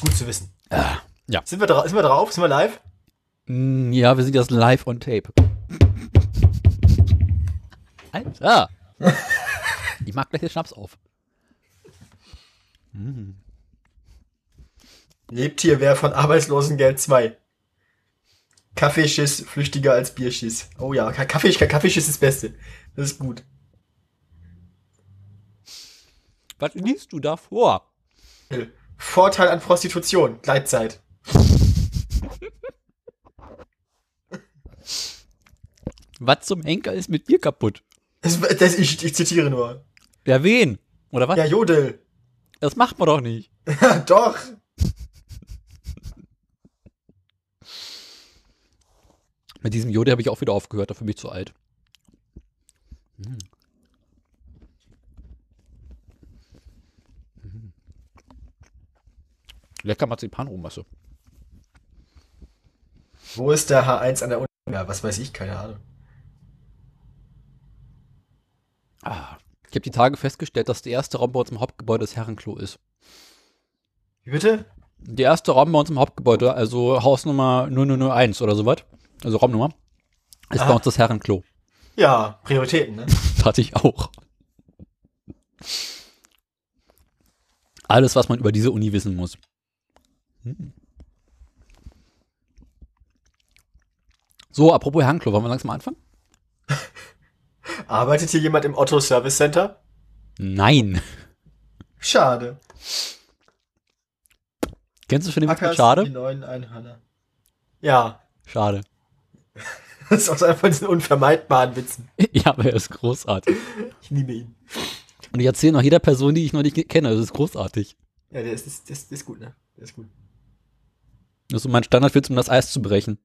Gut zu wissen. ja. Sind wir, sind wir drauf? Sind wir live? Mm, Ja, wir sind jetzt live on tape. Alter! Ich mag gleich den Schnaps auf. Lebt hier wer von Arbeitslosengeld 2? Kaffeeschiss flüchtiger als Bierschiss. Oh ja, Ka- Kaffee, Kaffeeschiss ist das Beste. Das ist gut. Was liest du da vor? Vorteil an Prostitution, Gleitzeit. Was zum Henker ist mit dir kaputt? Das, das, ich, ich zitiere nur. Ja, wen? Oder was? Ja, Jodel. Das macht man doch nicht. Doch. Mit diesem Jode habe ich auch wieder aufgehört, dafür bin ich zu alt. Hm. Lecker Marzipanrohmasse. Wo ist der H1 an der Uni? Ja, was weiß ich, keine Ahnung. Ah. Ich habe die Tage festgestellt, dass der erste Raum bei uns im Hauptgebäude das Herrenklo ist. Wie bitte? Der erste Raum bei uns im Hauptgebäude, also Hausnummer 0001 oder sowas, also Raumnummer, ist Ah. bei uns das Herrenklo. Ja, Prioritäten, ne? Das hatte ich auch. Alles, was man über diese Uni wissen muss. Hm. So, apropos Herrenklo, wollen wir langsam anfangen? Arbeitet hier jemand im Otto Service Center? Nein. Schade. Kennst du schon den Witz mit Die Schade? neuen Einhörner. Ja. Schade. Das ist auch so einer von diesen unvermeidbaren Witzen. Ja, aber er ist großartig. Ich liebe ihn. Und ich erzähle noch jeder Person, die ich noch nicht kenne. Das ist großartig. Ja, der ist, das, das ist gut, ne? Der ist gut. Das ist mein Standardwitz, um das Eis zu brechen.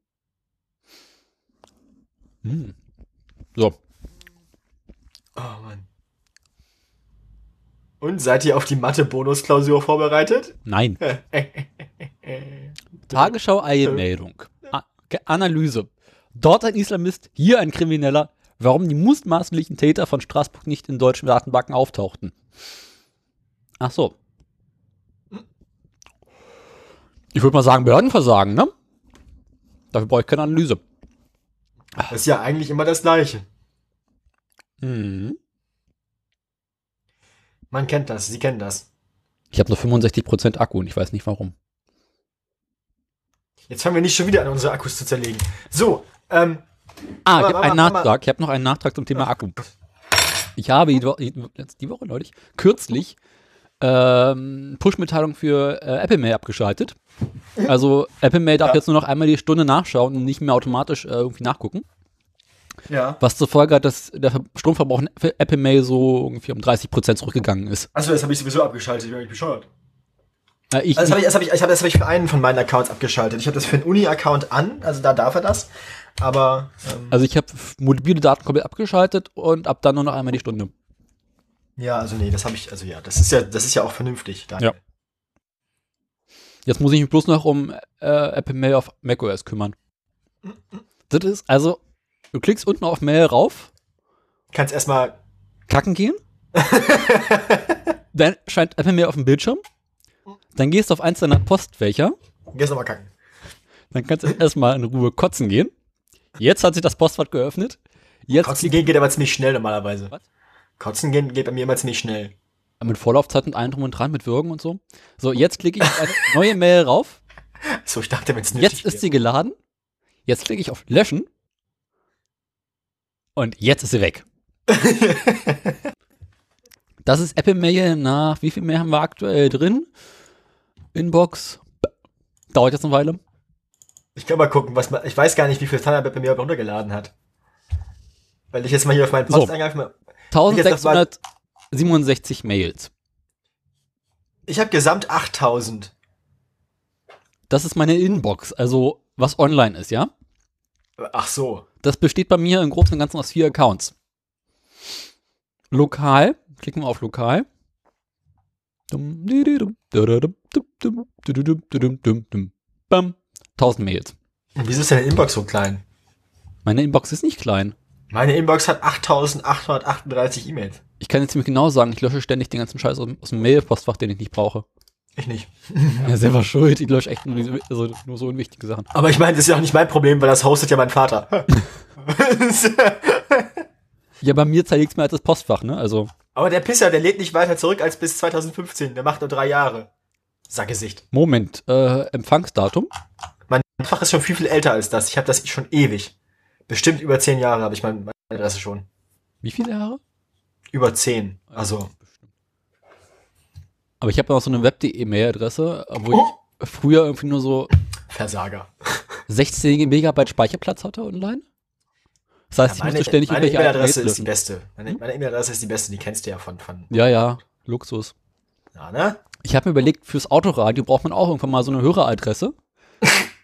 Hm. So, Oh Mann. Und seid ihr auf die Mathe-Bonusklausur vorbereitet? nein. Tagesschau Eilmeldung. A Ge- Analyse. Dort ein Islamist, hier ein Krimineller. Warum die mutmaßlichen Täter von Straßburg nicht in deutschen Datenbanken auftauchten. Ach so. Ich würde mal sagen, Behördenversagen, ne? Dafür brauche ich keine Analyse. Das ist ja eigentlich immer das Gleiche. Mhm. Man kennt das, Sie kennen das. Ich habe nur 65% Akku und ich weiß nicht warum. Jetzt fangen wir nicht schon wieder an, unsere Akkus zu zerlegen. So, ähm, Ah, ich habe einen Nachtrag. Ich habe noch einen Nachtrag zum Thema Akku. Ich habe die Woche neulich, kürzlich, ähm, Push-Mitteilung für äh, Apple Mail abgeschaltet. Also Apple Mail darf Ja. jetzt nur noch einmal die Stunde nachschauen und nicht mehr automatisch äh, irgendwie nachgucken. ja. Was zur Folge hat, dass der Ver- Stromverbrauch für Apple Mail so irgendwie um 30% zurückgegangen ist. Achso, das habe ich sowieso abgeschaltet, ich bin eigentlich bescheuert. Äh, ich, Also das habe ich, das hab ich, ich hab, das hab ich für einen von meinen Accounts abgeschaltet. Ich habe das für einen Uni-Account an, also da darf er das. Aber ähm, also ich habe mobile Daten komplett abgeschaltet und ab dann nur noch einmal die Stunde. Ja, also nee, das habe ich, also ja, das ist ja, das ist ja auch vernünftig. Daniel. Ja. Jetzt muss ich mich bloß noch um äh, Apple Mail auf macOS kümmern. Das ist, also, du klickst unten auf Mail rauf, Kannst erstmal, kacken gehen, dann scheint Apple Mail auf dem Bildschirm, dann gehst du auf eins deiner Postfächer, gehst nochmal kacken. dann kannst du erstmal in Ruhe kotzen gehen. Jetzt hat sich das Postfach geöffnet. Jetzt Kotzen gehen geht aber ziemlich schnell normalerweise. Was? Kotzen gehen geht bei mir immer ziemlich schnell. mit Vorlaufzeit und allem drum und dran, mit Würgen und so. So, jetzt klicke ich auf eine neue Mail rauf. So, ich dachte, wenn es Jetzt ist sie geladen. Jetzt klicke ich auf Löschen. Und jetzt ist sie weg. das ist Apple Mail nach, wie viel mehr haben wir aktuell drin? Inbox. Dauert jetzt eine Weile. Ich kann mal gucken, was man, ich weiß gar nicht, wie viel Thunderbird bei mir runtergeladen hat. Weil ich jetzt mal hier auf meinen So. Posteingang, mal- 1667 Mails. ich habe gesamt 8000. Das ist meine Inbox, also was online ist, ja? Ach so. Das besteht bei mir im Großen und Ganzen aus vier Accounts. Lokal, klicken wir auf Lokal. Dum. Bam. 1000 Mails. Und wieso ist deine Inbox so klein? Meine Inbox ist nicht klein. Meine Inbox hat 8838 E-Mails. Ich kann jetzt ziemlich genau sagen, ich lösche ständig den ganzen Scheiß aus, aus dem Mail-Postfach, den ich nicht brauche. Ich nicht. Ja, selber schuld. Ich lösche echt nur, diese, also nur so unwichtige Sachen. Aber ich meine, das ist ja auch nicht mein Problem, weil das hostet ja mein Vater. Ja, bei mir zerlegt es mir als das Postfach, ne? Also, Aber der Pisser, der lädt nicht weiter zurück als bis 2015. Der macht nur drei Jahre. Sackgesicht. Moment, äh, Empfangsdatum? Mein Fach ist schon viel, viel älter als das. Ich habe das schon ewig. Bestimmt über zehn Jahre habe ich mein- meine Adresse schon. Wie viele Jahre? Über zehn. Also. Aber ich habe noch so eine Web.de-Mail-Adresse, wo Oh. ich früher irgendwie nur so Versager. 16 Megabyte Speicherplatz hatte online. Das heißt, ich meine musste ständig meine irgendwelche E-Mail-Adresse ist die beste. Meine, meine E-Mail-Adresse ist die beste, die kennst du ja von. von Ja, ja, Luxus. ja, ne? Ich habe mir überlegt, fürs Autoradio braucht man auch irgendwann mal so eine Höreradresse.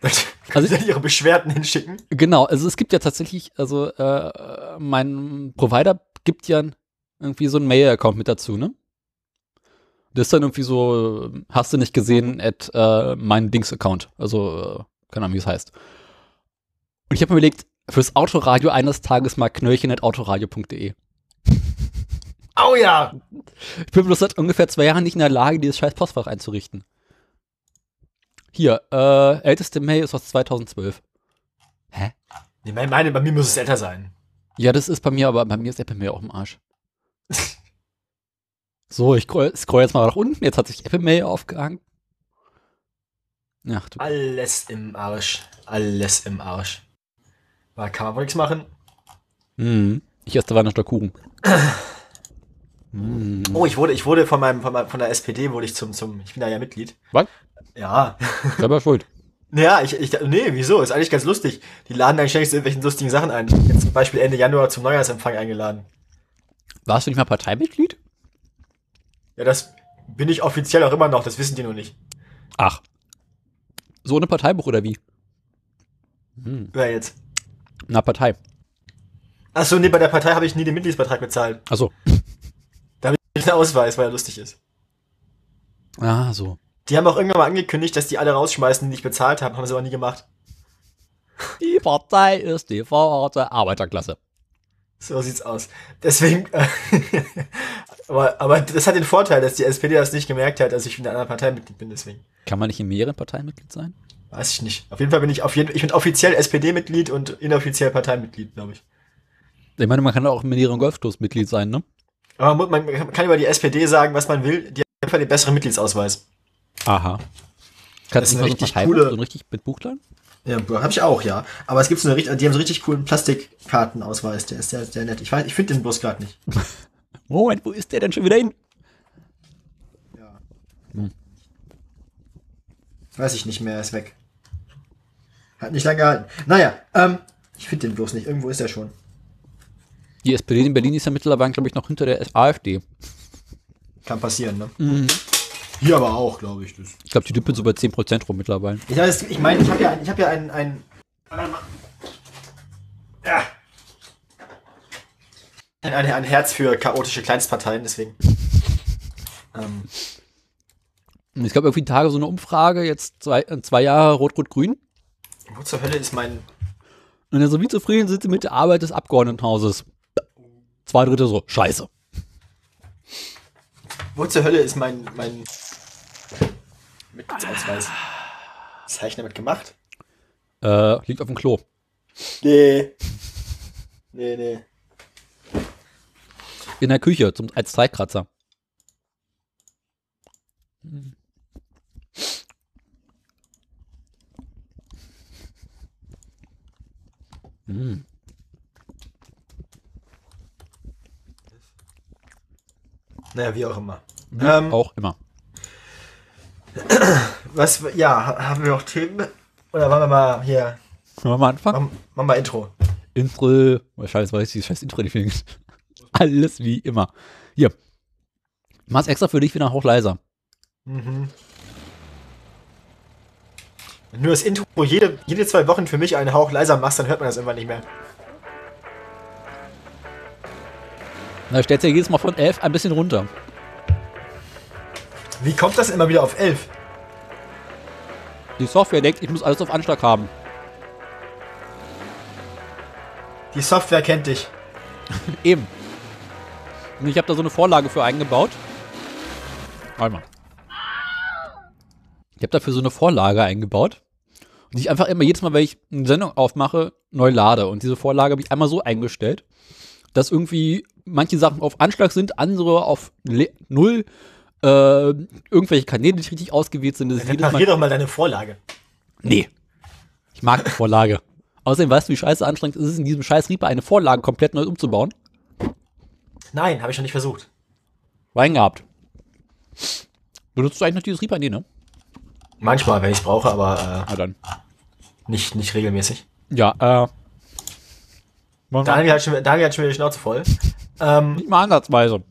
Also- Also ihre Beschwerden hinschicken. Genau, also es gibt ja tatsächlich, also äh, mein Provider gibt ja irgendwie so einen Mail-Account mit dazu, ne? Das ist dann irgendwie so, hast du nicht gesehen, at äh, mein Dings-Account. Also, äh, keine Ahnung, wie es heißt. Und ich habe mir überlegt, fürs Autoradio eines Tages mal knöllchen at autoradio.de. Oh ja! Ich bin bloß seit ungefähr zwei Jahren nicht in der Lage, dieses scheiß Postfach einzurichten. Hier, äh, älteste Mail ist aus 2012. Hä? Nee, meine, meine, bei mir muss es älter sein. Ja, das ist bei mir, aber bei mir ist Apple Mail auch im Arsch. so, ich scroll, scroll jetzt mal nach unten. Jetzt hat sich Apple Mail aufgehangen. Ach du. Alles im Arsch. Alles im Arsch. Da kann man wohl nichts machen. Hm. Ich esse da noch der Kuchen. hm. Oh, ich wurde, ich wurde von meinem, von, meinem, von der SPD wurde ich zum, zum, ich bin da ja Mitglied. Was? Ja. Selber schuld. Ja, ich, ich, nee, wieso? Ist eigentlich ganz lustig. Die laden dann ständig zu irgendwelchen lustigen Sachen ein. Jetzt zum Beispiel Ende Januar zum Neujahrsempfang eingeladen. Warst du nicht mal Parteimitglied? Ja, das bin ich offiziell auch immer noch, das wissen die nur nicht. Ach. So eine Parteibuch oder wie? Hm. Wer jetzt? Na, Partei. Achso, nee, bei der Partei habe ich nie den Mitgliedsbeitrag bezahlt. Achso. Einen Ausweis, weil er lustig ist. Ah, so. Die haben auch irgendwann mal angekündigt, dass die alle rausschmeißen, die nicht bezahlt haben, haben sie aber nie gemacht. Die Partei ist die verorte Arbeiterklasse. So sieht's aus. Deswegen, äh, aber, aber das hat den Vorteil, dass die SPD das nicht gemerkt hat, dass ich in einer anderen Partei Mitglied bin, deswegen. Kann man nicht in mehreren Parteien Mitglied sein? Weiß ich nicht. Auf jeden Fall bin ich auf jeden ich bin offiziell SPD-Mitglied und inoffiziell Parteimitglied, glaube ich. Ich meine, man kann auch in mehreren Golfstoß Mitglied sein, ne? Aber man, man kann über die SPD sagen, was man will, die haben einfach den besseren Mitgliedsausweis. Aha. Das Kannst ist du eine so richtig Parteibuch, coole- so ein richtig mit Buchlein? Ja, habe ich auch, ja. Aber es gibt so eine richtig, die haben so richtig coolen Plastikkartenausweis, der ist sehr, sehr nett. Ich weiß, ich finde den bloß gerade nicht. Moment, wo ist der denn schon wieder hin? Weiß ich nicht mehr, er ist weg. Hat nicht lange gehalten. Naja, ähm, ich finde den bloß nicht. Irgendwo ist er schon. Die SPD in Berlin ist ja mittlerweile, glaube ich, noch hinter der AfD. Kann passieren, ne? Hier aber auch, glaube ich. Ich glaube, die dümpeln so bei 10% rum mittlerweile. Ich, weiß, ich meine, ich habe ja, ich hab ja ein, ein, Ja. ein, ein, Herz für chaotische Kleinstparteien, deswegen. ähm, Es gab irgendwie Tage so eine Umfrage, jetzt zwei, äh, zwei Jahre Rot-Rot-Grün. wo zur Hölle ist mein. Und dann so, wie zufrieden sind sie mit der Arbeit des Abgeordnetenhauses? Zwei Drittel so, scheiße. Wo zur Hölle ist mein. mein Mitgliedsausweis? Was habe ich damit gemacht? Äh, liegt auf dem Klo. Nee. Nee, nee. In der Küche, zum, als Zeitkratzer. Hm. Naja, wie auch immer. Wie Ähm, auch immer. Was, ja, ha- haben wir noch Themen? Oder wollen wir mal hier, Wollen wir mal anfangen? machen, machen wir Intro. Intro. Oh, scheiße, weiß ich dieses scheiß Intro nicht mehr. Alles wie immer. Hier. Mach's extra für dich wieder Hauch leiser. Mhm. Wenn du das Intro jede, jede zwei Wochen für mich einen Hauch leiser machst, dann hört man das irgendwann nicht mehr. Da stellt ja jedes Mal von 11 ein bisschen runter. Wie kommt das immer wieder auf 11? Die Software denkt, ich muss alles auf Anschlag haben. Die Software kennt dich. Eben. Und ich habe da so eine Vorlage für eingebaut. Warte mal. Ich habe dafür so eine Vorlage eingebaut, die ich einfach immer jedes Mal, wenn ich eine Sendung aufmache, neu lade. Und diese Vorlage habe ich einmal so eingestellt, dass irgendwie manche Sachen auf Anschlag sind, andere auf Le Null, äh, irgendwelche Kanäle nicht richtig ausgewählt sind. Das ist Dann Mal doch mal deine Vorlage. Nee. Ich mag die Vorlage. Außerdem weißt du, wie scheiße anstrengend ist es, in diesem scheiß Reaper eine Vorlage komplett neu umzubauen? Nein, habe ich schon nicht versucht. Wein gehabt. Benutzt du eigentlich noch dieses Reaper? Nee, ne? Manchmal, wenn ich es brauche, aber Na dann. äh, nicht, nicht regelmäßig. Ja, äh. Daniel hat schon, Daniel hat schon wieder die Schnauze voll. Ähm, Nicht mal ansatzweise.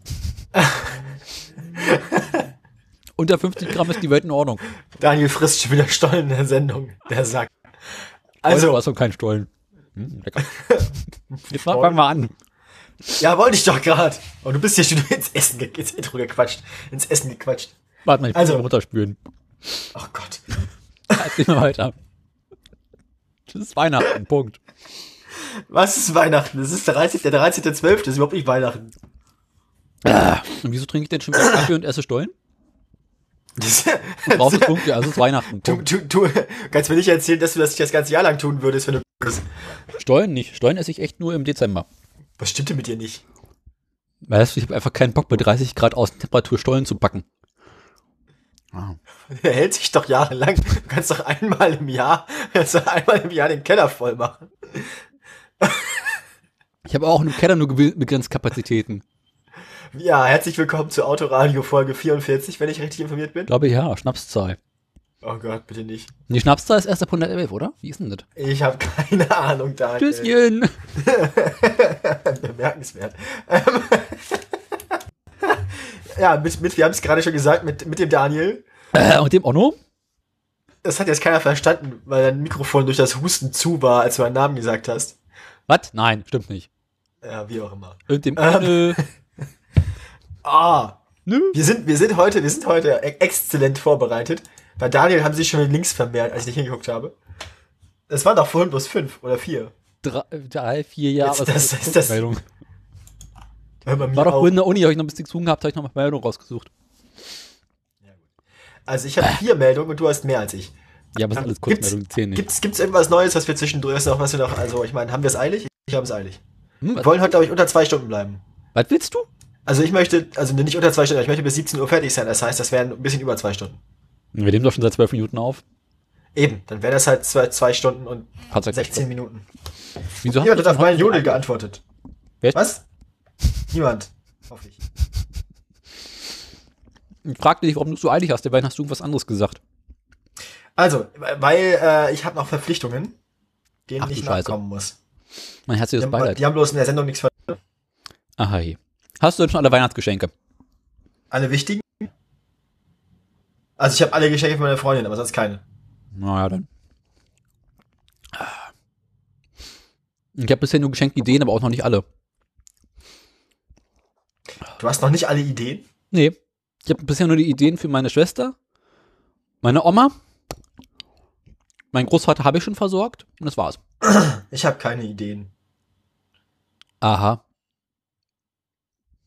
Unter 50 Gramm ist die Welt in Ordnung. Daniel frisst schon wieder Stollen in der Sendung. Der sagt. Also, du Also, hast doch keinen Stollen. Hm, lecker. Jetzt fang- fangen wir an. ja, wollte ich doch gerade. Und du bist hier schon ins Essen, ins Intro gequatscht. Ins Essen gequatscht. Warte mal, ich Also- muss runterspülen. Ach Gott. Erzähl mal weiter. Das ist Weihnachten, Punkt. Was ist Weihnachten? Das ist der 13. Der 13.12. Das ist überhaupt nicht Weihnachten. Und wieso trinke ich denn schon wieder Kaffee und esse Stollen? Das, Drauf ist Punkt, ja, also ist Weihnachten. du, du, du kannst mir nicht erzählen, dass du das nicht das ganze Jahr lang tun würdest, wenn du. Stollen nicht. Stollen esse ich echt nur im Dezember. Was stimmt denn mit dir nicht? Weißt du, ich habe einfach keinen Bock, bei 30 Grad Außentemperatur Stollen zu backen. Ah. Der hält sich doch jahrelang. Du kannst doch einmal im Jahr, kannst doch einmal im Jahr den Keller voll machen. Ich habe auch im Keller nur begrenzt Kapazitäten. Ja, herzlich willkommen zu Autoradio Folge 44, wenn ich richtig informiert bin. Ich glaube ja, Schnapszahl. Oh Gott, bitte nicht. Die Schnapszahl ist erst ab 111, oder? Wie ist denn das? Ich habe keine Ahnung, Daniel. Tschüsschen. Bemerkenswert. Ja, mit, mit wir haben es gerade schon gesagt, mit, mit dem Daniel. Äh, und dem Onno? Das hat jetzt keiner verstanden, weil dein Mikrofon durch das Husten zu war, als du meinen Namen gesagt hast. Was? Nein, stimmt nicht. Ja, wie auch immer. Und dem Ähm. Ah, Nö. wir sind, wir sind heute, wir sind heute e- exzellent vorbereitet. Bei Daniel haben sich schon die Links vermehrt, als ich nicht hingeguckt habe. Es waren doch vorhin bloß fünf oder vier. Drei, drei vier Jahre. Jetzt, das- das- das- Meldung. War doch vorhin in der Uni, habe ich noch ein bisschen zu tun gehabt, habe ich noch mal Meldung rausgesucht. Also ich habe vier Meldungen und du hast mehr als ich. Ja, aber es sind alles Kurzmeldungen, die zählen nicht. Gibt's, gibt's irgendwas Neues, was wir zwischendurch noch, was wir noch, also ich meine, haben wir es eilig? Ich habe es eilig. Hm, Wir wollen heute, glaube ich, unter zwei Stunden bleiben. was willst du? Also ich möchte, also nicht unter zwei Stunden, ich möchte bis 17 Uhr fertig sein. Das heißt, das wären ein bisschen über zwei Stunden. Wir nehmen doch schon seit zwölf Minuten auf. Eben, dann wäre das halt zwei, zwei Stunden und Hat's ja 16 Minuten. Wieso Niemand hat auf meinen Jodel geantwortet. Wer- Was? Niemand. Hoffe ich. Ich fragte dich, warum du es so eilig hast. Dabei hast du irgendwas anderes gesagt. Also, weil äh, ich habe noch Verpflichtungen, denen Ach, ich nachkommen muss. Mein Die herzliches haben, Beileid. die haben bloß in der Sendung nichts ver Aha, je. Hast du denn schon alle Weihnachtsgeschenke? Alle wichtigen? Also ich habe alle Geschenke von meiner Freundin, aber sonst keine. Naja, dann. Ich habe bisher nur Geschenkideen, aber auch noch nicht alle. Du hast noch nicht alle Ideen? Nee. Ich habe bisher nur die Ideen für meine Schwester, meine Oma, mein Großvater habe ich schon versorgt und das war's. Ich habe keine Ideen. Aha.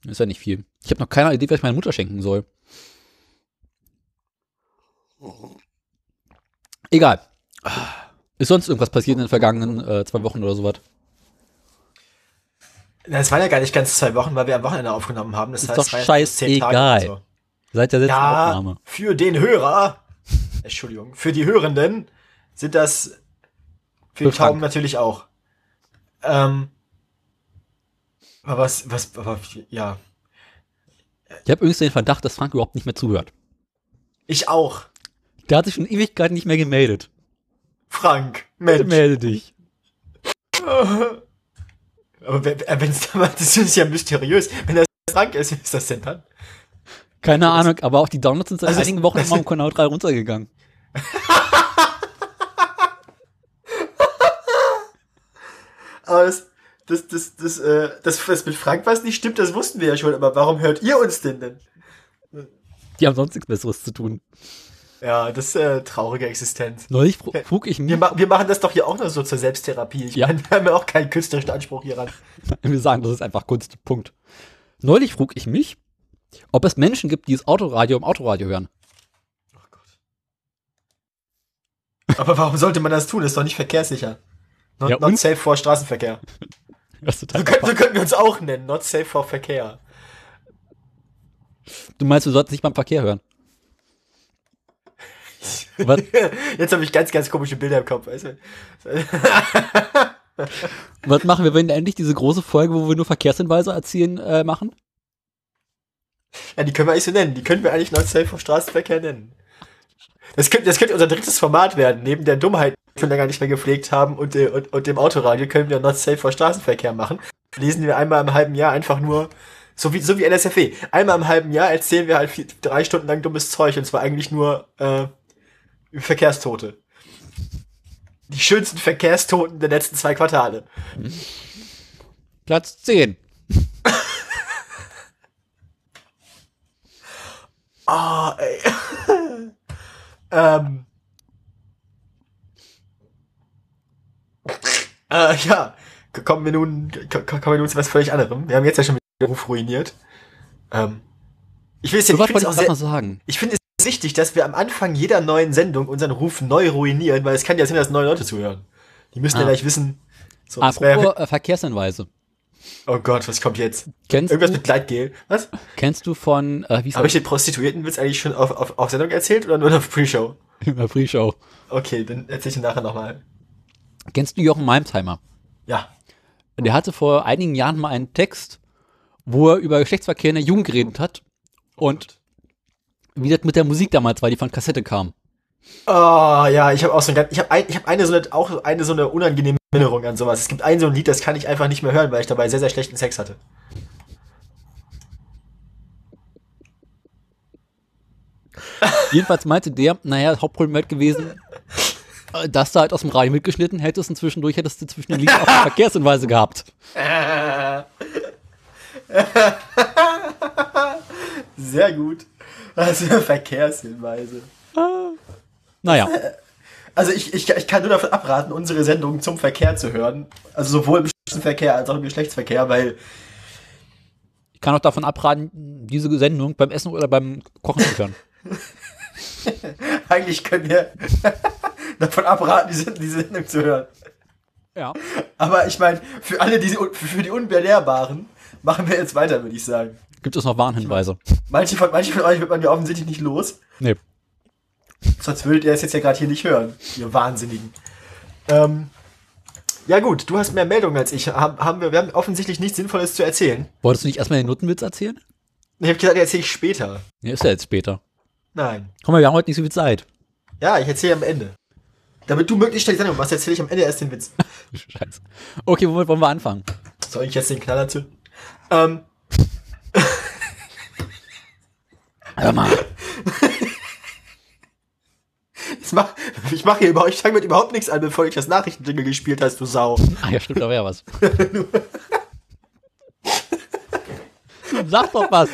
Ist ja nicht viel. Ich habe noch keine Idee, was ich meiner Mutter schenken soll. Egal. Ist sonst irgendwas passiert in den vergangenen äh, zwei Wochen oder sowas? Es waren ja gar nicht ganz zwei Wochen, weil wir am Wochenende aufgenommen haben. Das Ist heißt, doch scheißegal. oder Seit der letzten Ja, Aufnahme. für den Hörer, Entschuldigung, für die Hörenden sind das für die Für. Tauben natürlich auch. Ähm, aber was, was, aber, ja, Ich habe übrigens den Verdacht, dass Frank überhaupt nicht mehr zuhört. ich auch. Der hat sich schon Ewigkeiten nicht mehr gemeldet. Frank, Mensch. Melde dich. Aber wenn es das ist ja mysteriös. Wenn das Frank ist, wie ist das denn dann? Keine Ahnung, aber auch die Downloads sind seit Also einigen Wochen immer um Kanal 3 runtergegangen. Aber das, das, das, das, äh, das, das mit Frank was nicht stimmt, das wussten wir ja schon. Aber warum hört ihr uns denn denn? Die haben sonst nichts Besseres zu tun. Ja, das ist äh, traurige Existenz. Neulich frug ich Wir, mich, ma wir machen das doch hier auch nur so zur Selbsttherapie. Ich Ja. meine, wir haben ja auch keinen künstlerischen Anspruch hieran. wir sagen, das ist einfach Kunst. Punkt. Neulich frug ich mich, ob es Menschen gibt, die das Autoradio im Autoradio hören. Oh Gott. Aber warum sollte man das tun? Das ist doch nicht verkehrssicher. Not, Ja, not safe vor Straßenverkehr. Das ist total So könnten, so könnten wir uns auch nennen. Not safe vor Verkehr. Du meinst, du solltest nicht beim Verkehr hören? Was? Jetzt habe ich ganz, ganz komische Bilder im Kopf. Weißt du? Was machen wir, wenn endlich diese große Folge, wo wir nur Verkehrshinweise erzählen, äh, machen? Ja, die können wir eigentlich so nennen. Die können wir eigentlich Not safe vor Straßenverkehr nennen. Das könnte, das könnte unser drittes Format werden. Neben der Dummheit, die wir schon länger nicht mehr gepflegt haben und, äh, und, und dem Autoradio können wir Not safe vor Straßenverkehr machen. Lesen wir einmal im halben Jahr einfach nur, so wie, so wie NSFW. Einmal im halben Jahr erzählen wir halt vier, drei Stunden lang dummes Zeug und zwar eigentlich nur äh, Verkehrstote. Die schönsten Verkehrstoten der letzten zwei Quartale. Platz 10. Ah, ey. ähm. Äh, ja, kommen wir nun, kommen wir nun zu was völlig anderem. Wir haben jetzt ja schon den Ruf ruiniert. Ähm, ich will es ja, So ich auch sehr, sagen. ich finde es wichtig, dass wir am Anfang jeder neuen Sendung unseren Ruf neu ruinieren, weil es kann ja sein, dass neue Leute zuhören. Die müssen ja Ah. gleich wissen. So, Apropos äh, Verkehrshinweise. Oh Gott, was kommt jetzt? Kennst Irgendwas du, mit Gleitgel. Was? kennst du von, äh, wie Habe ich den Prostituiertenwitz eigentlich schon auf, auf, auf Sendung erzählt oder nur der Pre-Show? in der Pre-Show? Okay, dann erzähl ich ihn nachher nochmal. Kennst du Jochen Malmsheimer? Ja. Der hatte vor einigen Jahren mal einen Text, wo er über Geschlechtsverkehr in der Jugend geredet hat und wie das mit der Musik damals war, die von Kassette kam. Oh, ja, ich habe auch so ein, ich habe ein, ich habe eine so eine, auch eine so eine unangenehme Erinnerung an sowas. Es gibt ein so ein Lied, das kann ich einfach nicht mehr hören, weil ich dabei sehr, sehr schlechten Sex hatte. Jedenfalls meinte der, naja, Hauptproblem wäre gewesen, äh, dass du halt aus dem Radio mitgeschnitten hättest und zwischendurch hättest du zwischen den Liedern auch Verkehrshinweise gehabt. Sehr gut. Also Verkehrshinweise. Naja, Also ich, ich, ich kann nur davon abraten, unsere Sendung zum Verkehr zu hören. Also sowohl im Straßenverkehr als auch im Geschlechtsverkehr, weil ich kann auch davon abraten, diese Sendung beim Essen oder beim Kochen zu hören. eigentlich können wir davon abraten, diese, diese Sendung zu hören. Ja. Aber ich meine, für alle, die, für, für die Unbelehrbaren, machen wir jetzt weiter, würde ich sagen. Gibt es noch Warnhinweise? Manche von, manche von euch wird man ja offensichtlich nicht los. Nee. Sonst würdet ihr es jetzt ja gerade hier nicht hören, ihr Wahnsinnigen. Ähm, ja gut, du hast mehr Meldungen als ich. Haben, haben wir, wir haben offensichtlich nichts Sinnvolles zu erzählen. Wolltest du nicht erstmal den Nuttenwitz erzählen? Ich habe gesagt, erzähle ich später. Ja, ist ja jetzt später. Nein. Komm mal, wir haben heute nicht so viel Zeit. Ja, ich erzähle am Ende. Damit du möglichst schnell die Sendung machst, erzähle ich am Ende erst den Witz. Scheiße. Okay, womit wollen wir anfangen? Soll ich jetzt den Knaller zünden? Ähm, Hör mal. ich mach, ich mache hier überhaupt, ich fange mit überhaupt nichts an, bevor ich das Nachrichtendinge gespielt hast, du Sau. Ah ja, stimmt, da wäre was. Sag doch was.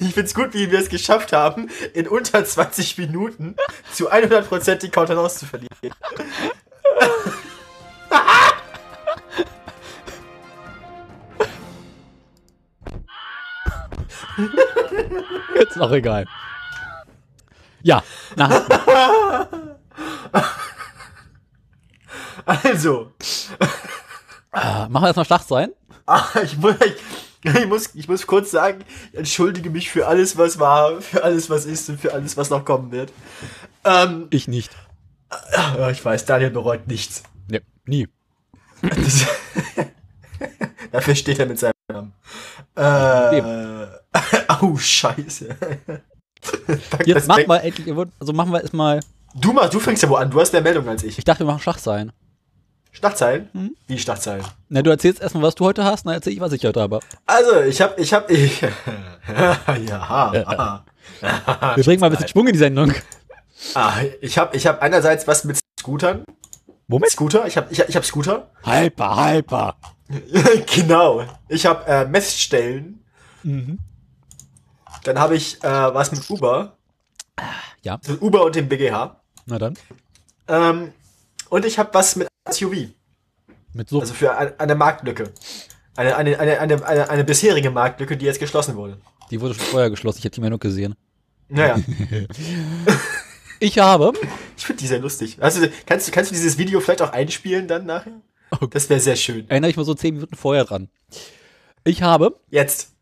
Ich find's gut, wie wir es geschafft haben, in unter 20 Minuten zu 100% die Kontenance zu verlieren. Jetzt noch egal. Ja, na, Also, äh, machen wir erstmal Schlacht sein. ah, ich, muss, ich, ich, muss, ich muss kurz sagen, ich entschuldige mich für alles, was war, für alles, was ist und für alles, was noch kommen wird. Ähm, Ich nicht. ja, ich weiß, Daniel bereut nichts. Nee, nie. Das, dafür steht er mit seinem Namen. Äh, au, scheiße. Jetzt machen weg. wir endlich, also machen wir erstmal, Du, mach, du fängst ja wo an, du hast mehr Meldung als ich. ich dachte, wir machen Schach sein. Schlachtzeilen? Hm? Wie Schlachtzeilen? Na, du erzählst erstmal, was du heute hast, dann erzähl ich, was ich heute habe. Also, ich hab, ich hab, ich, ja, Wir bringen mal ein bisschen Schwung in die Sendung. ah, ich hab, ich hab einerseits was mit Scootern. Womit? Scooter, ich hab, ich, hab- ich hab Scooter. Hyper, hyper. genau. Ich hab äh, Messstellen. Mhm. Dann habe ich äh, was mit Uber. Ja, Mit Uber und dem BGH. na dann. Ähm, und ich habe was mit SUV. Mit so. Also für eine, eine Marktlücke. Eine, eine, eine, eine, eine, eine bisherige Marktlücke, die jetzt geschlossen wurde. die wurde schon vorher geschlossen, ich habe die Meldung gesehen. Naja. Ich habe, Ich finde die sehr lustig. Also, kannst, du- kannst du dieses Video vielleicht auch einspielen dann nachher? Das wäre sehr schön. Erinnere ich mal so zehn Minuten vorher dran. Ich habe, Jetzt.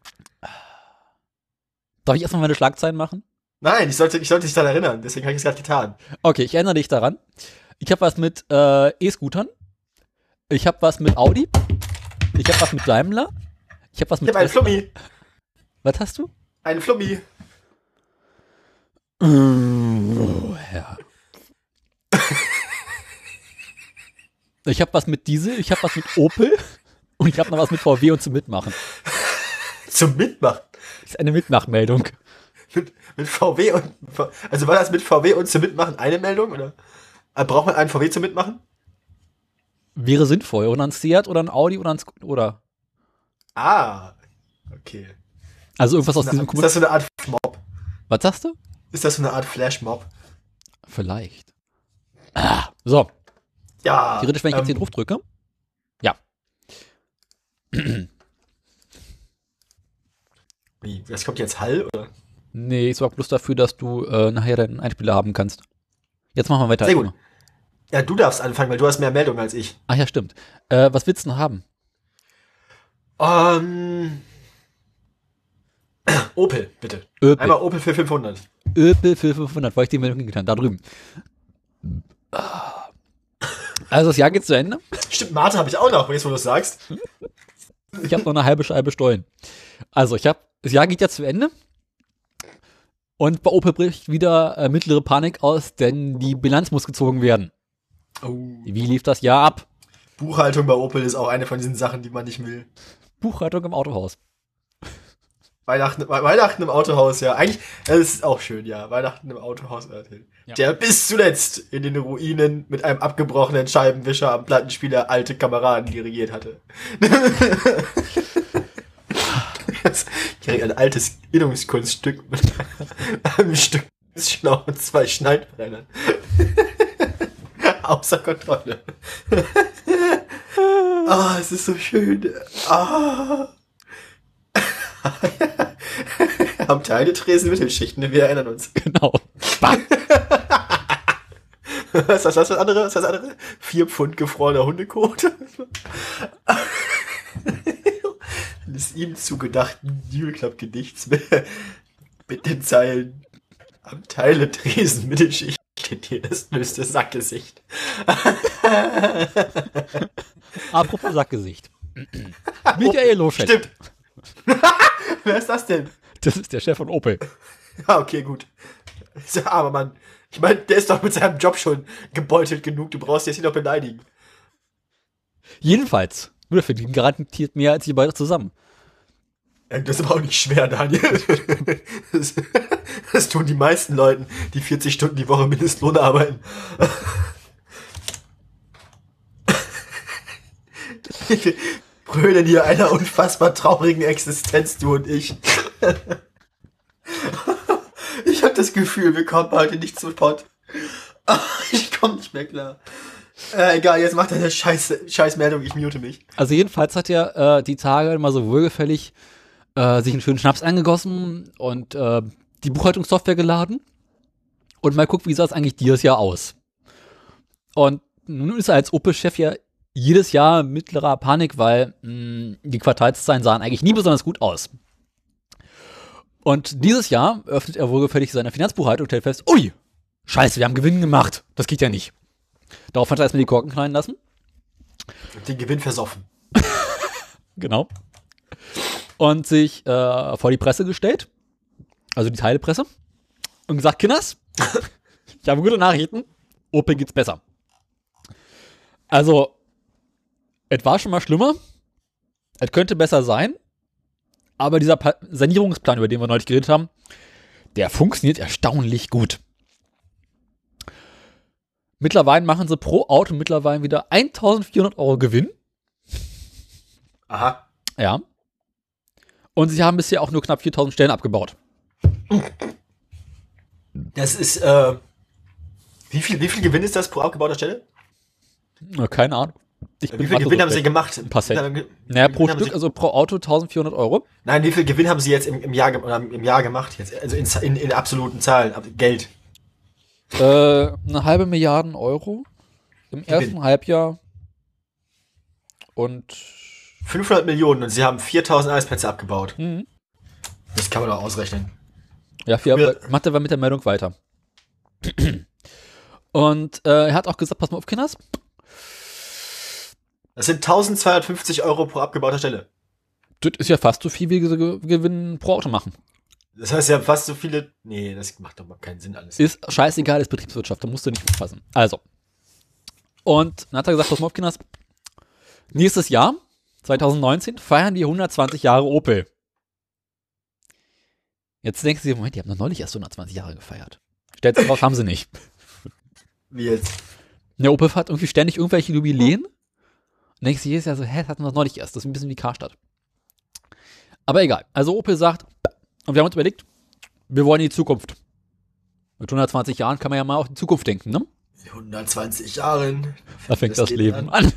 Darf ich erstmal meine Schlagzeilen machen? Nein, ich sollte, ich sollte dich daran erinnern, deswegen habe ich es gerade getan. Okay, ich erinnere dich daran. Ich habe was mit äh, E-Scootern. Ich habe was mit Audi. Ich habe was mit Daimler. Ich habe was Ich mit. habe einen Flummi. was hast du? Einen Flummi. Oh, ja. Ich habe was mit Diesel, ich habe was mit Opel und ich habe noch was mit VW und zum Mitmachen. Zum Mitmachen. Das ist eine Mitmachmeldung. Mit, mit VW und, also war das mit VW und zum Mitmachen eine Meldung, oder? Äh, Braucht man einen VW zum Mitmachen? Wäre sinnvoll. Oder ein Seat oder ein Audi oder ein Sc oder. Ah. Okay. Also irgendwas aus Na, diesem ist das so eine Art Mob? Was sagst du? Ist das so eine Art Flashmob? Vielleicht. Ah, so, Ja. theoretisch, wenn ich jetzt hier ähm, drauf drücke. Ja. Wie? Das kommt jetzt Hall, oder? Nee, ich sorge bloß dafür, dass du äh, nachher deinen Einspieler haben kannst. Jetzt machen wir weiter. Sehr gut. Ja, du darfst anfangen, weil du hast mehr Meldungen als ich. Ach ja, stimmt. Äh, was willst du noch haben? Ähm. Opel, bitte. Öpel. Einmal Opel für 500. Öpel für 500, weil ich die Meldung hingetan Da drüben. Ah. Also das Jahr geht zu Ende. Stimmt, Mate habe ich auch noch, jetzt wo du es sagst. Ich habe noch eine halbe Scheibe Stollen. Also ich habe, das Jahr geht ja zu Ende. Und bei Opel bricht wieder äh, mittlere Panik aus, denn die Bilanz muss gezogen werden. Oh. Wie lief das Jahr ab? Buchhaltung bei Opel ist auch eine von diesen Sachen, die man nicht will. Buchhaltung im Autohaus. Weihnachten, We- Weihnachten im Autohaus, ja. Eigentlich, das ist auch schön, ja. Weihnachten im Autohaus. äh, Ja. Der bis zuletzt in den Ruinen mit einem abgebrochenen Scheibenwischer am Plattenspieler alte Kameraden dirigiert hatte. Das- Ich krieg ein altes Innungskunststück mit einem Stück Schlau und zwei Schneidbrennern. Außer Kontrolle. Ah, es ist so schön. Ah. Am Teiletresen Mittelschichten, wir erinnern uns. Genau. Was ist das, das andere? Was ist das andere? Vier Pfund gefrorener Hundekot. Eines ihm zugedachten New Club Gedichts mit, den Zeilen am Teiletresen Mittelschichten dir das böste Sackgesicht. Apropos Sackgesicht. Michael Loschek. Stimmt. Wer ist das denn? Das ist der Chef von Opel. Ja, okay, gut. Dieser arme Mann. Ich meine, der ist doch mit seinem Job schon gebeutelt genug. Du brauchst jetzt nicht noch beleidigen. Jedenfalls. Wir verdienen garantiert mehr als ihr beide zusammen. Ja, Das ist aber auch nicht schwer, Daniel. Das, das tun die meisten Leuten, die 40 Stunden die Woche Mindestlohn arbeiten. Wir brüllen hier einer unfassbar traurigen Existenz, du und ich. Ich habe das Gefühl, wir kommen heute nicht zu Pott. Ich komme nicht mehr klar. Äh, egal, jetzt macht er eine scheiß, scheiß Meldung, ich mute mich. Also jedenfalls hat er äh, die Tage mal so wohlgefällig äh, sich einen schönen Schnaps eingegossen und äh, die Buchhaltungssoftware geladen und mal guckt, wie sah es eigentlich dieses Jahr aus. Und nun ist er als Opel-Chef ja jedes Jahr mittlerer Panik, weil mh, die Quartalszahlen sahen eigentlich nie besonders gut aus. Und dieses Jahr öffnet er wohlgefällig seine Finanzbuchhaltung und stellt fest, ui, scheiße, wir haben Gewinn gemacht. Das geht ja nicht. Darauf hat er erstmal die Korken knallen lassen. Den Gewinn versoffen. Genau. Und sich äh, vor die Presse gestellt, also die Teilepresse, und gesagt, Kinders, ich habe gute Nachrichten, Opel geht's besser. Also, es war schon mal schlimmer, es könnte besser sein, aber dieser pa Sanierungsplan, über den wir neulich geredet haben, der funktioniert erstaunlich gut. Mittlerweile machen sie pro Auto mittlerweile wieder 1400 Euro Gewinn. Aha. Ja. Und sie haben bisher auch nur knapp 4000 Stellen abgebaut. Das ist, äh, wie viel, wie viel Gewinn ist das pro abgebauter Stelle? Na, keine Ahnung. Ich Wie viel Gewinn so haben sie gemacht? Ein paar Cent. Naja, pro Stück, also pro Auto 1400 Euro. nein, wie viel Gewinn haben sie jetzt im, im Jahr im Jahr gemacht jetzt? Also in, in, in absoluten Zahlen, Geld. Äh, eine halbe Milliarde Euro im Gewinn. ersten Halbjahr. Und 500 Millionen und sie haben 4000 Arbeitsplätze abgebaut. mhm. Das kann man doch ausrechnen. ja, vier, Ja. aber mit der Meldung weiter. Und äh, er hat auch gesagt, pass mal auf, Kinders. Das sind 1250 Euro pro abgebauter Stelle. Das ist ja fast so viel, wie sie ge- Gewinn pro Auto machen. Das heißt, haben fast so viele. Nee, das macht doch mal keinen Sinn alles. Ist scheißegal, ist Betriebswirtschaft, da musst du nicht aufpassen. Also. Und dann hat er gesagt, pass mal auf, Kinders. Nächstes Jahr, 2019, feiern die 120 Jahre Opel. Jetzt denkst du dir, Moment, die haben doch neulich erst 120 Jahre gefeiert. Stellt sich raus, haben sie nicht. Wie jetzt? Der Opel hat irgendwie ständig irgendwelche Jubiläen. Und denkst du jedes Jahr so, hä, das hatten wir doch neulich erst. Das ist ein bisschen wie Karstadt. Aber egal. Also Opel sagt, und wir haben uns überlegt, wir wollen in die Zukunft. Mit 120 Jahren kann man ja mal auf die Zukunft denken, ne? 120 Jahren. Da fängt das, geht Leben an.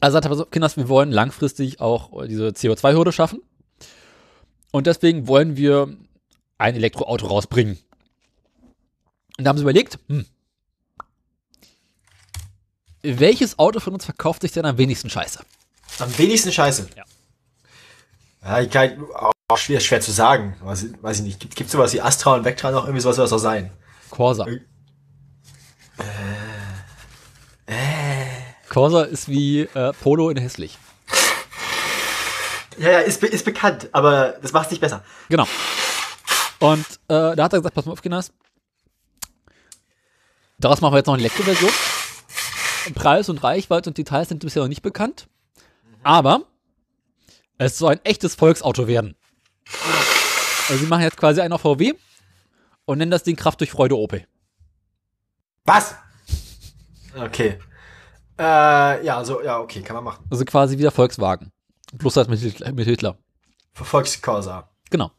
Also sagt er so, Kinders, wir wollen langfristig auch diese CO2-Hürde schaffen. Und deswegen wollen wir ein Elektroauto rausbringen. Und da haben sie überlegt, hm, welches Auto von uns verkauft sich denn am wenigsten scheiße? Am wenigsten Scheiße. Ja. Ja, ich kann, auch schwer, schwer zu sagen. Weiß, weiß ich nicht. Gibt, gibt's sowas wie Astra und Vectra noch? Irgendwie sowas soll das doch sein. Corsa. Corsa ist wie äh, Polo in hässlich. Ja, ja, ist, ist bekannt, aber das macht's nicht besser. Genau. Und äh, da hat er gesagt, pass mal auf, Kinders. Daraus machen wir jetzt noch eine Elektroversion. Preis und Reichweite und Details sind bisher noch nicht bekannt. Aber es soll ein echtes Volksauto werden. Also sie machen jetzt quasi einen auf VW und nennen das Ding Kraft durch Freude Opel. Was? Okay. Äh, ja, so, ja, okay, kann man machen. Also quasi wieder Volkswagen. Plus halt mit, Hitler- mit Hitler. Für Volkskorsa. Genau.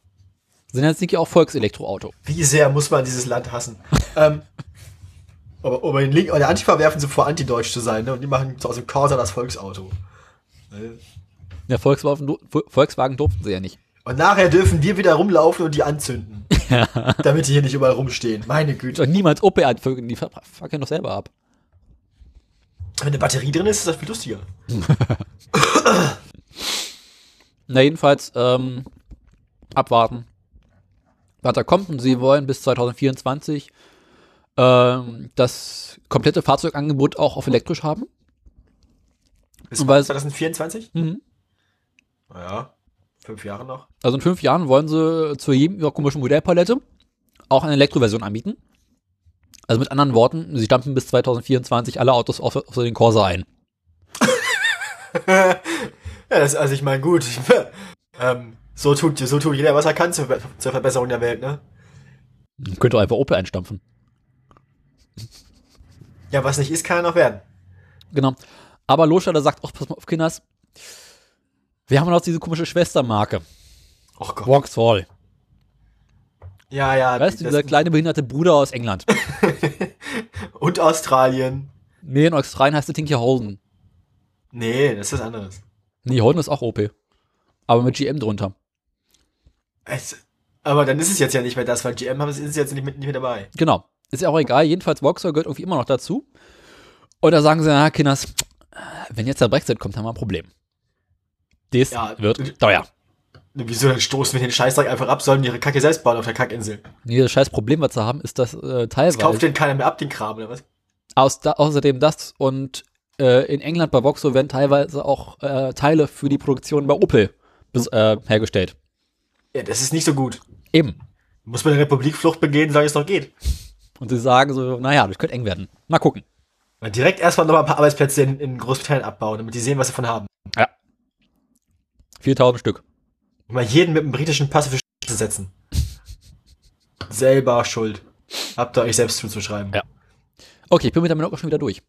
Sind jetzt nicht auch Volkselektroauto. Wie sehr muss man dieses Land hassen? ähm, aber, aber den Link, der Antifa werfen sie vor, antideutsch zu sein, ne? Und die machen aus dem Corsa das Volksauto. Ne? Ja, Volkswagen, Volkswagen durften sie ja nicht. Und nachher dürfen wir wieder rumlaufen und die anzünden. Damit die hier nicht überall rumstehen. Meine Güte. Und niemals Opel anfügen, die fackeln doch selber ab. Wenn eine Batterie drin ist, ist das viel lustiger. Na, jedenfalls, ähm, abwarten, was da kommt. Und sie wollen bis 2024 ähm, das komplette Fahrzeugangebot auch auf elektrisch haben. Bis Und weil- 2024? Mhm. Ja. Fünf Jahre noch. Also in fünf Jahren wollen sie zu jedem ihrer komischen Modellpalette auch eine Elektroversion anbieten. Also mit anderen Worten, sie stampfen bis 2024 alle Autos auf, auf den Corsa ein. Ja, das, also ich meine, gut. ähm, so tut, so tut jeder, was er kann zur, zur Verbesserung der Welt, ne? Könnte auch einfach Opel einstampfen. Ja, was nicht ist, kann er noch werden. Genau. Aber Loschada sagt auch, pass mal auf, Kinders, wir haben noch diese komische Schwestermarke, Oh Gott. Vauxhall. Ja, ja. Weißt du, dieser kleine behinderte Bruder aus England. Und Australien. Nee, in Australien heißt der hier Holden. Nee, das ist was anderes. Nee, Holden ist auch Opel. Aber mit GM drunter. Es, aber dann ist es jetzt ja nicht mehr das, weil GM haben, ist es jetzt nicht mit, nicht mit dabei. Genau. Ist ja auch egal. Jedenfalls, Vauxhall gehört irgendwie immer noch dazu. Und da sagen sie, na, Kinders, wenn jetzt der Brexit kommt, haben wir ein Problem. Das Ja, wird teuer. Wieso dann stoßen wir den Scheißdreck einfach ab, sollen die ihre Kacke selbst bauen auf der Kackinsel? Nee, das scheiß Problem, was sie haben, ist, dass äh, Das teilweise kauft den keiner mehr ab, den Kram, oder was? aus, da, außerdem das und äh, in England bei Vauxhall werden teilweise auch äh, Teile für die Produktion bei Opel äh, hergestellt. Ja, das ist nicht so gut. Eben. Muss man eine Republikflucht begehen, solange es noch geht. Und sie sagen so, naja, das könnte eng werden. Mal gucken. Direkt erstmal nochmal ein paar Arbeitsplätze in, in Großbritannien abbauen, damit die sehen, was sie davon haben. 4000 Stück. Mal jeden mit einem britischen Pass Sch- zu setzen. Selber schuld. Habt ihr euch selbst zuzuschreiben. Ja. Okay, ich bin mit der Meldung schon wieder durch.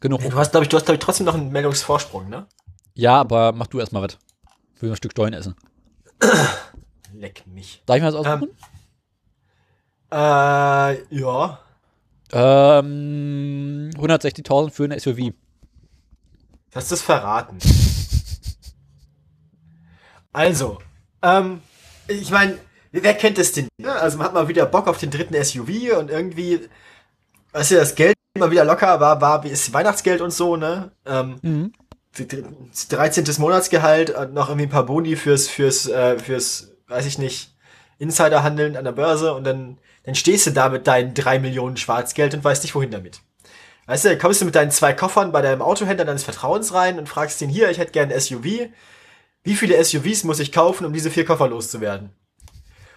Genug. Du hast, glaube ich, du hast, glaube ich, trotzdem noch einen Meldungsvorsprung, ne? Ja, aber mach du erstmal was. Ich will ein Stück Steuern essen. Leck mich. Darf ich mir das aussuchen? Äh, ja. Ähm, 160.000 für eine SUV. Hast du es verraten? Also, ähm, ich meine, wer kennt das denn? Ja, also man hat mal wieder Bock auf den dritten SUV und irgendwie, weißt du, das Geld immer wieder locker war, war, wie ist Weihnachtsgeld und so, ne? Ähm, Mhm. 13. Monatsgehalt, und noch irgendwie ein paar Boni fürs, fürs, äh, fürs, weiß ich nicht, Insiderhandeln an der Börse und dann, dann stehst du da mit deinen drei Millionen Schwarzgeld und weißt nicht, wohin damit. Weißt du, kommst du mit deinen zwei Koffern bei deinem Autohändler deines Vertrauens rein und fragst ihn hier, ich hätte gerne ein SUV. Wie viele SUVs muss ich kaufen, um diese vier Koffer loszuwerden?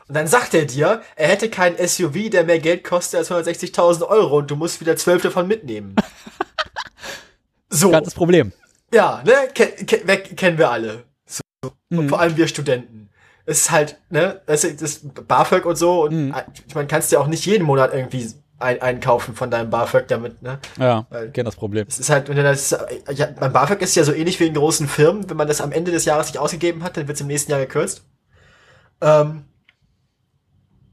Und dann sagt er dir, er hätte keinen SUV, der mehr Geld kostet als 160.000 Euro und du musst wieder zwölf davon mitnehmen. So. Ganzes Problem. Ja, ne, ke ke weg- kennen wir alle. So. Und Mhm. vor allem wir Studenten. Es ist halt, ne, das ist das BAföG und so und Mhm. ich meine, kannst ja auch nicht jeden Monat irgendwie ein einkaufen von deinem BAföG damit, ne? Ja, Weil- kenn das Problem. Es ist halt, wenn du das, ja, beim BAföG ist ja so ähnlich wie in großen Firmen, wenn man das am Ende des Jahres nicht ausgegeben hat, dann wird es im nächsten Jahr gekürzt. Ähm,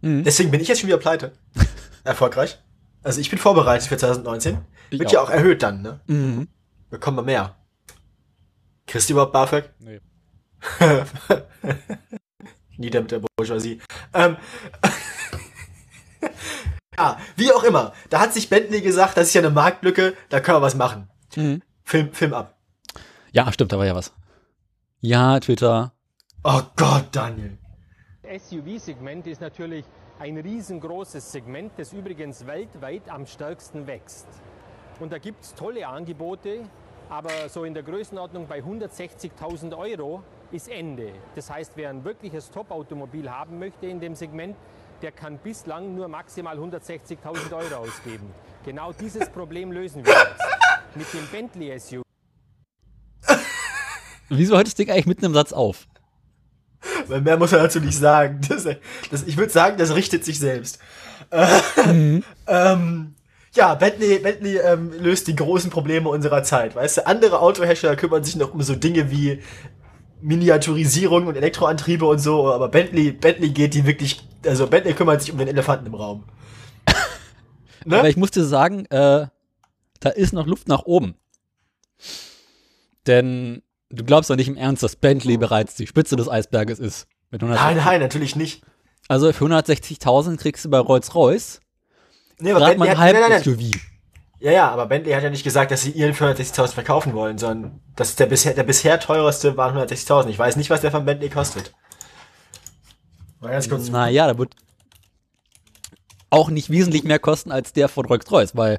Mhm. deswegen bin ich jetzt schon wieder pleite. Erfolgreich. Also ich bin vorbereitet für 2019. Ich Wird ja auch. auch erhöht dann, ne? Mhm. Bekommen wir mehr. Kriegst du überhaupt BAföG? Nee. Nieder mit der Bourgeoisie. Ähm, ja, wie auch immer. Da hat sich Bentley gesagt, das ist ja eine Marktlücke, da können wir was machen. Mhm. Film, Film ab. Ja, stimmt, da war ja was. Ja, Twitter. Oh Gott, Daniel. SUV-Segment ist natürlich ein riesengroßes Segment, das übrigens weltweit am stärksten wächst. Und da gibt es tolle Angebote, aber so in der Größenordnung bei 160.000 Euro ist Ende. Das heißt, wer ein wirkliches Top-Automobil haben möchte in dem Segment, der kann bislang nur maximal 160.000 Euro ausgeben. Genau dieses Problem lösen wir jetzt. Mit dem Bentley SUV. Wieso hört das Ding eigentlich mitten im Satz auf? Weil mehr muss er dazu nicht sagen. Das, das, ich würde sagen, das richtet sich selbst. Äh, ähm, ja, Bentley, Bentley ähm, löst die großen Probleme unserer Zeit. Weißt du, andere Autohersteller kümmern sich noch um so Dinge wie Miniaturisierung und Elektroantriebe und so, aber Bentley, Bentley geht die wirklich, also Bentley kümmert sich um den Elefanten im Raum. Ne? Aber ich muss dir sagen, äh, da ist noch Luft nach oben. Denn du glaubst doch nicht im Ernst, dass Bentley bereits die Spitze des Eisberges ist. Mit 100 Nein, nein, natürlich nicht. Also für 160.000 kriegst du bei Rolls-Royce Nee, aber gerade mal ein halbes. SUV. Ja, ja, aber Bentley hat ja nicht gesagt, dass sie ihren für 160.000 verkaufen wollen, sondern das ist der bisher, der bisher teureste waren 160.000. Ich weiß nicht, was der von Bentley kostet. Mal ganz kurz. Naja, da wird auch nicht wesentlich mehr kosten als der von Rolls-Royce, weil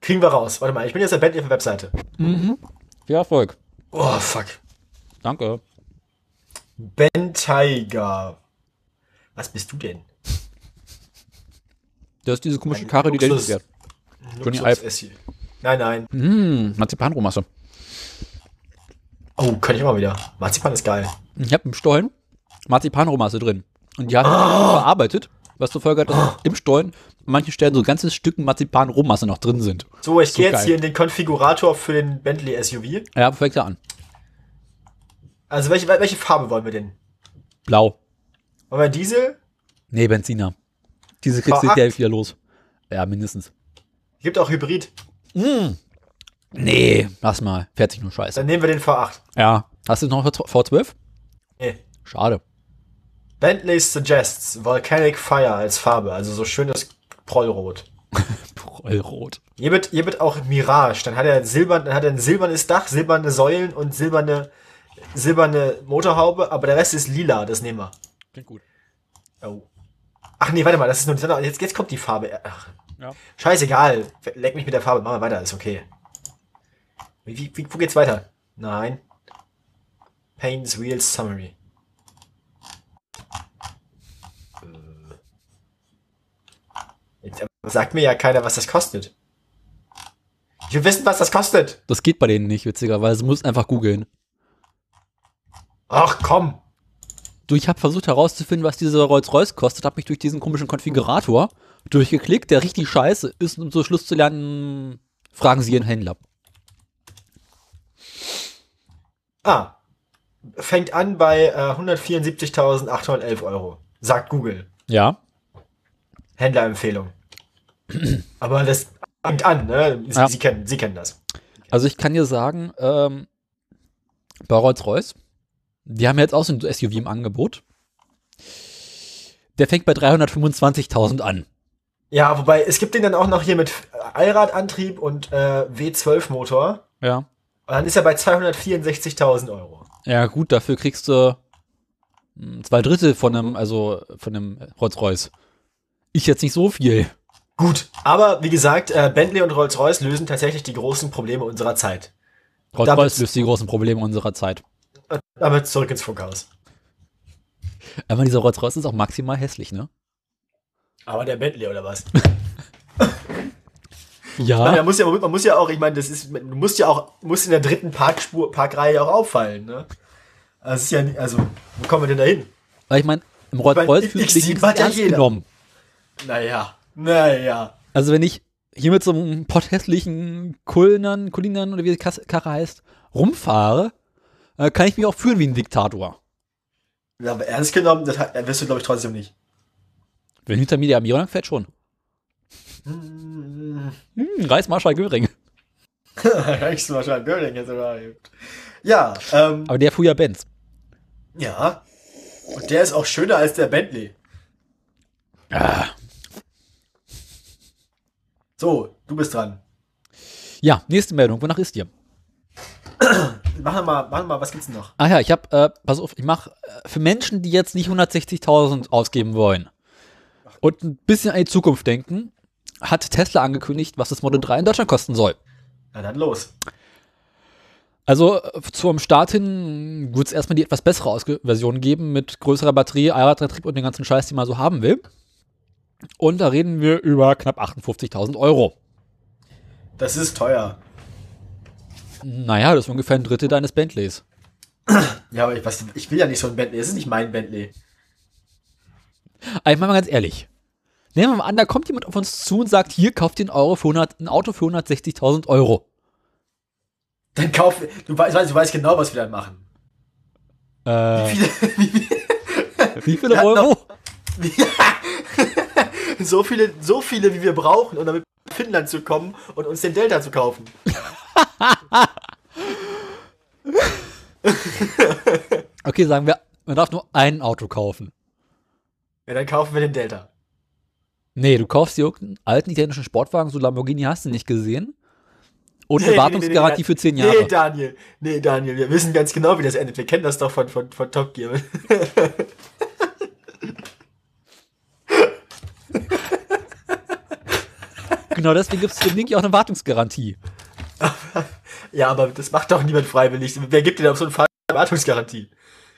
Kriegen wir raus. Warte mal, ich bin jetzt auf Bentley auf der Webseite. viel Erfolg. Oh, fuck. Danke. Ben Tiger. Was bist du denn? Das ist diese komische Karre, die der Luxus. nicht wert. Johnny Luxus Ive. Nein, nein. Hm, Marzipanrohmasse. Oh, kann ich immer wieder. Marzipan ist geil. Ich habe im Stollen Marzipanrohmasse drin. Und die hat verarbeitet, was zur Folge hat, dass im Stollen an manchen Stellen so ganze Stücken Marzipanrohmasse noch drin sind. So, ich So gehe jetzt hier in den Konfigurator für den Bentley SUV. Ja, fängt ja an. Also, welche, welche Farbe wollen wir denn? Blau. Wollen wir Diesel? Nee, Benziner. Diese kriegst du V8. hinterher wieder los. Ja, mindestens. Gibt auch Hybrid. Nee, lass mal. Fährt sich nur scheiße. Dann nehmen wir den V8. Ja. Hast du noch V12? Nee. Schade. Bentley suggests Volcanic Fire als Farbe, also so schönes Prollrot. Prollrot. Hier wird, hier wird auch Mirage. Dann hat er silbern, dann hat er ein silbernes Dach, silberne Säulen und silberne, silberne Motorhaube, aber der Rest ist lila, das nehmen wir. Klingt gut. Oh. Ach nee, warte mal, das ist nur, jetzt, jetzt kommt die Farbe. Ach, Ja. scheißegal. Leck mich mit der Farbe, machen wir weiter, ist okay. Wie, wie, wo geht's weiter? Nein. Paints Wheels Summary. Äh. Jetzt sagt mir ja keiner, was das kostet. Ich will wissen, was das kostet. Das geht bei denen nicht, witzigerweise. Du musst einfach googeln. Ach komm. Du, ich habe versucht herauszufinden, was dieser Rolls-Royce kostet, habe mich durch diesen komischen Konfigurator durchgeklickt, der richtig scheiße ist, um zum Schluss zu lernen, fragen Sie Ihren Händler. Ah. Fängt an bei äh, 174.811 Euro. Sagt Google. Ja. Händlerempfehlung. Aber das fängt an, ne? Sie, Ja. Sie, kennen, Sie kennen das. Also ich kann dir sagen, ähm, bei Rolls-Royce, die haben jetzt auch so ein SUV im Angebot. Der fängt bei 325.000 an. Ja, wobei, es gibt den dann auch noch hier mit Allradantrieb und äh, W12-Motor. Ja. Und dann ist er bei 264.000 Euro. Ja, gut, dafür kriegst du hm, zwei Drittel von einem, also von einem Rolls-Royce. Ich jetzt nicht so viel. Gut, aber wie gesagt, äh, Bentley und Rolls-Royce lösen tatsächlich die großen Probleme unserer Zeit. Rolls-Royce löst die großen Probleme unserer Zeit. Äh, Damit zurück ins Funkhaus. Aber dieser Rolls-Royce ist auch maximal hässlich, ne? Aber der Bentley oder was? Ja. Man, muss ja, man muss ja auch, ich meine, das ist, du musst ja auch, musst in der dritten Parkspur, Parkreihe auch auffallen, ne? Also, ist ja nicht, also, wo kommen wir denn da hin? Weil ich meine, im Rolls-Royce Ich- ja ernst jeder. genommen. Naja, naja. Also wenn ich hier mit so einem potthässlichen Kulnern, Kulinern oder wie die Karre heißt, rumfahre, äh, kann ich mich auch fühlen wie ein Diktator. Ja, aber ernst genommen, das wirst du, glaube ich, trotzdem nicht. Wenn hinter mir der Amiral fährt, schon. Hm, Reichsmarschall Göring. Reichsmarschall Göring jetzt sogar. Ja, ähm, Aber der fuhr ja Benz. ja. Und der ist auch schöner als der Bentley. Ah. So, du bist dran. Ja, nächste Meldung. Wonach ist dir? Mach noch mal, mach mal, was gibt's denn noch? Ah ja, ich habe, äh, pass auf, ich mache äh, für Menschen, die jetzt nicht 160.000 ausgeben wollen und ein bisschen an die Zukunft denken, hat Tesla angekündigt, was das Model 3 in Deutschland kosten soll. Na dann los. Also äh, zum Start hin wird es erstmal die etwas bessere Ausge Version geben mit größerer Batterie, Allradantrieb und den ganzen Scheiß, den man so haben will. Und da reden wir über knapp 58.000 Euro. Das ist teuer. Naja, das ist ungefähr ein Drittel deines Bentleys. Ja, aber ich, was, ich will ja nicht so ein Bentley. Es ist nicht mein Bentley. Aber ich meine mal ganz ehrlich. Nehmen wir mal an, da kommt jemand auf uns zu und sagt, hier, kauft den Euro für 100, ein Auto für 160.000 Euro. Dann kauf, du weißt, du weißt genau, was wir dann machen. Äh, Viele, wie, wie viele Euro? so viele, so viele, wie wir brauchen, um damit nach Finnland zu kommen und uns den Delta zu kaufen. Okay, sagen wir, man darf nur ein Auto kaufen. Ja, dann kaufen wir den Delta. Nee, du kaufst dir irgendeinen alten italienischen Sportwagen, so Lamborghini hast du nicht gesehen. Und eine Nee, nee, Wartungsgarantie nee, nee, für 10 Nee, Jahre. Daniel. Nee, Daniel. Wir wissen ganz genau, wie das endet. Wir kennen das doch von, von, von Top Gear. Genau deswegen gibt es für den Link ja auch eine Wartungsgarantie. ja, aber das macht doch niemand freiwillig. Wer gibt dir auf so eine Wartungsgarantie?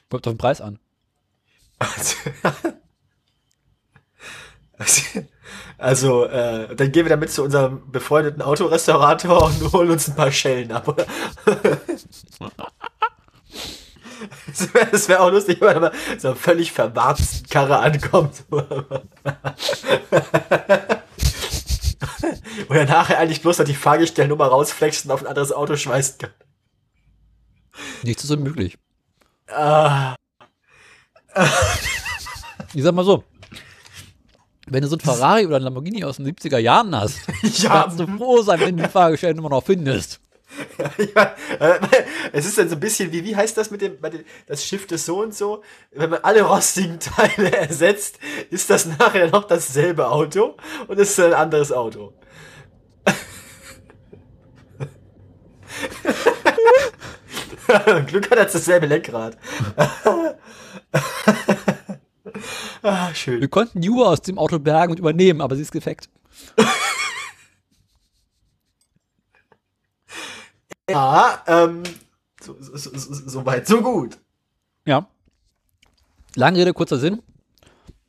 Kommt auf den Preis an. Also, äh, dann gehen wir damit zu unserem befreundeten Autorestaurator und holen uns ein paar Schellen ab? Das wäre wär auch lustig, wenn man so einer völlig verwarzten Karre ankommt. Wo er nachher eigentlich bloß noch die Fahrgestellnummer rausflext und auf ein anderes Auto schweißen kann. Nichts ist unmöglich. Ah, Ich sag mal so. Wenn du so ein Ferrari oder ein Lamborghini aus den 70er Jahren hast, ja, kannst du froh sein, wenn du die Fahrgestellnummer immer noch findest. ja, äh, es ist dann so ein bisschen wie, wie heißt das mit dem, das Schiff ist so und so? Wenn man alle rostigen Teile ersetzt, ist das nachher noch dasselbe Auto und es ist ein anderes Auto. Glück hat er dasselbe Lenkrad. Ah, schön. Wir konnten Uhr aus dem Auto bergen und übernehmen, aber sie ist gefeckt. Ja, ähm, so, so, so, so, weit, so gut. Ja. Lange Rede, kurzer Sinn.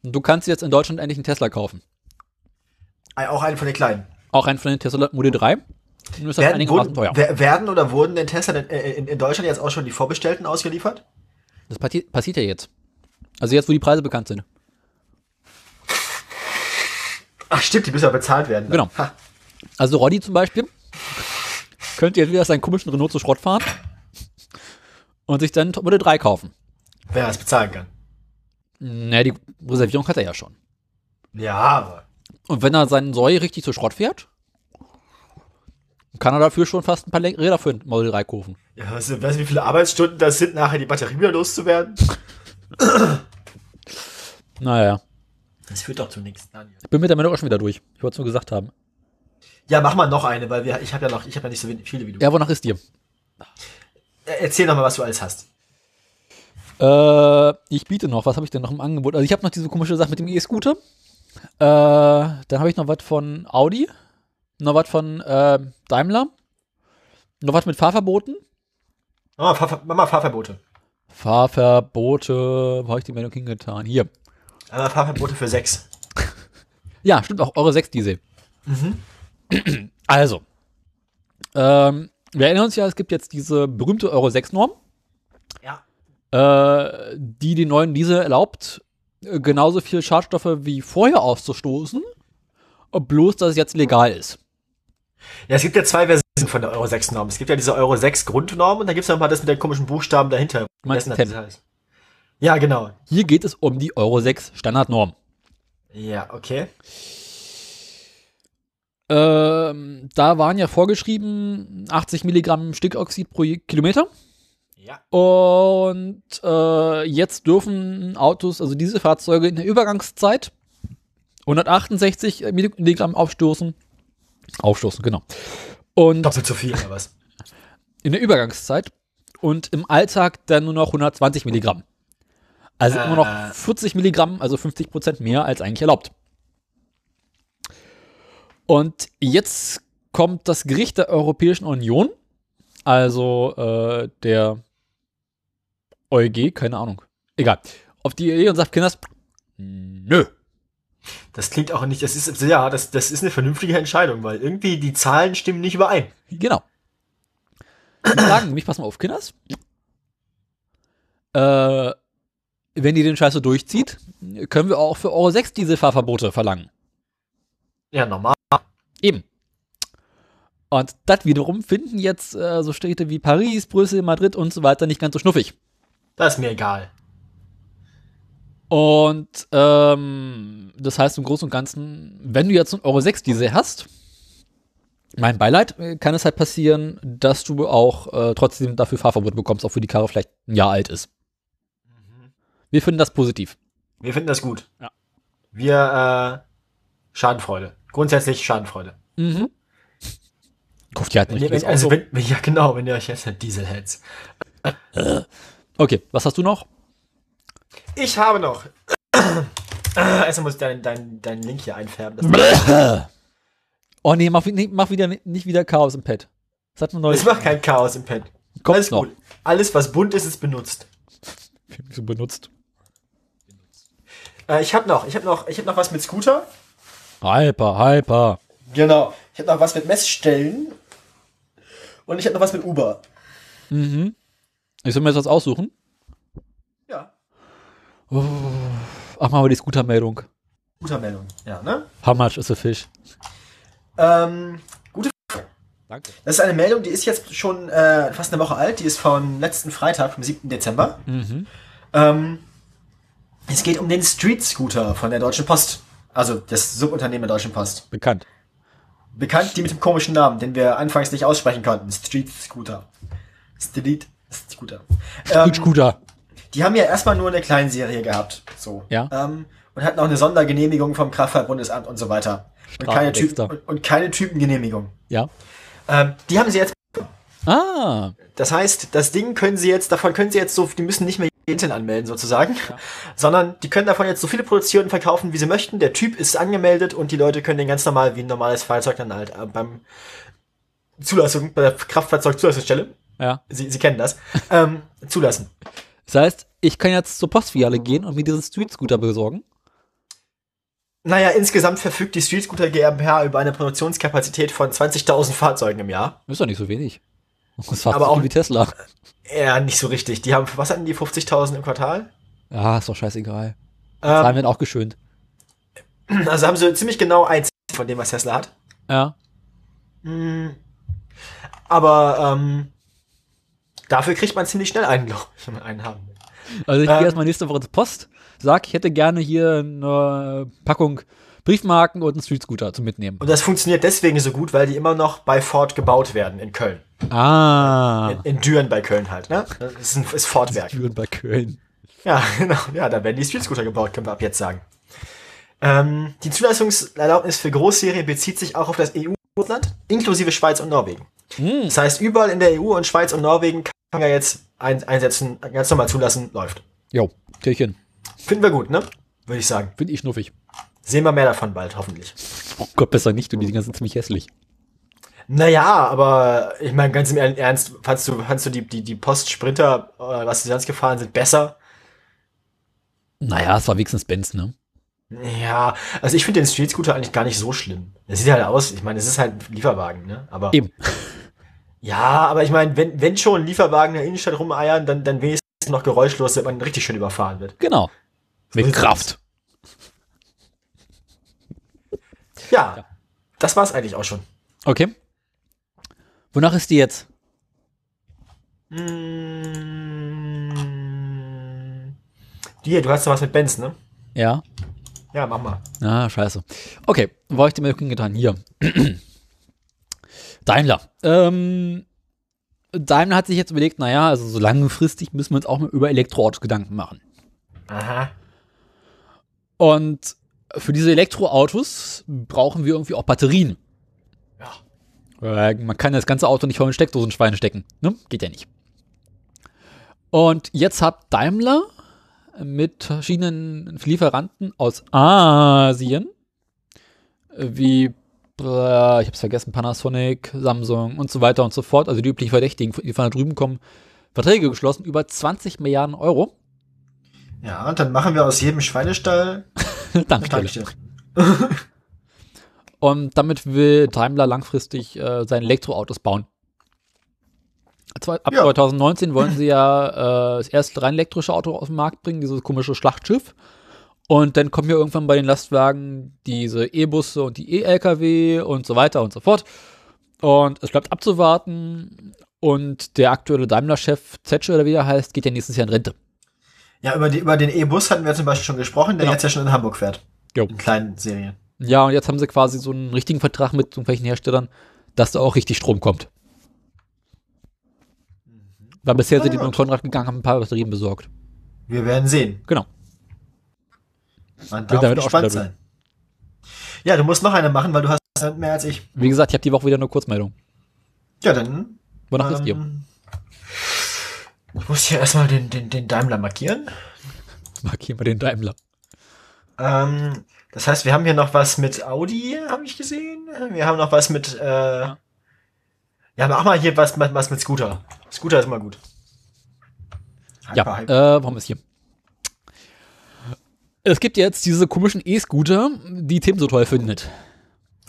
Du kannst jetzt in Deutschland endlich einen Tesla kaufen. Äh, Auch einen von den kleinen. Auch einen von den Tesla Model 3. Und ist das Werden, wurden, werden oder wurden denn Tesla in, in, in Deutschland jetzt auch schon die Vorbestellten ausgeliefert? Das passi- passiert ja jetzt. Also jetzt, wo die Preise bekannt sind. Ach stimmt, die müssen ja bezahlt werden. dann. Genau. Ha. Also Roddy zum Beispiel könnte jetzt wieder seinen komischen Renault zu Schrott fahren und sich dann Model 3 kaufen. Wer das bezahlen kann. Naja, die Reservierung hat er ja schon. Ja, aber. Und wenn er seinen Soi richtig zu Schrott fährt, kann er dafür schon fast ein paar Räder für ein Model 3 kaufen. Ja, weißt du, weißt du, wie viele Arbeitsstunden das sind, nachher die Batterie wieder loszuwerden? Naja. Das führt doch zu nichts, Daniel. Ich bin mit der Meldung auch schon wieder durch. Ich wollte es nur gesagt haben. Ja, mach mal noch eine, weil wir, ich habe ja noch, ich habe ja nicht so viele wie du. Ja, wonach ist dir? Äh, Erzähl doch mal, was du alles hast. Äh, ich biete noch. Was habe ich denn noch im Angebot? Also ich habe noch diese komische Sache mit dem E-Scooter. Äh, dann habe ich noch was von Audi. Noch was von äh, Daimler. Noch was mit Fahrverboten. Mach mal, Fahr, mach mal Fahrverbote. Fahrverbote. Wo habe ich die Meldung hingetan? Hier. Einmal Fahrverbote für sechs. Ja, stimmt auch. Euro 6 Diesel. Also. Ähm, wir erinnern uns ja, es gibt jetzt diese berühmte Euro 6 Norm. Ja. äh, die den neuen Diesel erlaubt, äh, genauso viel Schadstoffe wie vorher auszustoßen, bloß dass es jetzt legal ist. Ja, es gibt ja zwei Versionen von der Euro 6 Norm. Es gibt ja diese Euro 6 Grundnorm und dann gibt es noch mal das mit den komischen Buchstaben dahinter. Meinst Vergessen, 10. wie das heißt. Ja, genau. Hier geht es um die Euro 6 Standardnorm. Ja, okay. Ähm, da waren ja vorgeschrieben 80 Milligramm Stickoxid pro Kilometer. Ja. Und äh, jetzt dürfen Autos, also diese Fahrzeuge in der Übergangszeit 168 Milligramm aufstoßen. Aufstoßen, genau. Und Doppelt so viel oder was? in der Übergangszeit und im Alltag dann nur noch 120 Milligramm. Also immer Äh. noch 40 Milligramm, also 50 Prozent mehr als eigentlich erlaubt. Und jetzt kommt das Gericht der Europäischen Union, also äh, der EuG, keine Ahnung, egal, auf die Idee und sagt, Kinders, nö. Das klingt auch nicht, das ist, ja, das, das ist eine vernünftige Entscheidung, weil irgendwie die Zahlen stimmen nicht überein. Genau. Die sagen nämlich, pass mal auf, Kinders. Äh, wenn ihr den Scheiß so durchzieht, können wir auch für Euro 6 diese Fahrverbote verlangen. Ja, normal. Eben. Und das wiederum finden jetzt äh, so Städte wie Paris, Brüssel, Madrid und so weiter nicht ganz so schnuffig. Das ist mir egal. Und ähm, das heißt im Großen und Ganzen, wenn du jetzt einen Euro 6 Diesel hast, mein Beileid, äh, kann es halt passieren, dass du auch äh, trotzdem dafür Fahrverbot bekommst, auch für die Karre vielleicht ein Jahr alt ist. Wir finden das positiv. Wir finden das gut. Ja. Wir, äh, Schadenfreude. Grundsätzlich Schadenfreude. Mhm. Kauft ihr halt Wenn wenn, also wenn, ja, genau, wenn ihr euch jetzt nicht Dieselheads. Okay, was hast du noch? Ich habe noch. Erstmal muss ich deinen dein, dein Link hier einfärben. Oh nee, mach, nee, mach wieder nicht wieder Chaos im Pad. Das hat man neulich. das macht kein Chaos im Pad. Kommt Alles noch. gut. Alles, was bunt ist, ist benutzt. So benutzt. Äh, ich habe noch, ich habe noch, ich habe noch was mit Scooter. Hyper, hyper. Genau. Ich habe noch was mit Messstellen. Und ich habe noch was mit Uber. Mhm. Ich soll mir jetzt was aussuchen. Ja. Ach, machen wir die Scooter-Meldung. Scootermeldung. Ja, ne? How much is a fish? Ähm, Danke. das ist eine Meldung, die ist jetzt schon äh, fast eine Woche alt. Die ist vom letzten Freitag, vom 7. Dezember. Mhm. Ähm, es geht um den Street Scooter von der Deutschen Post. Also das Subunternehmen der Deutschen Post. Bekannt. Bekannt die mit dem komischen Namen, den wir anfangs nicht aussprechen konnten. Street Scooter. Street Scooter. Ähm, Scooter. die haben ja erstmal nur eine Kleinserie gehabt. So. Ja. Ähm, und hatten auch eine Sondergenehmigung vom Kraftfahrtbundesamt und so weiter. Und keine, Typ und, und keine Typengenehmigung. Ja. Ähm, die haben sie jetzt. Ah. Das heißt, das Ding können sie jetzt, davon können sie jetzt so, die müssen nicht mehr einzeln anmelden sozusagen, sondern die können davon jetzt so viele produzieren und verkaufen, wie sie möchten. Der Typ ist angemeldet und die Leute können den ganz normal wie ein normales Fahrzeug dann halt äh, beim Zulassung, bei der Kraftfahrzeugzulassungsstelle, Ja. sie, sie kennen das, ähm, zulassen. Das heißt, ich kann jetzt zur Postfiliale gehen und mir diesen Street Scooter besorgen. Naja, insgesamt verfügt die Street Scooter GmbH über eine Produktionskapazität von 20.000 Fahrzeugen im Jahr. Ist doch nicht so wenig. Das ist fast Aber auch- wie Tesla. Ja, nicht so richtig. Die haben, was hatten die, 50.000 im Quartal? Ja, ist doch scheißegal. Zahlen Ähm, werden auch geschönt. also haben sie ziemlich genau ein Zehntel von dem, was Tesla hat. Ja. Hm. Aber ähm, dafür kriegt man ziemlich schnell einen, glaube ich, wenn man einen haben will. Also ich Ähm. gehe erstmal nächste Woche zur Post, sag, ich hätte gerne hier eine Packung Briefmarken und einen Street Scooter zum Mitnehmen. Und das funktioniert deswegen so gut, weil die immer noch bei Ford gebaut werden in Köln. Ah. In, in Düren bei Köln halt, ne? Das ist ein ist Ford-Werk. Türen bei Köln. Ja, genau. Ja, da werden die Street Scooter gebaut, können wir ab jetzt sagen. Ähm, die Zulassungserlaubnis für Großserien bezieht sich auch auf das EU-Land, inklusive Schweiz und Norwegen. Hm. Das heißt, überall in der EU und Schweiz und Norwegen kann man ja jetzt ein, einsetzen, ganz normal zulassen, läuft. Jo, Türchen. Finden wir gut, ne? Würde ich sagen. Finde ich schnuffig. Sehen wir mehr davon bald, hoffentlich. Oh Gott, besser nicht, du, die sind ziemlich hässlich. Naja, aber ich meine, ganz im Ernst, fandst du, fandst du die, die, die Post-Sprinter, äh, was die sonst gefahren sind, besser? Naja, es war wenigstens Benz, ne? Ja, also ich finde den Street Scooter eigentlich gar nicht so schlimm. Es sieht halt aus, ich meine, es ist halt ein Lieferwagen, ne? Aber Eben. ja, aber ich meine, wenn, wenn schon Lieferwagen in der Innenstadt rumeiern, dann, dann wenigstens noch geräuschlos, damit man richtig schön überfahren wird. Genau. Mit Kraft. Ja, Ja. das war's eigentlich auch schon. Okay. Wonach ist die jetzt? Mm, Dir, du hast noch was mit Benz, ne? Ja. Ja, mach mal. Ah, scheiße. Okay, wo hab ich die Meldung getan? Hier. Daimler. Ähm, Daimler hat sich jetzt überlegt, naja, also so langfristig müssen wir uns auch mal über Elektroautos Gedanken machen. Aha. Und für diese Elektroautos brauchen wir irgendwie auch Batterien. Äh, man kann das ganze Auto nicht voll in Steckdosenschweine stecken. Ne? Geht ja nicht. Und jetzt hat Daimler mit verschiedenen Lieferanten aus Asien, äh, wie, äh, ich hab's vergessen, Panasonic, Samsung und so weiter und so fort, also die üblichen Verdächtigen, die von da drüben kommen, Verträge geschlossen, über 20 Milliarden Euro. Ja, und dann machen wir aus jedem Schweinestall eine Tankstelle. Tankstelle. Und damit will Daimler langfristig äh, seine Elektroautos bauen. Ab Ja. 2019 wollen sie ja äh, das erste rein elektrische Auto auf den Markt bringen, dieses komische Schlachtschiff. Und dann kommen ja irgendwann bei den Lastwagen diese E-Busse und die E-Lkw und so weiter und so fort. Und es bleibt abzuwarten. Und der aktuelle Daimler-Chef, Zetsche oder wie er heißt, geht ja nächstes Jahr in Rente. Ja, über, die, über den E-Bus hatten wir zum Beispiel schon gesprochen, der Genau. jetzt ja schon in Hamburg fährt. Jo. In kleinen Serien. Ja, und jetzt haben sie quasi so einen richtigen Vertrag mit irgendwelchen Herstellern, dass da auch richtig Strom kommt. Weil bisher sind die nur in Konrad gegangen, haben ein paar Batterien besorgt. Wir werden sehen. Genau. Man darf damit auch gespannt sein. Ja, du musst noch eine machen, weil du hast mehr als ich. Wie gesagt, ich habe die Woche wieder eine Kurzmeldung. Ja, dann. Wonach ist ihr? ähm, Ich muss hier erstmal den, den, den Daimler markieren. Markieren wir den Daimler. Ähm, das heißt, wir haben hier noch was mit Audi, habe ich gesehen. Wir haben noch was mit. Äh, ja, mach mal hier was, was mit Scooter. Scooter ist immer gut. Ja, Hyper, äh, warum ist hier? Es gibt jetzt diese komischen E-Scooter, die Tim so toll findet.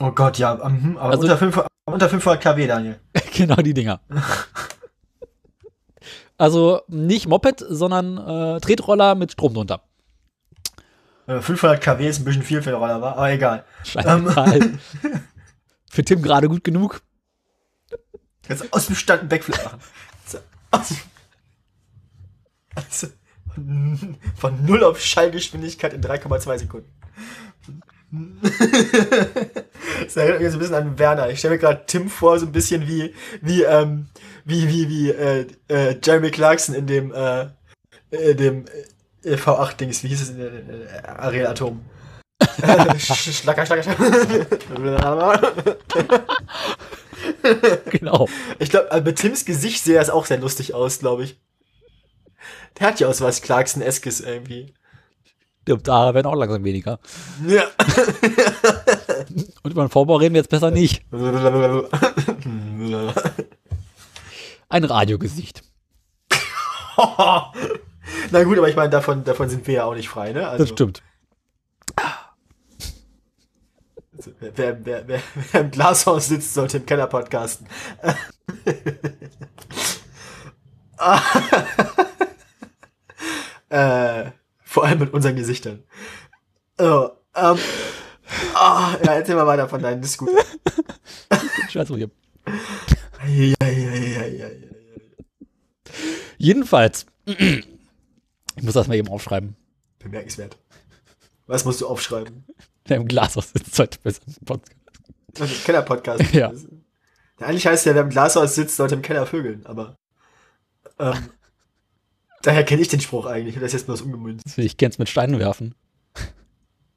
Oh Gott, ja, mhm, aber Also- unter, 500, unter 500 kW, Daniel. genau die Dinger. also nicht Moped, sondern äh, Tretroller mit Strom drunter. Äh, 500 kW ist ein bisschen viel für den Roller, war, aber egal. Scheiße. Für Tim gerade gut genug. Jetzt aus dem Stand einen Backflip machen. So, aus, also, von, von 0 auf Schallgeschwindigkeit in 3,2 Sekunden. Das erinnert mich so ein bisschen an Werner. Ich stelle mir gerade Tim vor, so ein bisschen wie, wie, ähm, wie, wie, wie, äh, äh, Jeremy Clarkson in dem, äh, äh, dem V8-Dings, wie hieß es in der äh, Ariel Atom? Äh, sch- Schlacker, schlacker, schlacker. Genau. Ich glaube, mit Tims Gesicht sähe das auch sehr lustig aus, glaube ich. Der hat ja auch so was Clarkson-eskes irgendwie. Die da werden auch langsam weniger. Ja. Und über den Vorbau reden wir jetzt besser nicht. Ein Radiogesicht. Na gut, aber ich meine, davon, davon sind wir ja auch nicht frei, ne? Also, Das stimmt. Wer, wer, wer, wer, wer im Glashaus sitzt, sollte im Keller podcasten. äh, vor allem mit unseren Gesichtern. Oh, ähm, ah, ja, erzähl mal weiter von deinen Scooter. Scheiße, hier. Jedenfalls. Ich muss das mal eben aufschreiben. Bemerkenswert. Was musst du aufschreiben? Der im Glashaus sitzt heute besser im Podcast. Also, Keller-Podcast. Ja. Eigentlich heißt ja, wer im Glashaus sitzt, sollte im Keller vögeln, aber ähm, daher kenne ich den Spruch eigentlich und das ist jetzt bloß umgemünzt. Ich kenn's mit Steinen werfen.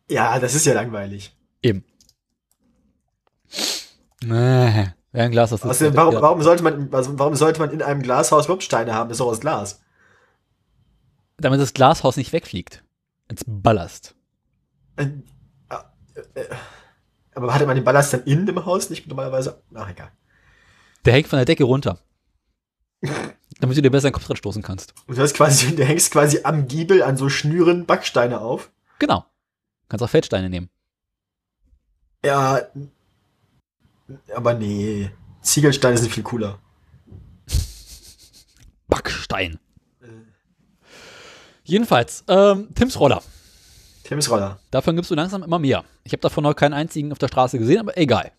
Ja, das ist ja langweilig. Eben. Nee, wäre ein Glas, das Außerdem, warum, warum, sollte man, also warum sollte man in einem Glashaus überhaupt Steine haben? Das ist doch aus Glas. Damit das Glashaus nicht wegfliegt. Ins Ballast. Äh, äh, aber hatte man den Ballast dann in dem Haus nicht normalerweise? Ach, egal. Der hängt von der Decke runter. damit du dir besser den Kopf dran stoßen kannst. Und du hast quasi, du hängst quasi am Giebel an so Schnüren Backsteine auf. Genau. Kannst auch Feldsteine nehmen. Ja, aber nee. Ziegelsteine sind viel cooler. Backstein. Jedenfalls, ähm, Tims Roller. Tims Roller. Davon gibst du langsam immer mehr. Ich habe davon noch keinen einzigen auf der Straße gesehen, aber egal.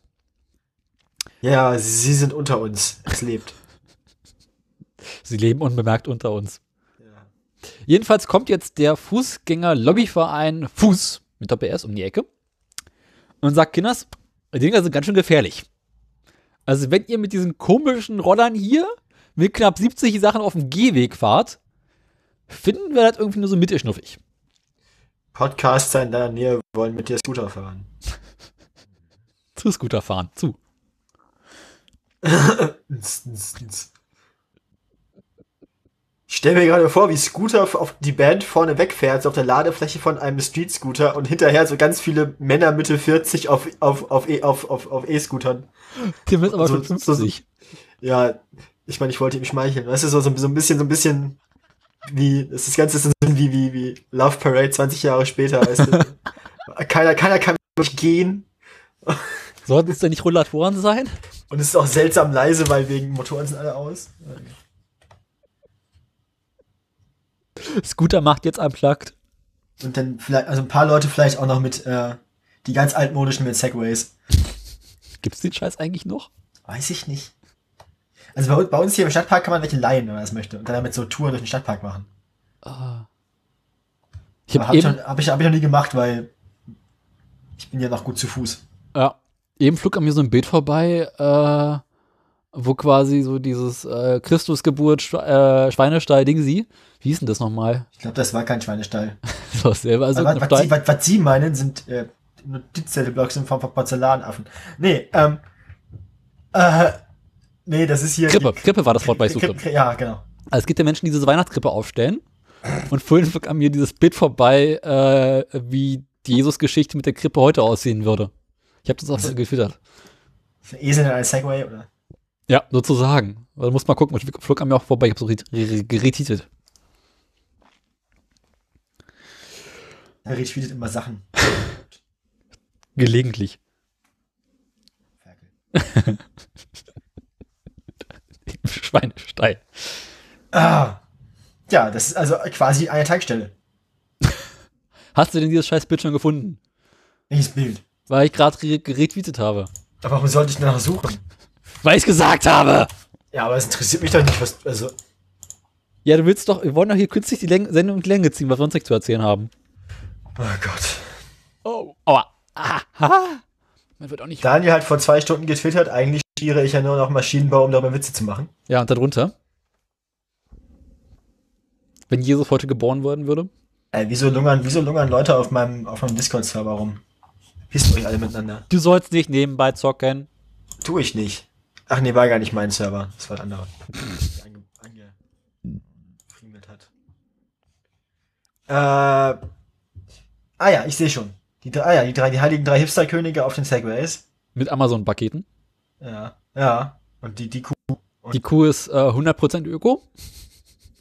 Ja, sie sind unter uns. Es lebt. sie leben unbemerkt unter uns. Ja. Jedenfalls kommt jetzt der Fußgänger-Lobbyverein Fuß mit Doppel-S um die Ecke und sagt, Kinders, die Dinger sind ganz schön gefährlich. Also wenn ihr mit diesen komischen Rollern hier mit knapp 70 Sachen auf dem Gehweg fahrt, finden wir das irgendwie nur so mittelschnuffig. Podcaster in deiner Nähe wollen mit dir Scooter fahren. zu Scooter fahren, zu. Ich stelle mir gerade vor, wie Scooter auf die Band vorne wegfährt, so auf der Ladefläche von einem Street-Scooter und hinterher so ganz viele Männer Mitte 40 auf, auf, auf, e, auf, auf, auf E-Scootern. Tim ist aber so, schon 50. So, ja, ich meine, ich wollte ihm schmeicheln. Weißt du, so, so, ein bisschen, so ein bisschen wie, das Ganze ist wie, wie, wie Love Parade 20 Jahre später, weißt du. keiner, keiner kann wirklich gehen. Sollten es denn nicht Rollatoren sein? Und es ist auch seltsam leise, weil wegen Motoren sind alle aus. Scooter macht jetzt unplugged. Und dann vielleicht, also ein paar Leute vielleicht auch noch mit, äh, die ganz altmodischen mit Segways. Gibt's den Scheiß eigentlich noch? Weiß ich nicht. Also bei, bei, uns hier im Stadtpark kann man welche leihen, wenn man das möchte. Und dann damit so Touren durch den Stadtpark machen. Ah. Ich habe hab, eben, hab ich, hab ich noch nie gemacht, weil ich bin ja noch gut zu Fuß. Ja. Eben flog an mir so ein Bild vorbei, äh, wo quasi so dieses äh, Christusgeburt äh, Schweinestall-Ding sie. Wie hieß denn das nochmal? Ich glaube, das war kein Schweinestall. so, selber. Also was, was, sie, was, was, Sie, meinen, sind äh, Notizzettelblocks in Form von Porzellanaffen. Nee, ähm, äh, nee, das ist hier. Krippe, Krippe war das Wort bei Suche. Ja, genau. Also es gibt ja Menschen, die diese Weihnachtskrippe aufstellen. Und vorhin an mir dieses Bild vorbei, äh, wie die Jesus-Geschichte mit der Krippe heute aussehen würde. Ich habe das auch also, gefüttert. Esel in ein Segway, oder? Ja, sozusagen. Also muss mal gucken, ich flog an mir auch vorbei, ich habe so geretweetet. Er retweetet immer Sachen. Gelegentlich. Schweinestall. Ah. Ja, das ist also quasi eine Tankstelle. Hast du denn dieses scheiß Bild schon gefunden? Welches Bild? Weil ich gerade geretweetet habe. Aber warum sollte ich danach suchen? Weil ich gesagt habe. Ja, aber es interessiert mich doch nicht, was. Also. Ja, du willst doch, wir wollen doch hier künstlich die Länge, Sendung und Länge ziehen, was wir uns nicht zu erzählen haben. Oh Gott. Oh. Aua. Aha. Man wird auch nicht. Daniel hat vor zwei Stunden getwittert, eigentlich studiere ich ja nur noch Maschinenbau, um darüber Witze zu machen. Ja, und darunter? Wenn Jesus heute geboren worden würde? Ey, wieso lungern, wieso lungern Leute auf meinem, auf meinem Discord-Server rum? Wisst euch alle miteinander. Du sollst nicht nebenbei zocken. Tu ich nicht. Ach nee, war gar nicht mein Server. Das war ein anderer. ange, angefriemelt hat. Äh, ah ja, ich sehe schon. Die, ah ja, die, drei, die heiligen drei Hipster-Könige auf den Segways. Mit Amazon-Paketen. Ja, ja. Und die, die Kuh. Und die Kuh ist äh, 100% Öko.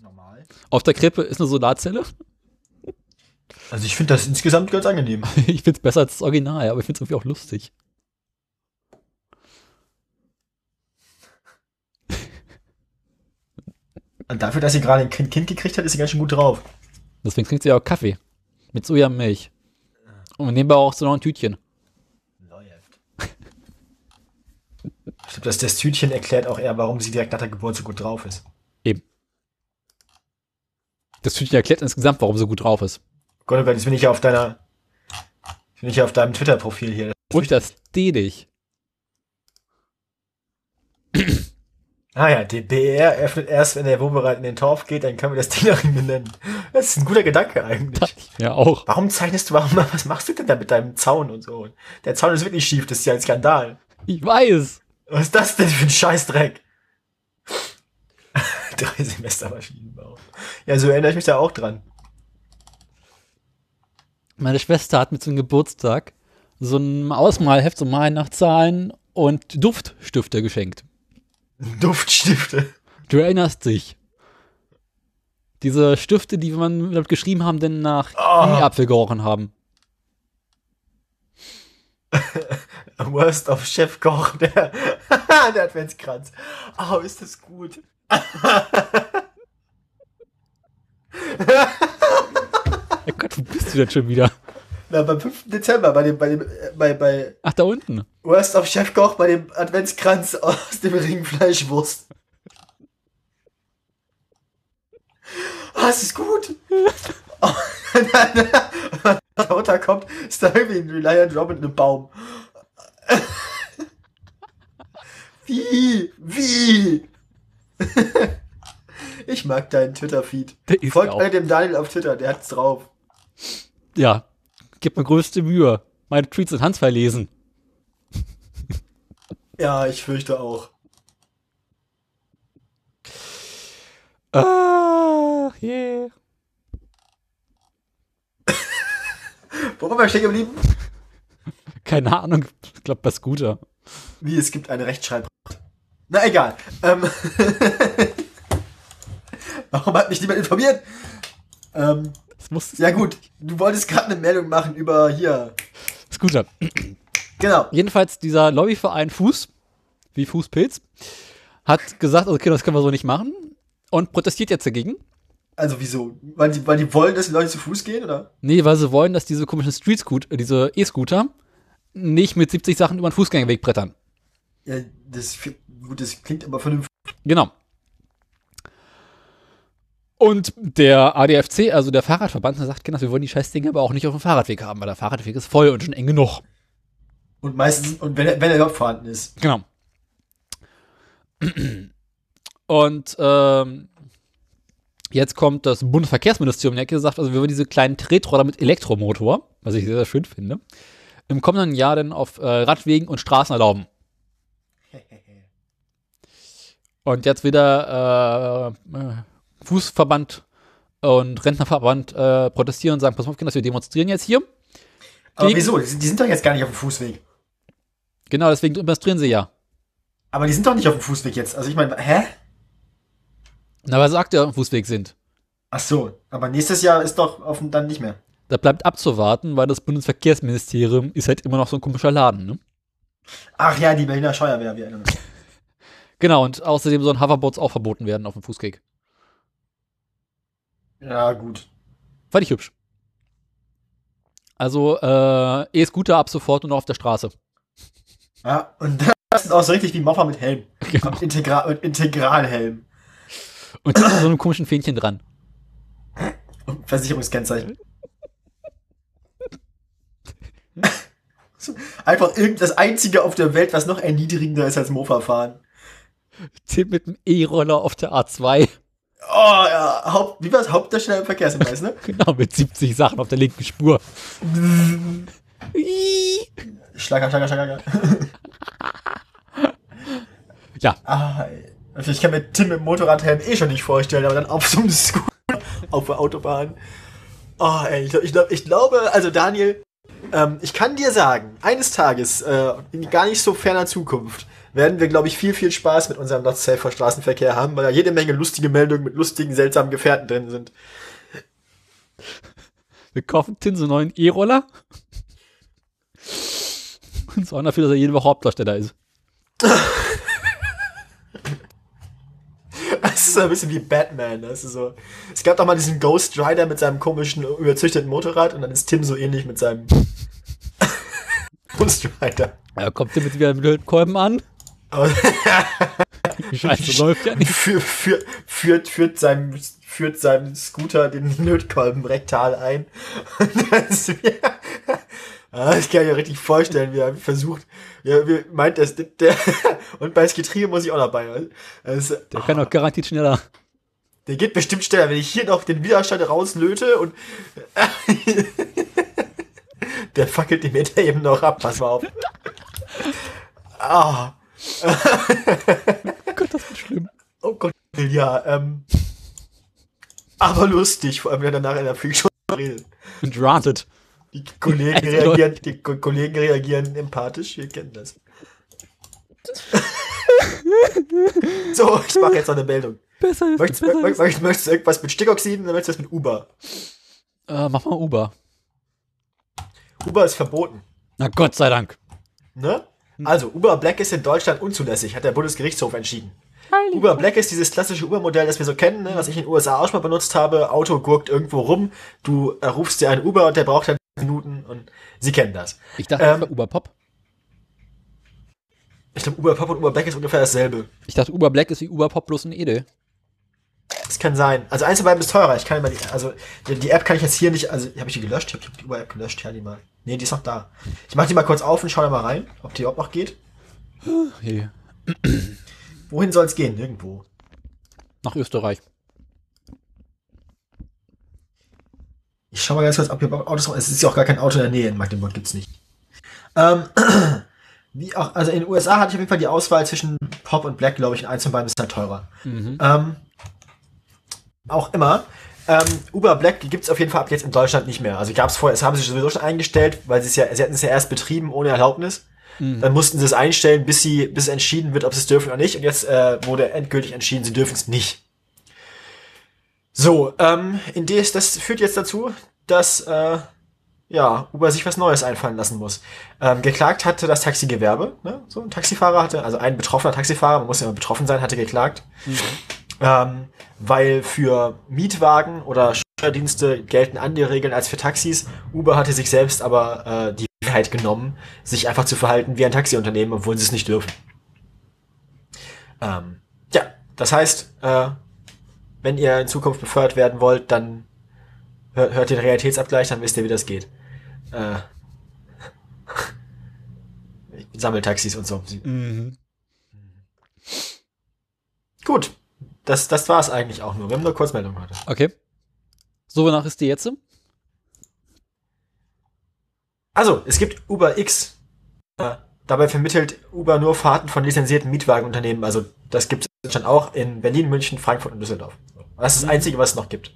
Normal. Auf der Krippe ist eine Solarzelle. Also ich finde das insgesamt ganz angenehm. ich finde es besser als das Original, aber ich finde es irgendwie auch lustig. Und dafür, dass sie gerade ein kind, gekriegt hat, ist sie ganz schön gut drauf. Deswegen trinkt sie ja auch Kaffee. Mit Sojamilch. Und nebenbei auch so noch ein Tütchen. Läuft. Ich glaube, dass das Tütchen erklärt auch eher, warum sie direkt nach der Geburt so gut drauf ist. Eben. Das Tütchen erklärt insgesamt, warum sie so gut drauf ist. Gott, oh jetzt bin ich ja auf deiner. Bin ich ja auf deinem Twitter-Profil hier. Und das D dich. Ah ja, den BER öffnet erst, wenn der Wobereit in den Torf geht, dann können wir das Ding nach ihm benennen. Das ist ein guter Gedanke eigentlich. Ja, auch. Warum zeichnest du, warum, was machst du denn da mit deinem Zaun und so? Der Zaun ist wirklich schief, das ist ja ein Skandal. Ich weiß. Was ist das denn für ein Scheißdreck? Drei Semester Maschinenbau. Ja, so erinnere ich mich da auch dran. Meine Schwester hat mir zum Geburtstag so ein Ausmalheft, so Malen nach Zahlen und Duftstifte geschenkt. Duftstifte. Du erinnerst dich. Diese Stifte, die man damit geschrieben haben, denn nach Oh. Apfel gerochen haben. Worst of Chef Koch, der, der Adventskranz. Oh, ist das gut. Oh Gott, wo bist du denn schon wieder? Na, beim 5. Dezember, bei dem, bei dem, äh, bei, bei Ach, da unten. Worst of Chef Koch, bei dem Adventskranz aus dem Ringfleischwurst. Ah, es ist gut. Oh, dann, darunter kommt, ist da irgendwie ein Reliant Robin in einem Baum. Wie? Wie? Ich mag deinen Twitter-Feed. Folgt ja mal dem Daniel auf Twitter, der hat's drauf. Ja, gib mir größte Mühe. Meine Tweets in Hans verlesen. Ja, ich fürchte auch. Ah, yeah. Wo waren wir stehen geblieben? Keine Ahnung, ich glaube bei Scooter. Wie, es gibt eine Rechtschreibrecht. Na egal. Ähm, Warum hat mich niemand informiert? Ähm, ja gut, du wolltest gerade eine Meldung machen über hier. Scooter. Genau. Jedenfalls dieser Lobbyverein Fuß, wie Fußpilz, hat gesagt, okay, das können wir so nicht machen und protestiert jetzt dagegen. Also wieso? Weil die, weil die wollen, dass die Leute zu Fuß gehen, oder? Nee, weil sie wollen, dass diese komischen Street Scooter, äh, diese E-Scooter nicht mit 70 Sachen über den Fußgängerweg brettern. Ja, das, gut, das klingt aber vernünftig. Genau. Und der ADFC, also der Fahrradverband, sagt, genau, wir wollen die Scheißdinge aber auch nicht auf dem Fahrradweg haben, weil der Fahrradweg ist voll und schon eng genug. Und meistens, und wenn er, wenn er überhaupt vorhanden ist. Genau. Und ähm, jetzt kommt das Bundesverkehrsministerium in die Ecke sagt, also wir wollen diese kleinen Tretroller mit Elektromotor, was ich sehr, sehr schön finde, im kommenden Jahr dann auf äh, Radwegen und Straßen erlauben. Und jetzt wieder äh, äh, Fußverband und Rentnerverband äh, protestieren und sagen, pass auf, Kinder, wir demonstrieren jetzt hier. Aber wieso? Die sind doch jetzt gar nicht auf dem Fußweg. Genau, deswegen demonstrieren sie ja. Aber die sind doch nicht auf dem Fußweg jetzt. Also ich meine, hä? Na, aktuell auf dem Fußweg sind. Ach so, aber nächstes Jahr ist doch dem, dann nicht mehr. Da bleibt abzuwarten, weil das Bundesverkehrsministerium ist halt immer noch so ein komischer Laden, ne? Ach ja, die Berliner Scheuerwehr, wir erinnern uns. Genau, und außerdem sollen Hoverboards auch verboten werden auf dem Fußweg. Ja, gut. Fand ich hübsch. Also, äh, E-Scooter ab sofort nur noch auf der Straße. Ja, und das ist auch so richtig wie Moffa mit Helm. Genau. Und, Integra und Integralhelm. Und mit so einem komischen Fähnchen dran. Versicherungskennzeichen. Einfach irgend das einzige auf der Welt, was noch erniedrigender ist als Mofa fahren. Zählt mit dem E-Roller auf der A2. Oh ja, Haupt, wie war's? Hauptdarsteller im Verkehrshinweis, ne? Genau, mit 70 Sachen auf der linken Spur. Schlager, Schlager, Schlager. Ja, Ah. Also ich kann mir Tim im Motorradhelm eh schon nicht vorstellen, aber dann auf so einem Scooter auf der Autobahn. Oh, ey, ich, glaub- ich, glaub, ich glaube, also Daniel, ähm, ich kann dir sagen, eines Tages, äh, in gar nicht so ferner Zukunft, werden wir, glaube ich, viel, viel Spaß mit unserem Not Safe for Straßenverkehr haben, weil da jede Menge lustige Meldungen mit lustigen, seltsamen Gefährten drin sind. wir kaufen Tin so einen neuen E-Roller. Und sorgen dafür, dass er jede Woche Hauptdarsteller ist. Das ist so ein bisschen wie Batman, das ist so. Es gab doch mal diesen Ghost Rider mit seinem komischen, überzüchteten Motorrad und dann ist Tim so ähnlich mit seinem Ghost Rider. Er kommt hier mit wieder mit dem Kolben an. Scheiße läuft ja nicht. für, für, führt, führt, seinem, führt seinem Scooter den Lötkolben rektal ein. Und dann ist Ah, Ich kann mir richtig vorstellen, wie er versucht, ja, wie meint das, der, und bei Skitrier muss ich auch dabei. Also, Der kann doch garantiert schneller. der geht bestimmt schneller, wenn ich hier noch den Widerstand rauslöte und der fackelt die Meter eben noch ab, pass mal auf. Ah, Gott, das wird schlimm. oh Gott, ja, ähm, aber lustig, vor allem wenn er danach in der Freakshow redet. Granted. Die Kollegen Also, reagieren, die Ko Kollegen reagieren empathisch, wir kennen das. so, ich mache jetzt noch eine Meldung. Besser ist, Möchtest, besser mö ist. möchtest, möchtest du irgendwas mit Stickoxiden oder möchtest du das mit Uber? Äh, mach mal Uber. Uber ist verboten. Na Gott sei Dank. Ne? Also, Uber Black ist in Deutschland unzulässig, hat der Bundesgerichtshof entschieden. Uber Black ist dieses klassische Uber-Modell, das wir so kennen, ne, was ich in den USA auch schon mal benutzt habe. Auto gurkt irgendwo rum, du äh, rufst dir einen Uber und der braucht dann Minuten und sie kennen das. Ich dachte, Ähm, das war Uber Pop. Ich glaube, Uber Pop und Uber Black ist ungefähr dasselbe. Ich dachte, Uber Black ist wie Uber Pop bloß ein Ede. Das kann sein. Also eins von beiden ist teurer. Ich kann immer die, also die, die App kann ich jetzt hier nicht, also habe ich die gelöscht? Ich habe die Uber-App gelöscht, ja die mal. Nee, die ist noch da. Ich mache die mal kurz auf und schau da mal rein, ob die überhaupt noch geht. Hey. Wohin soll es gehen? Nirgendwo. Nach Österreich. Ich schau mal ganz kurz, ob hier Autos. Es ist ja auch gar kein Auto in der Nähe in Magdeburg, gibt's nicht. Ähm, wie auch, also in den USA hatte ich auf jeden Fall die Auswahl zwischen Pop und Black, glaube ich, und eins von beiden ist halt teurer. Ähm, auch immer. Ähm, Uber Black gibt's auf jeden Fall ab jetzt in Deutschland nicht mehr. Also gab's vorher, das haben sie sowieso schon eingestellt, weil sie es ja, sie hatten es ja erst betrieben ohne Erlaubnis. Dann mussten sie es einstellen, bis sie, bis entschieden wird, ob sie es dürfen oder nicht. Und jetzt äh, wurde endgültig entschieden, sie dürfen es nicht. So, ähm, in des, das führt jetzt dazu, dass äh, ja, Uber sich was Neues einfallen lassen muss. Ähm, geklagt hatte das Taxigewerbe, ne? So ein Taxifahrer hatte, also ein betroffener Taxifahrer, man muss ja immer betroffen sein, hatte geklagt. Ähm, weil für Mietwagen oder Steuerdienste gelten andere Regeln als für Taxis. Uber hatte sich selbst aber äh, die Freiheit genommen, sich einfach zu verhalten wie ein Taxiunternehmen, obwohl sie es nicht dürfen. Ähm, ja, das heißt, äh, wenn ihr in Zukunft befördert werden wollt, dann hört, hört den Realitätsabgleich, dann wisst ihr, wie das geht. Äh, Sammeltaxis und so. Mhm. Gut, das, das war es eigentlich auch nur. Wir haben nur Kurzmeldungen heute. Okay. So, wonach ist die jetzt? Also, es gibt Uber X. Äh, dabei vermittelt Uber nur Fahrten von lizenzierten Mietwagenunternehmen. Also, das gibt es schon auch in Berlin, München, Frankfurt und Düsseldorf. Das ist das Einzige, was es noch gibt.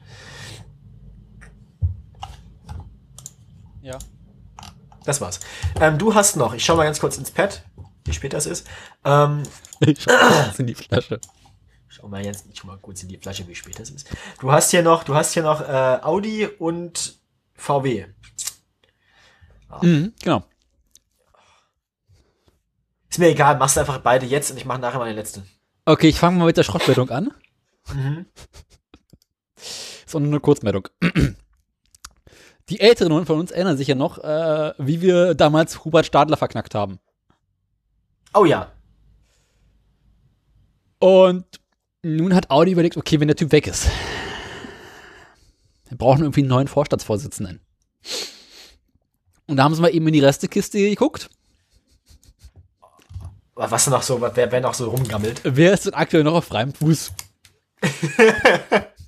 Ja. Das war's. Ähm, du hast noch, ich schau mal ganz kurz ins Pad, wie spät das ist. Ähm, Ich schau mal jetzt in die Flasche. schau mal jetzt, ich schau mal kurz in die Flasche, wie spät das ist. Du hast hier noch, du hast hier noch äh, Audi und VW. Mhm, genau. Ist mir egal, machst einfach beide jetzt und ich mache nachher mal den letzten. Okay, ich fange mal mit der Schrottmeldung an. Ist auch nur eine Kurzmeldung. Die Älteren von uns erinnern sich ja noch, äh, wie wir damals Hubert Stadler verknackt haben. Oh ja. Und nun hat Audi überlegt, okay, wenn der Typ weg ist, wir brauchen irgendwie einen neuen Vorstandsvorsitzenden. Und da haben sie mal eben in die Restekiste geguckt. Was noch so, wer, wer noch so rumgammelt? Wer ist denn aktuell noch auf freiem Fuß?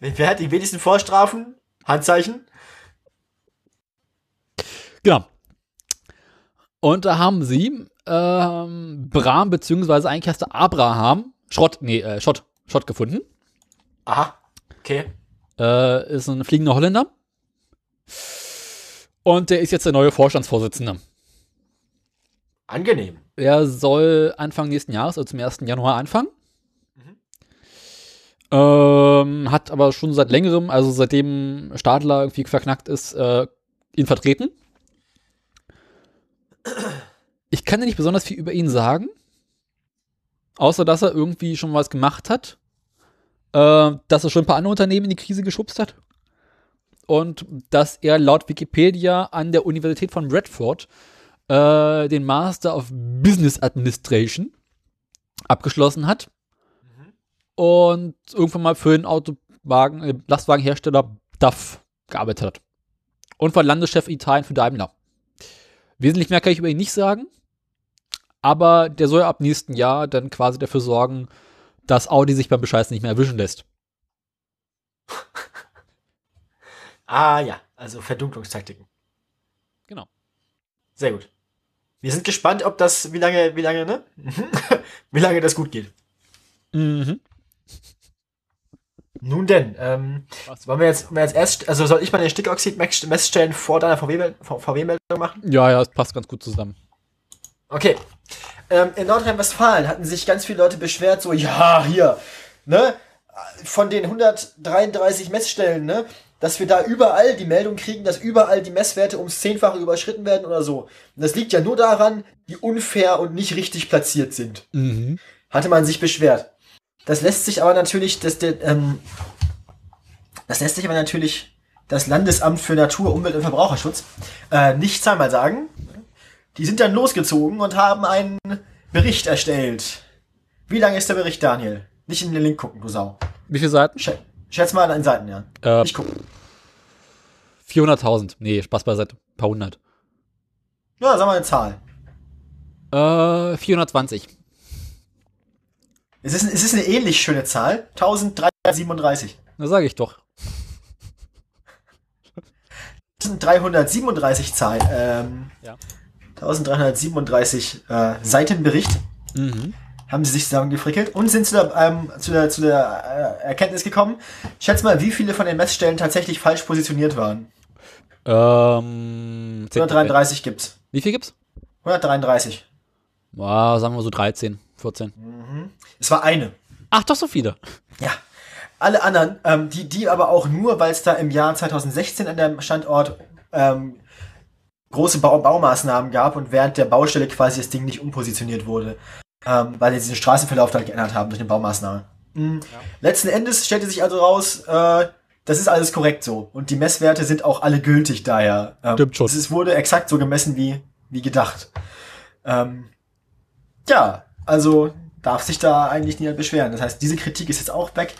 Wer hat die wenigsten Vorstrafen? Handzeichen? Genau. Und da haben sie ähm, Bram, beziehungsweise eigentlich heißt er Abraham, Schrott, nee, äh, Schott, Schott gefunden. Aha. Okay. Äh, ist ein fliegender Holländer. Und der ist jetzt der neue Vorstandsvorsitzende. Angenehm. Er soll Anfang nächsten Jahres, also zum 1. Januar anfangen. Ähm, hat aber schon seit längerem, also seitdem Stadler irgendwie verknackt ist, äh, ihn vertreten. Ich kann ja nicht besonders viel über ihn sagen. Außer, dass er irgendwie schon was gemacht hat. Äh, dass er schon ein paar andere Unternehmen in die Krise geschubst hat. Und dass er laut Wikipedia an der Universität von Bradford äh, den Master of Business Administration abgeschlossen hat und irgendwann mal für den Autowagen, äh, Lastwagenhersteller DAF gearbeitet hat. Und war Landeschef Italien für Daimler. Wesentlich mehr kann ich über ihn nicht sagen. Aber der soll ab nächsten Jahr dann quasi dafür sorgen, dass Audi sich beim Bescheißen nicht mehr erwischen lässt. Ah ja, also Verdunklungstaktiken. Genau. Sehr gut. Wir sind gespannt, ob das, wie lange, wie lange, ne? wie lange das gut geht. Mhm. Nun denn, ähm, Was? wollen wir jetzt, wollen wir jetzt erst, also soll ich mal den Stickoxid-Messstellen vor deiner VW-Meldung VW machen? Ja, ja, es passt ganz gut zusammen. Okay. Ähm, in Nordrhein-Westfalen hatten sich ganz viele Leute beschwert, so, ja, hier, ne, von den 133 Messstellen, ne, dass wir da überall die Meldung kriegen, dass überall die Messwerte ums Zehnfache überschritten werden oder so. Und das liegt ja nur daran, die unfair und nicht richtig platziert sind. Mhm. Hatte man sich beschwert. Das lässt sich aber natürlich, das, der, ähm, das lässt sich aber natürlich das Landesamt für Natur, Umwelt und Verbraucherschutz äh, nicht zweimal sagen. Die sind dann losgezogen und haben einen Bericht erstellt. Wie lang ist der Bericht, Daniel? Nicht in den Link gucken, du Sau. Wie viele Seiten? Schä schätz mal an Seiten, ja. Äh, Ich gucke. 400.000. Nee, Spaß beiseite. Ein paar hundert. Ja, sag mal eine Zahl. Äh, 420. Es ist, es ist eine ähnlich schöne Zahl. 1337. Na, sage ich doch. 1337 Zahl. Ähm, Ja. 1337 äh, Seitenbericht. Mhm. haben sie sich zusammengefrickelt und sind zu der, ähm, zu der, zu der äh, Erkenntnis gekommen. Schätz mal, wie viele von den Messstellen tatsächlich falsch positioniert waren. Ähm, 133 gibt's. Wie viel gibt's? 133. Ja, sagen wir so 13, 14. Es war eine. Ach, doch so viele. Ja. Alle anderen, ähm, die, die aber auch nur, weil es da im Jahr 2016 an dem Standort ähm, große Bau Baumaßnahmen gab und während der Baustelle quasi das Ding nicht umpositioniert wurde, ähm, weil sie diesen Straßenverlauf dann geändert haben durch eine Baumaßnahme. Mhm. Letzten Endes stellte sich also raus, äh, das ist alles korrekt so. Und die Messwerte sind auch alle gültig daher. Ähm, Stimmt schon. Es wurde exakt so gemessen wie, wie gedacht. Ähm, ja, also darf sich da eigentlich niemand beschweren. Das heißt, diese Kritik ist jetzt auch weg.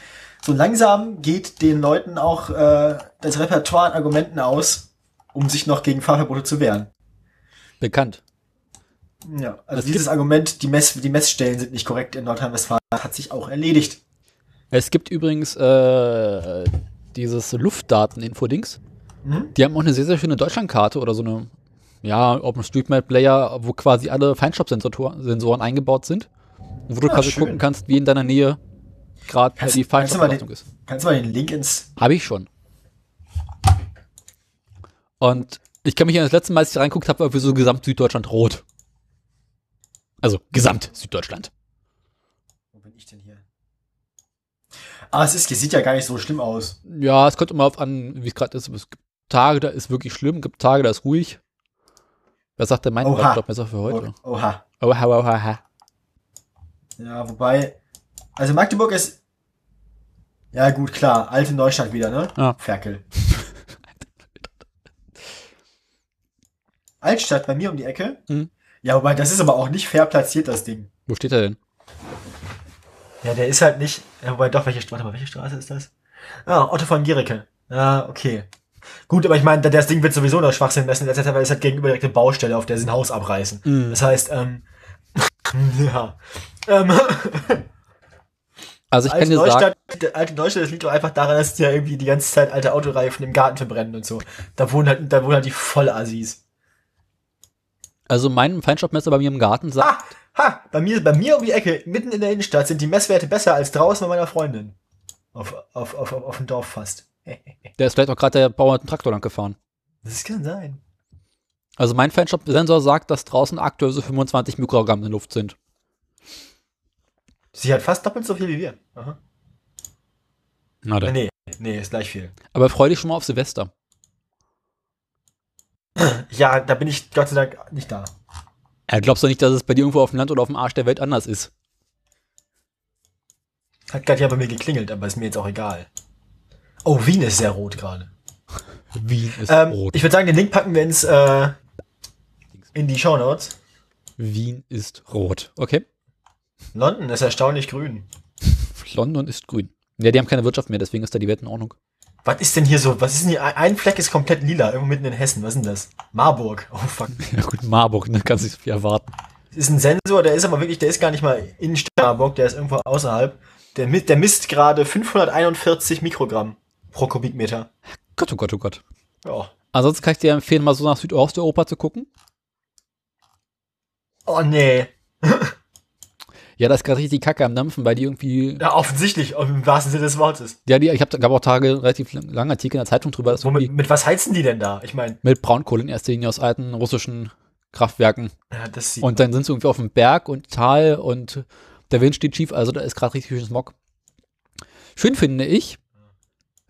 So langsam geht den Leuten auch äh, das Repertoire an Argumenten aus, um sich noch gegen Fahrverbote zu wehren. Bekannt. Ja, also Es dieses Argument, die, Mess, die Messstellen sind nicht korrekt in Nordrhein-Westfalen, hat sich auch erledigt. Es gibt übrigens äh, dieses Luftdaten-Info-Dings. Mhm. Die haben auch eine sehr, sehr schöne Deutschlandkarte oder so eine, ja, OpenStreetMap-Layer, wo quasi alle Feinstaubsensoren eingebaut sind. Und wo du Ah, quasi schön. gucken kannst, wie in deiner Nähe gerade Kannst- die Feinstaubbelastung ist. Kannst du mal den Link ins. Habe ich schon. Und ich kann mich an das letzte Mal, als ich reinguckt habe, war für so Gesamt Süddeutschland rot. Also Gesamt Süddeutschland. Wo bin ich denn hier? Ah, es ist, es sieht ja gar nicht so schlimm aus. Ja, es kommt immer auf an, wie es gerade ist. Es gibt Tage, da ist wirklich schlimm, gibt Tage, da ist ruhig. Was sagt denn mein Oha. Laptop-Messer für heute? oha. Oha, oha, oha. Ja, wobei. Also Magdeburg ist. Ja, gut, klar. Alte Neustadt wieder, ne? Ja. Ferkel. Altstadt bei mir um die Ecke. Mhm. Ja, wobei, das ist aber auch nicht fair platziert, das Ding. Wo steht er denn? Ja, der ist halt nicht. Ja, wobei doch, welche, warte mal, welche Straße ist das? Ah, Otto von Giericke. Ja, okay. Gut, aber ich meine, das Ding wird sowieso noch Schwachsinn messen, etc., weil es hat gegenüber direkt eine Baustelle, auf der sie ein Haus abreißen. Mhm. Das heißt, ähm, ja. Ähm, Also ich kann dir sagen, Neustadt, der alte Neustadt, das liegt doch einfach daran, dass die ja irgendwie die ganze Zeit alte Autoreifen im Garten verbrennen und so. Da wohnen halt, da wohnen halt die Vollassis. also mein Feinstaubmesser bei mir im Garten sagt, Ha! Ha! Bei mir, bei mir um die Ecke, mitten in der Innenstadt, sind die Messwerte besser als draußen bei meiner Freundin. Auf, auf, auf, auf, auf dem Dorf fast. Der ist vielleicht auch gerade der Bauer mit dem Traktor lang gefahren. Das kann sein. Also mein Feinstaubsensor sagt, dass draußen aktuell so 25 Mikrogramm in der Luft sind. Sie hat fast doppelt so viel wie wir. Aha. Na dann. Nee, nee, ist gleich viel. Aber freu dich schon mal auf Silvester. Ja, da bin ich Gott sei Dank nicht da. Ja, glaubst du nicht, dass es bei dir irgendwo auf dem Land oder auf dem Arsch der Welt anders ist? Hat gerade ja bei mir geklingelt, aber ist mir jetzt auch egal. Oh, Wien ist sehr rot gerade. Wien ist Ähm, rot. ich würde sagen, den Link packen wir ins, äh, in die Show Notes. Wien ist rot. Okay. London ist erstaunlich grün. London ist grün. Ja, die haben keine Wirtschaft mehr, deswegen ist da die Welt in Ordnung. Was ist denn hier so? Was ist denn hier? Ein Fleck ist komplett lila, irgendwo mitten in Hessen. Was ist denn das? Marburg. Oh fuck. Ja gut, Marburg, ne? Kannst nicht so viel erwarten. Das ist ein Sensor, der ist aber wirklich, der ist gar nicht mal in Marburg, der ist irgendwo außerhalb. Der, der misst gerade 541 Mikrogramm pro Kubikmeter. Gott, oh Gott, oh Gott. Ja. Ansonsten kann ich dir empfehlen, mal so nach Südosteuropa zu gucken. Oh nee. Ja, da ist gerade richtig Kacke am Dampfen, weil die irgendwie. Ja, offensichtlich, im wahrsten Sinne des Wortes. Ja, die, ich habe gab auch Tage relativ lang- lange Artikel in der Zeitung drüber, Womit, mit was heizen die denn da? Ich meine, mit Braunkohle in erster Linie aus alten russischen Kraftwerken. ja, das sieht Und dann sind sie irgendwie auf dem Berg und Tal und der Wind steht schief, also da ist gerade richtig schön Smog. Schön finde ich,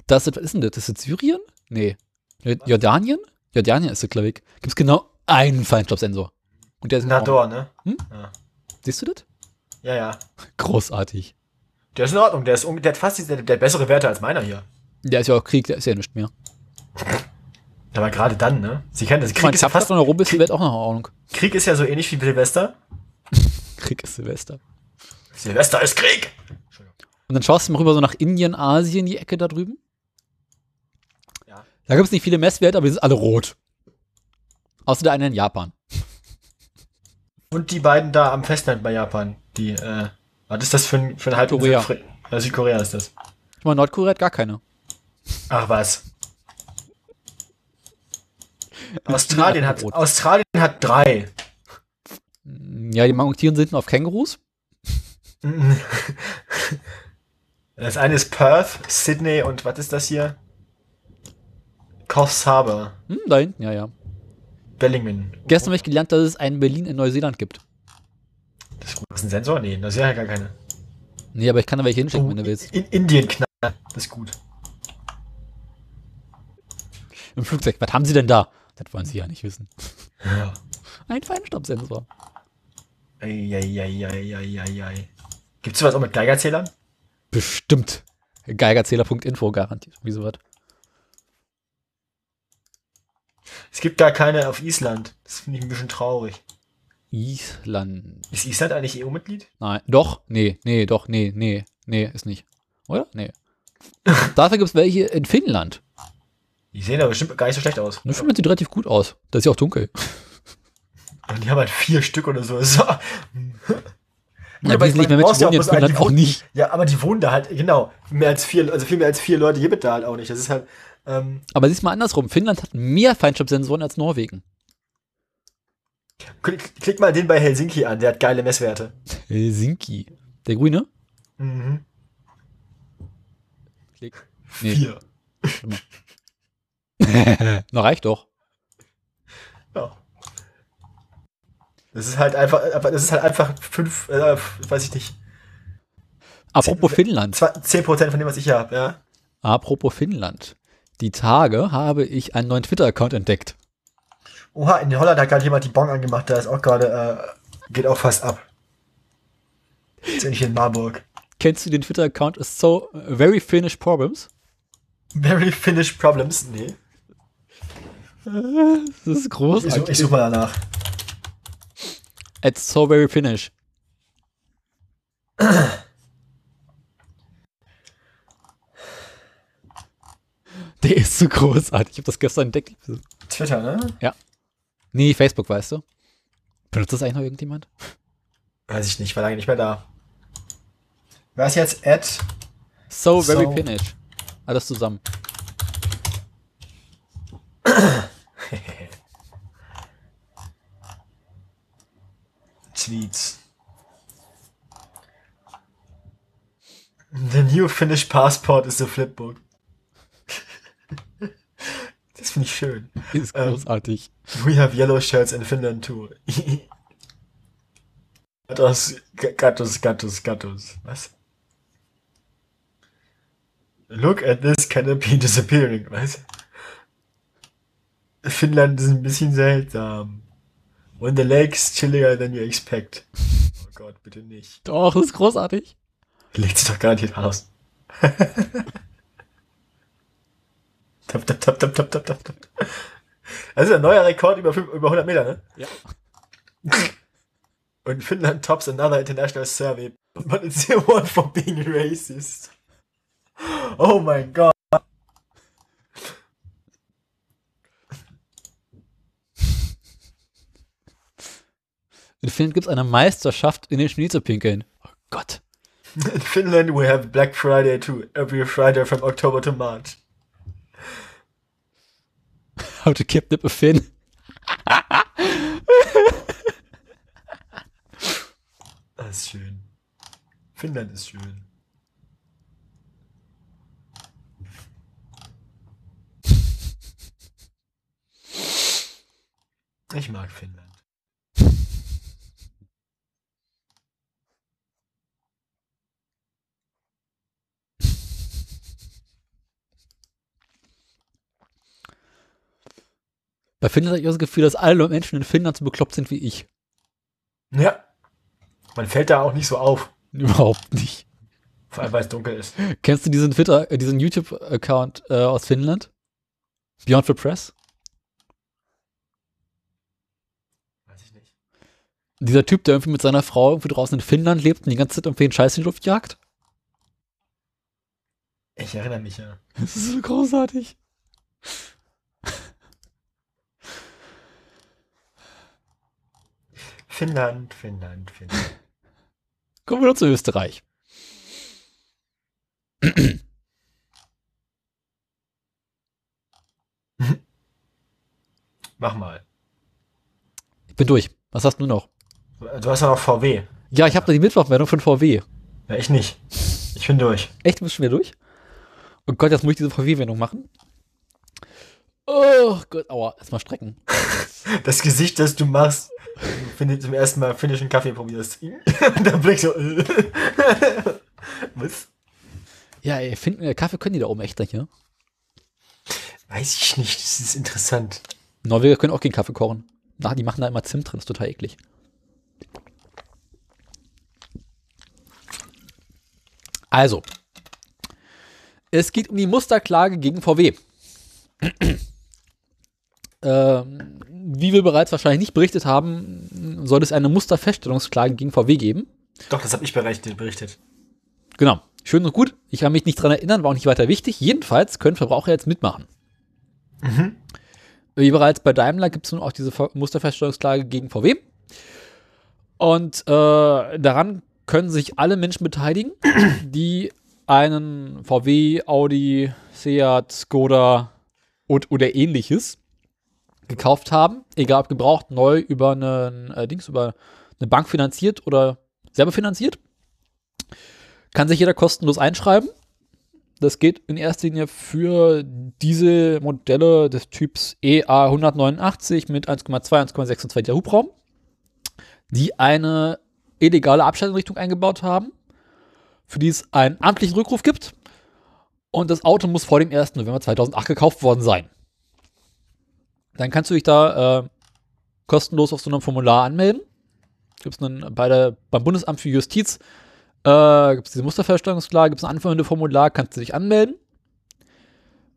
dass, was ist denn das? Das ist Syrien? Nee. Jordanien? Jordanien ist es, glaube ich. Gibt es genau einen Feinstaubsensor. Und der ist. Nador, ne? Siehst du das? Ja, ja. Großartig. Der ist in Ordnung, der ist um, der hat fast die, der, der bessere Werte als meiner hier. Der ist ja auch Krieg, der ist ja nicht mehr. Aber gerade dann, ne? Sie kennen das. Krieg Mein ist ja fast, in Europa ist die Welt auch noch in Ordnung. Krieg ist ja so ähnlich wie Silvester. Krieg ist Silvester. Silvester ist Krieg! Und dann schaust du mal rüber so nach Indien, Asien, die Ecke da drüben. Da gibt es nicht viele Messwerte, aber die sind alle rot. Außer der eine in Japan. Und die beiden da am Festland bei Japan, die, äh, was ist das für ein, für ein Halbinsel? Korea. Fri- Ja, Südkorea ist das. Ich meine, Nordkorea hat gar keine. Ach was. Australien hat. Australien hat drei. Ja, die Magnetieren sind auf Kängurus. Das eine ist Perth, Sydney und was ist das hier? Coffs Hm, da hinten, ja, ja. Bellingham. Gestern habe ich gelernt, dass es einen Berlin in Neuseeland gibt. Das ist ist ein Sensor? Nee, das ist ja gar keine. Nee, aber ich kann da welche hinschicken, Oh, wenn du willst. in Indien knallen. Das ist gut. Im Flugzeug. Was haben sie denn da? Das wollen sie ja nicht wissen. Ja. Ein Feinstaubsensor. Eieieiei. Gibt's sowas auch mit Geigerzählern? Bestimmt. Geigerzähler.info garantiert. Wie sowas. Es gibt gar keine auf Island. Das finde ich ein bisschen traurig. Island. Ist Island eigentlich EU-Mitglied? Nein, doch, nee, nee, doch, nee, nee, nee, ist nicht. Oder? Nee. Dafür gibt es welche in Finnland. Die sehen aber bestimmt gar nicht so schlecht aus. Und Finnland sieht relativ gut aus. Das ist ja auch dunkel. Und die haben halt vier Stück oder so. so. Ja, aber wesentlich mehr Menschen wohnen in Finnland die auch wohnen- nicht. Ja, aber die wohnen da halt, genau. Mehr als vier, also viel mehr als vier Leute gibt es da halt auch nicht. Das ist halt, ähm, Aber siehst mal andersrum. Finnland hat mehr Feinstaubsensoren als Norwegen. klick, klick mal den bei Helsinki an, der hat geile Messwerte. Helsinki. Der Grüne? Mhm. Klick. Nee. Vier. Na, reicht doch. Ja. Das ist halt einfach, das ist halt einfach fünf, äh, weiß ich nicht, Apropos Finnland. zwei- zehn Prozent von dem, was ich hier habe, ja. Apropos Finnland. Die Tage habe ich einen neuen Twitter-Account entdeckt. Oha, in Holland hat gerade jemand die Bon angemacht, da ist auch gerade, äh, geht auch fast ab. Jetzt bin ich in Marburg. Kennst du den Twitter-Account So Very Finnish Problems? Very Finnish Problems? Nee. Das ist Ich, großartig. ich suche mal danach. At So Very Finnish. Der ist so großartig. Ich habe das gestern entdeckt. Twitter, ne? Nee, Facebook, weißt du. Benutzt das eigentlich noch irgendjemand? Weiß ich nicht, war lange nicht mehr da. Wer ist jetzt Ed? So Very So. Finnish. Alles zusammen. Tweets. The new Finnish passport is a flipbook. Das finde ich schön. Ist Ähm. großartig. We have yellow shirts in Finland too. Gattos, Gattos, Gattos, Gattos. Was? Look at this canopy disappearing. Was? Finnland ist ein bisschen seltsam. When the lake's chillier than you expect. Oh Gott, bitte nicht. Doch, das ist großartig. Legt sich doch garantiert aus. tap, tap, tap, tap, tap, tap, tap. Das ist ein neuer Rekord über, über 100 Meter, ne? Ja. Und Finnland tops another international survey, but it's the one for being racist. Oh mein Gott. In Finnland gibt es eine Meisterschaft in den Schnee zu pinkeln. Oh Gott. In Finland we have Black Friday too, every Friday from October to March. How to kidnap a Finn. Das ist schön. Finnland ist schön. Ich mag Finnland. Bei Finnland habe ich das Gefühl, dass alle Menschen in Finnland so bekloppt sind wie ich. Ja. Man fällt da auch nicht so auf. Überhaupt nicht. Vor allem, weil es dunkel ist. Kennst du diesen Twitter, äh, diesen YouTube-Account äh, aus Finnland? Beyond the Press? Weiß ich nicht. Dieser Typ, der irgendwie mit seiner Frau irgendwie draußen in Finnland lebt und die ganze Zeit irgendwie einen Scheiß in die Luft jagt? Ich erinnere mich ja. Das ist so großartig. Finnland, Finnland, Finnland. Kommen wir noch zu Österreich. Mach mal. Ich bin durch. Was hast du noch? Du hast ja noch VW. Ja, ich habe die Mittwochmeldung von VW. Ja, ich nicht. Ich bin durch. Echt, du bist schon wieder durch? Oh Gott, jetzt muss ich diese VW-Wendung machen. Oh Gott, aua, erstmal strecken. Das Gesicht, das du machst, wenn du zum ersten Mal finnischen Kaffee probierst. Und der Blick so. äh. Was? Ja, ey, finden, äh, Kaffee können die da oben echt nicht, ja? Weiß ich nicht. Das ist interessant. Norweger können auch keinen Kaffee kochen. Na, die machen da immer Zimt drin, ist total eklig. Also, es geht um die Musterklage gegen VW. Ähm, wie wir bereits wahrscheinlich nicht berichtet haben, soll es eine Musterfeststellungsklage gegen VW geben. Doch, das habe ich berichtet. berichtet. Genau. Schön und gut. Ich kann mich nicht dran erinnern, war auch nicht weiter wichtig. Jedenfalls können Verbraucher jetzt mitmachen. Wie bereits bei Daimler gibt es nun auch diese Musterfeststellungsklage gegen VW. Und äh, daran können sich alle Menschen beteiligen, die einen VW, Audi, Seat, Skoda und, oder ähnliches gekauft haben, egal ob gebraucht, neu über einen äh, Dings, über eine Bank finanziert oder selber finanziert. Kann sich jeder kostenlos einschreiben. Das geht in erster Linie für diese Modelle des Typs E EA189 mit 1,2, 1,26 Liter Hubraum, die eine illegale Abschalteinrichtung eingebaut haben, für die es einen amtlichen Rückruf gibt. Und das Auto muss vor dem 1. November 2008 gekauft worden sein. Dann kannst du dich da äh, kostenlos auf so einem Formular anmelden. Gibt's einen, bei der, beim Bundesamt für Justiz äh, gibt es diese Musterfeststellungsklage, gibt es ein anfängendes Formular, kannst du dich anmelden.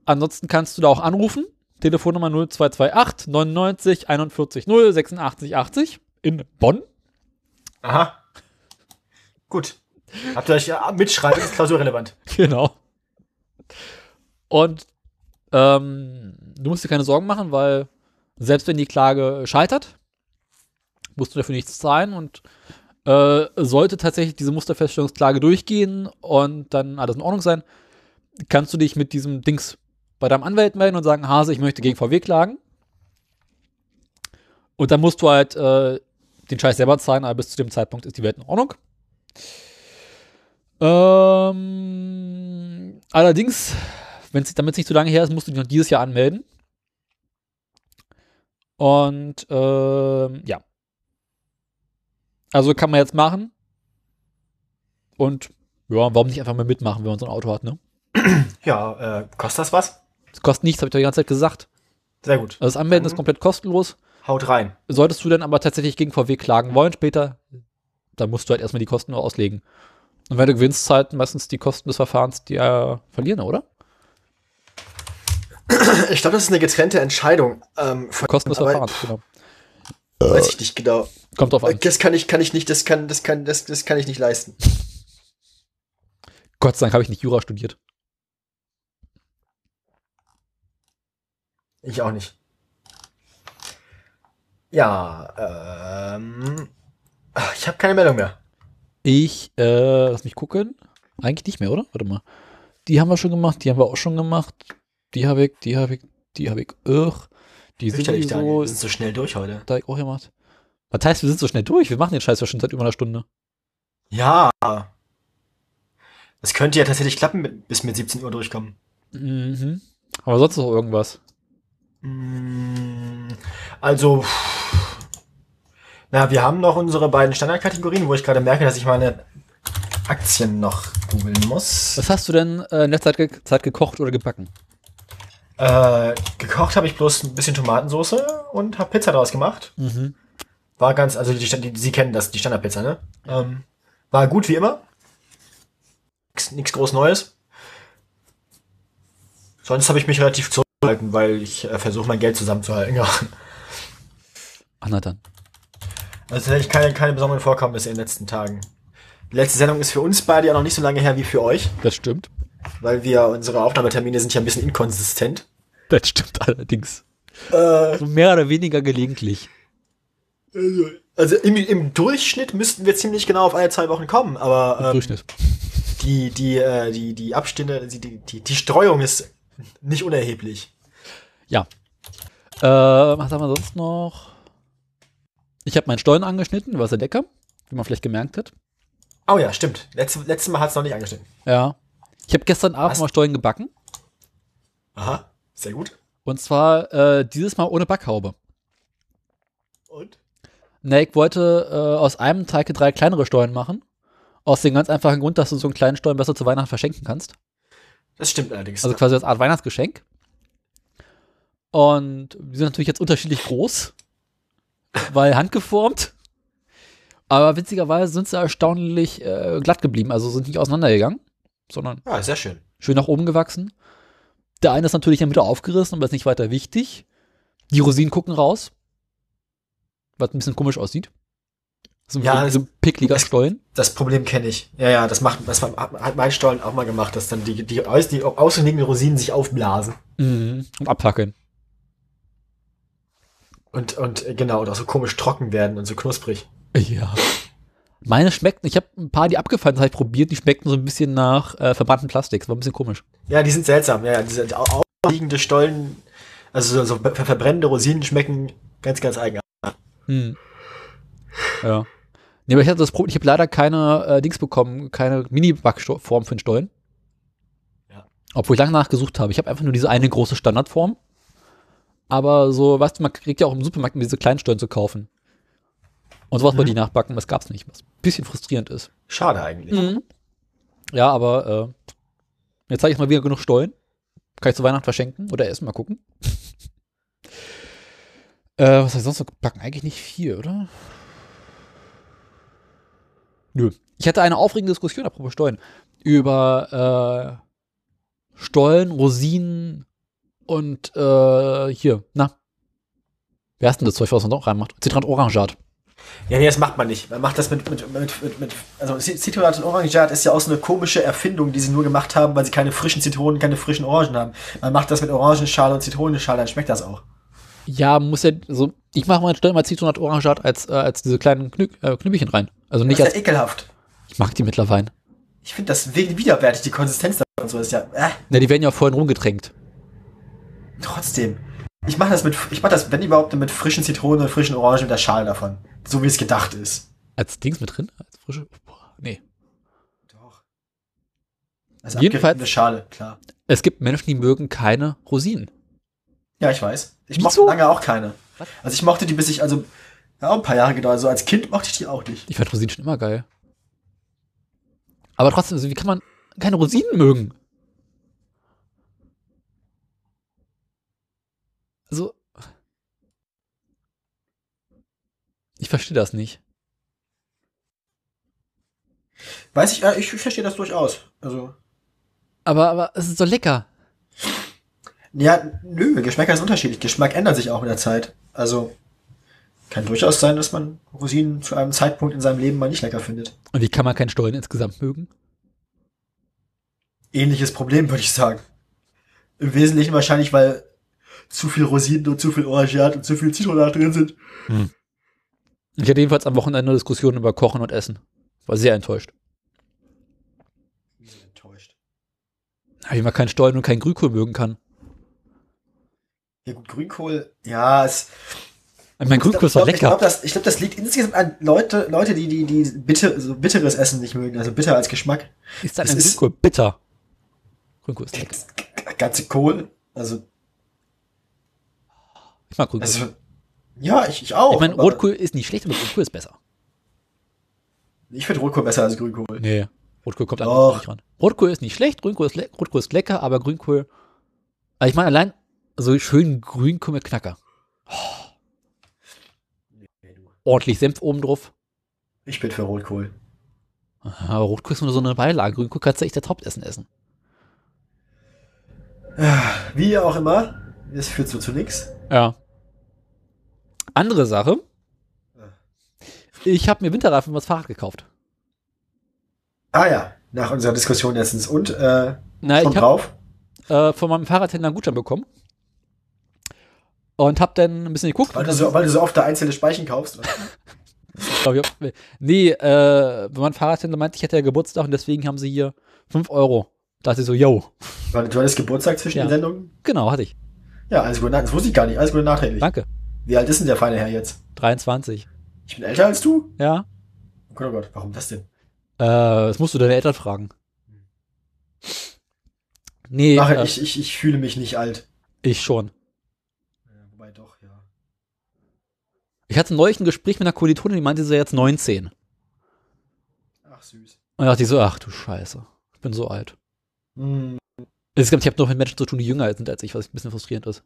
Ansonsten kannst du da auch anrufen. Telefonnummer 0228 99 41 0 86 80 in Bonn. Aha. Gut. Habt ihr euch ja mitschreiben, ist klausurrelevant. Genau. Und ähm, du musst dir keine Sorgen machen, weil selbst wenn die Klage scheitert, musst du dafür nichts zahlen und äh, sollte tatsächlich diese Musterfeststellungsklage durchgehen und dann alles in Ordnung sein, kannst du dich mit diesem Dings bei deinem Anwalt melden und sagen, Hase, ich möchte gegen VW klagen. Und dann musst du halt äh, den Scheiß selber zahlen, aber bis zu dem Zeitpunkt ist die Welt in Ordnung. Ähm, allerdings, wenn es damit nicht so lange her ist, musst du dich noch dieses Jahr anmelden. Und ähm, ja. Also kann man jetzt machen. Und ja, warum nicht einfach mal mitmachen, wenn man so ein Auto hat, ne? Ja, äh, kostet das was? Das kostet nichts, habe ich doch die ganze Zeit gesagt. Sehr gut. Also das Anmelden ist Mhm. komplett kostenlos. Haut rein. Solltest du dann aber tatsächlich gegen VW klagen wollen später, dann musst du halt erstmal die Kosten nur auslegen. Und wenn du gewinnst, halt meistens die Kosten des Verfahrens, die äh, verlieren, oder? Ich glaube, das ist eine getrennte Entscheidung. Ähm, von, Kosten des aber Verfahrens, genau. Weiß ich nicht genau. Kommt drauf an. Das kann ich, kann ich nicht, das kann, das kann, das, das kann ich nicht leisten. Gott sei Dank habe ich nicht Jura studiert. Ich auch nicht. Ja, ähm, Ich habe keine Meldung mehr. Ich, äh, lass mich gucken. Eigentlich nicht mehr, oder? Warte mal. Die haben wir schon gemacht, die haben wir auch schon gemacht. Die habe ich, die habe ich, die habe ich, ugh. Die sind so, sind so schnell durch heute. da ich auch gemacht. Was heißt, wir sind so schnell durch? Wir machen den Scheiß ja schon seit über einer Stunde. Ja. Das könnte ja tatsächlich klappen, mit- bis wir 17 Uhr durchkommen. Mhm. Aber sonst noch irgendwas. Mm, Also, na, wir haben noch unsere beiden Standardkategorien, wo ich gerade merke, dass ich meine Aktien noch googeln muss. Was hast du denn äh, in der Zeit, ge Zeit gekocht oder gebacken? Äh, gekocht habe ich bloß ein bisschen Tomatensauce und habe Pizza draus gemacht. Mhm. War ganz, also die, die, Sie kennen das, die Standardpizza, ne? Ähm, war gut wie immer. Nix, nix groß Neues. Sonst habe ich mich relativ zurückgehalten, weil ich äh, versuche mein Geld zusammenzuhalten. Ja. Ach, na dann. Also tatsächlich keine, keine besonderen Vorkommnisse in den letzten Tagen. Die letzte Sendung ist für uns beide ja noch nicht so lange her wie für euch, Das stimmt. Weil wir unsere Aufnahmetermine sind ja ein bisschen inkonsistent. Das stimmt allerdings. Äh, So mehr oder weniger gelegentlich. also also im, im Durchschnitt müssten wir ziemlich genau auf alle zwei Wochen kommen, aber ähm, Durchschnitt. die, die, äh, die, die Abstände, die, die, die, Streuung ist nicht unerheblich. Ja. Äh, was haben wir sonst noch? Ich habe meinen Stollen angeschnitten, war sehr lecker, wie man vielleicht gemerkt hat. Oh ja, stimmt. Letzte, letztes Mal hat es noch nicht angeschnitten. Ja. Ich habe gestern Abend Was? mal Stollen gebacken. Aha, sehr gut. Und zwar äh, dieses Mal ohne Backhaube. Und? Ne, ich wollte äh, aus einem Teig drei kleinere Stollen machen. Aus dem ganz einfachen Grund, dass du so einen kleinen Stollen besser zu Weihnachten verschenken kannst. Das stimmt allerdings. Also quasi als Art Weihnachtsgeschenk. Und die sind natürlich jetzt unterschiedlich groß, weil handgeformt. Aber witzigerweise sind sie erstaunlich äh, glatt geblieben. Also sind nicht auseinandergegangen, sondern ja, sehr schön. schön nach oben gewachsen. Der eine ist natürlich in der Mitte aufgerissen, aber ist nicht weiter wichtig. Die Rosinen gucken raus. Was ein bisschen komisch aussieht. So, Ja, so, pickliger das- Stollen. Das Problem kenne ich. Ja, ja, das macht, das hat mein Stollen auch mal gemacht, dass dann die, die, aus- die außenliegenden Rosinen sich aufblasen. Mhm. Und abfackeln. Und, und äh, genau, und auch so komisch trocken werden und so knusprig. Ja. Meine schmeckten, ich habe ein paar, die abgefallen sind, habe ich probiert, die schmeckten so ein bisschen nach äh, verbrannten Plastik. Das war ein bisschen komisch. Ja, die sind seltsam. Ja, diese au- außenliegende Stollen, also so, so ver- verbrennende Rosinen schmecken ganz, ganz eigenartig. Hm. Ja. Nee, aber ich hatte das Problem, ich habe leider keine äh, Dings bekommen, keine Mini-Backform für den Stollen. Ja. Obwohl ich lange nachgesucht habe. Ich habe einfach nur diese eine große Standardform. Aber so, weißt du, man kriegt ja auch im Supermarkt diese kleinen Stollen zu kaufen. Und sowas Mhm. wollte ich nachbacken, das gab's nicht. Was ein bisschen frustrierend ist. Schade eigentlich. Mhm. Ja, aber äh, jetzt zeige ich mal wieder genug Stollen. Kann ich zu Weihnachten verschenken oder essen, mal gucken. äh, was soll ich sonst noch backen? Eigentlich nicht viel, oder? Nö. Ich hatte eine aufregende Diskussion, apropos Stollen, über äh, Stollen, Rosinen und äh, hier, na. Wer ist denn das Zeug, was man noch reinmacht? Zitrat Orangeat. Ja, nee, das macht man nicht. Man macht das mit, mit, mit, mit, mit also Citronat und Orangeat ist ja auch so eine komische Erfindung, die sie nur gemacht haben, weil sie keine frischen Zitronen, keine frischen Orangen haben. Man macht das mit Orangenschale und Zitronenschale, dann schmeckt das auch. Ja, muss ja, so, ich mache mal Stollen mal Zitronat Orangeat als, äh, als diese kleinen Knü äh, Knüppelchen rein. Also nicht das als, ist ja ekelhaft. ich mag die mittlerweile. Ich finde das wi- widerwärtig, die Konsistenz davon und so ist ja, äh, Na, die werden ja vorhin rumgetränkt. trotzdem. Ich mache das mit, ich mache das, wenn überhaupt, mit frischen Zitronen und frischen Orangen mit der Schale davon. So wie es gedacht ist. Als Dings mit drin? Als frische, boah, nee. Doch. Also Jedenfalls- Schale, klar. Es gibt Menschen, die mögen keine Rosinen. Ja, ich weiß. Ich Wieso? mochte lange auch keine. Was? Also ich mochte die, bis ich, also, ja, auch ein paar Jahre gedauert. Also als Kind mochte ich die auch nicht. Ich fand Rosinen schon immer geil. Aber trotzdem, also wie kann man keine Rosinen mögen? Also. Ich verstehe das nicht. Weiß ich, ich verstehe das durchaus. Also, Aber, aber es ist so lecker. ja, nö, Geschmäcker sind unterschiedlich. Geschmack ändert sich auch mit der Zeit. Also, kann durchaus sein, dass man Rosinen zu einem Zeitpunkt in seinem Leben mal nicht lecker findet. Und wie kann man keinen Stollen insgesamt mögen? Ähnliches Problem, würde ich sagen. Im Wesentlichen wahrscheinlich, weil zu viel Rosinen und zu viel Orangeat und zu viel Zitronat drin sind. Ich hatte jedenfalls am Wochenende Diskussionen über Kochen und Essen. War sehr enttäuscht. Enttäuscht. Wie man keinen Stollen und keinen Grünkohl mögen kann. Ja gut, Grünkohl, ja, es. Ich meine, Grünkohl ist doch Ich glaube, lecker. das, ich glaub, das liegt insgesamt an Leute, Leute, die, die, die bitter, so bitteres Essen nicht mögen, also bitter als Geschmack. Ist dann es ein ist- Grünkohl bitter? Grünkohl ist lecker. Ganze Kohl, also, Ich mag Grünkohl. also, ja, ich, ich auch. ich meine, Rotkohl ist nicht schlecht, aber Grünkohl ist besser. Ich finde Rotkohl besser als Grünkohl. Nee. Rotkohl kommt einfach nicht ran. Rotkohl ist nicht schlecht, Grünkohl ist, le Rotkohl ist lecker, aber Grünkohl. Also ich meine, allein so schön Grünkohl mit Knacker. Ordentlich Senf oben drauf. Ich bin für Rotkohl. Aber Rotkohl ist nur so eine Beilage. Grünkohl kannst du echt das Hauptessen essen. Wie auch immer, das führt so zu nichts. Ja. Andere Sache. Ich habe mir Winterreifen fürs Fahrrad gekauft. Ah ja, nach unserer Diskussion letztens. Und, äh, Na, schon ich habe drauf? äh, von meinem Fahrradhändler einen Gutschein bekommen. Und habe dann ein bisschen geguckt. Weil du, so, weil du so oft da einzelne Speichen kaufst. nee, äh, mein Fahrradhändler meinte, ich hätte ja Geburtstag und deswegen haben sie hier 5 Euro. Da dachte ich so, yo. Weil du hattest Geburtstag zwischen Ja. den Sendungen? Genau, hatte ich. Ja, alles Gute, das wusste ich gar nicht. Alles Gute nachträglich. Danke. Wie alt ist denn der feine Herr jetzt? 23. Ich bin älter als du? Ja. Oh Gott, oh Gott, warum das denn? Äh, das musst du deine Eltern fragen. Nee, Ach, äh, ich, ich, ich fühle mich nicht alt. ich schon. Ja, wobei doch, ja. Ich hatte neulich ein Gespräch mit einer Kommilitonin, die meinte, sie sei jetzt 19. Ach, süß. Und da dachte ich so, ach du Scheiße. Ich bin so alt. Hm. Insgesamt, ich habe noch mit Menschen zu tun, die jünger sind als ich, was ein bisschen frustrierend ist.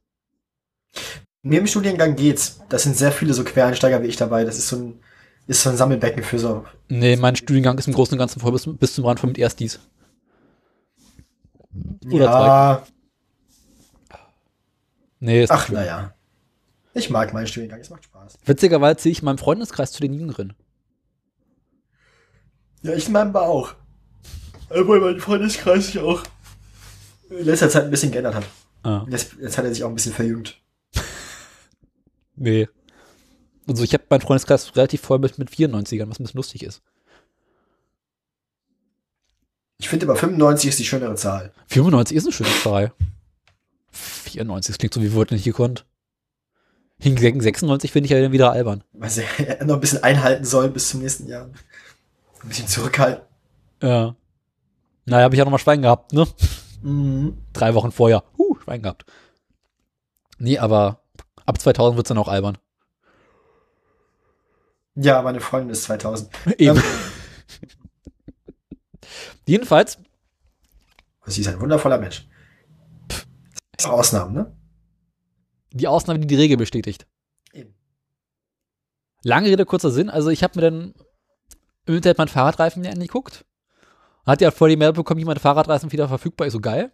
Mir im Studiengang geht's. Das sind sehr viele so Quereinsteiger wie ich dabei. Das ist so ein, ist so ein Sammelbecken für so. Nee, mein Studiengang ist im Großen und Ganzen voll bis, bis zum Rand von mit Erstis. Oder ja, Nee, ist ach, naja. Ich mag meinen Studiengang, es macht Spaß. Witzigerweise ziehe ich in meinem Freundeskreis zu den Jüngeren. Ja, ich mein auch. Obwohl mein Freundeskreis sich auch in letzter Zeit ein bisschen geändert hat. Ah. Jetzt, jetzt hat er sich auch ein bisschen verjüngt. Nee. Also ich habe meinen Freundeskreis relativ voll mit, mit 94ern, was ein bisschen lustig ist. Ich finde aber 95 ist die schönere Zahl. 95 ist eine schöne Zahl. 94, das klingt so wie Wort nicht gekonnt. Hingegen 96 finde ich ja dann wieder albern. Weil sie noch ein bisschen einhalten soll bis zum nächsten Jahr. Ein bisschen zurückhalten. Ja. Naja, habe ich ja nochmal Schwein gehabt, ne? Mhm. Drei Wochen vorher. Huh, Schwein gehabt. Nee, aber ab 2000 wird's dann auch albern. Ja, meine Freundin ist 2000. Eben. Ähm, Jedenfalls, sie ist ein wundervoller Mensch. Ausnahmen, ne? die Ausnahme, die die Regel bestätigt. Eben. Lange Rede, kurzer Sinn. Also ich habe mir dann im Internet meinen Fahrradreifen angeguckt. Hat ja voll die Mail bekommen, wie mein Fahrradreifen wieder verfügbar ist. So geil.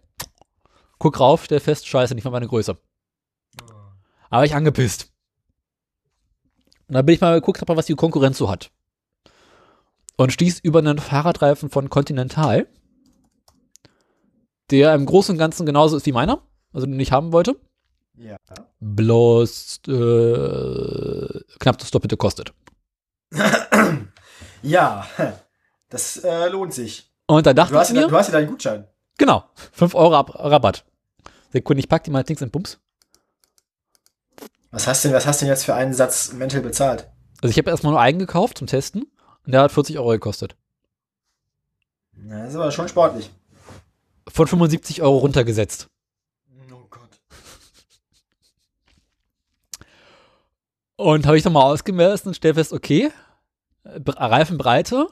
Guck rauf, stell fest, scheiße, nicht mal meine Größe. Aber ich angepisst. Und dann bin ich mal geguckt, was die Konkurrenz so hat. Und stieß über einen Fahrradreifen von Continental, der im Großen und Ganzen genauso ist wie meiner, also den ich haben wollte, Ja. bloß äh, knapp das Doppelte kostet. Ja, das äh, lohnt sich. Und da dachte Du hast, ich mir, du hast ja deinen Gutschein. genau, 5 Euro Ab Rabatt. Sekunde, ich pack die mal Dings in Bums. Was hast denn, was hast denn jetzt für einen Satz Mental bezahlt? Also ich habe erstmal nur einen gekauft zum Testen und der hat 40 Euro gekostet. Na, das ist aber schon sportlich. Von 75 Euro runtergesetzt. Oh Gott. Und habe ich nochmal ausgemessen und stell fest, okay, Bre- Reifenbreite,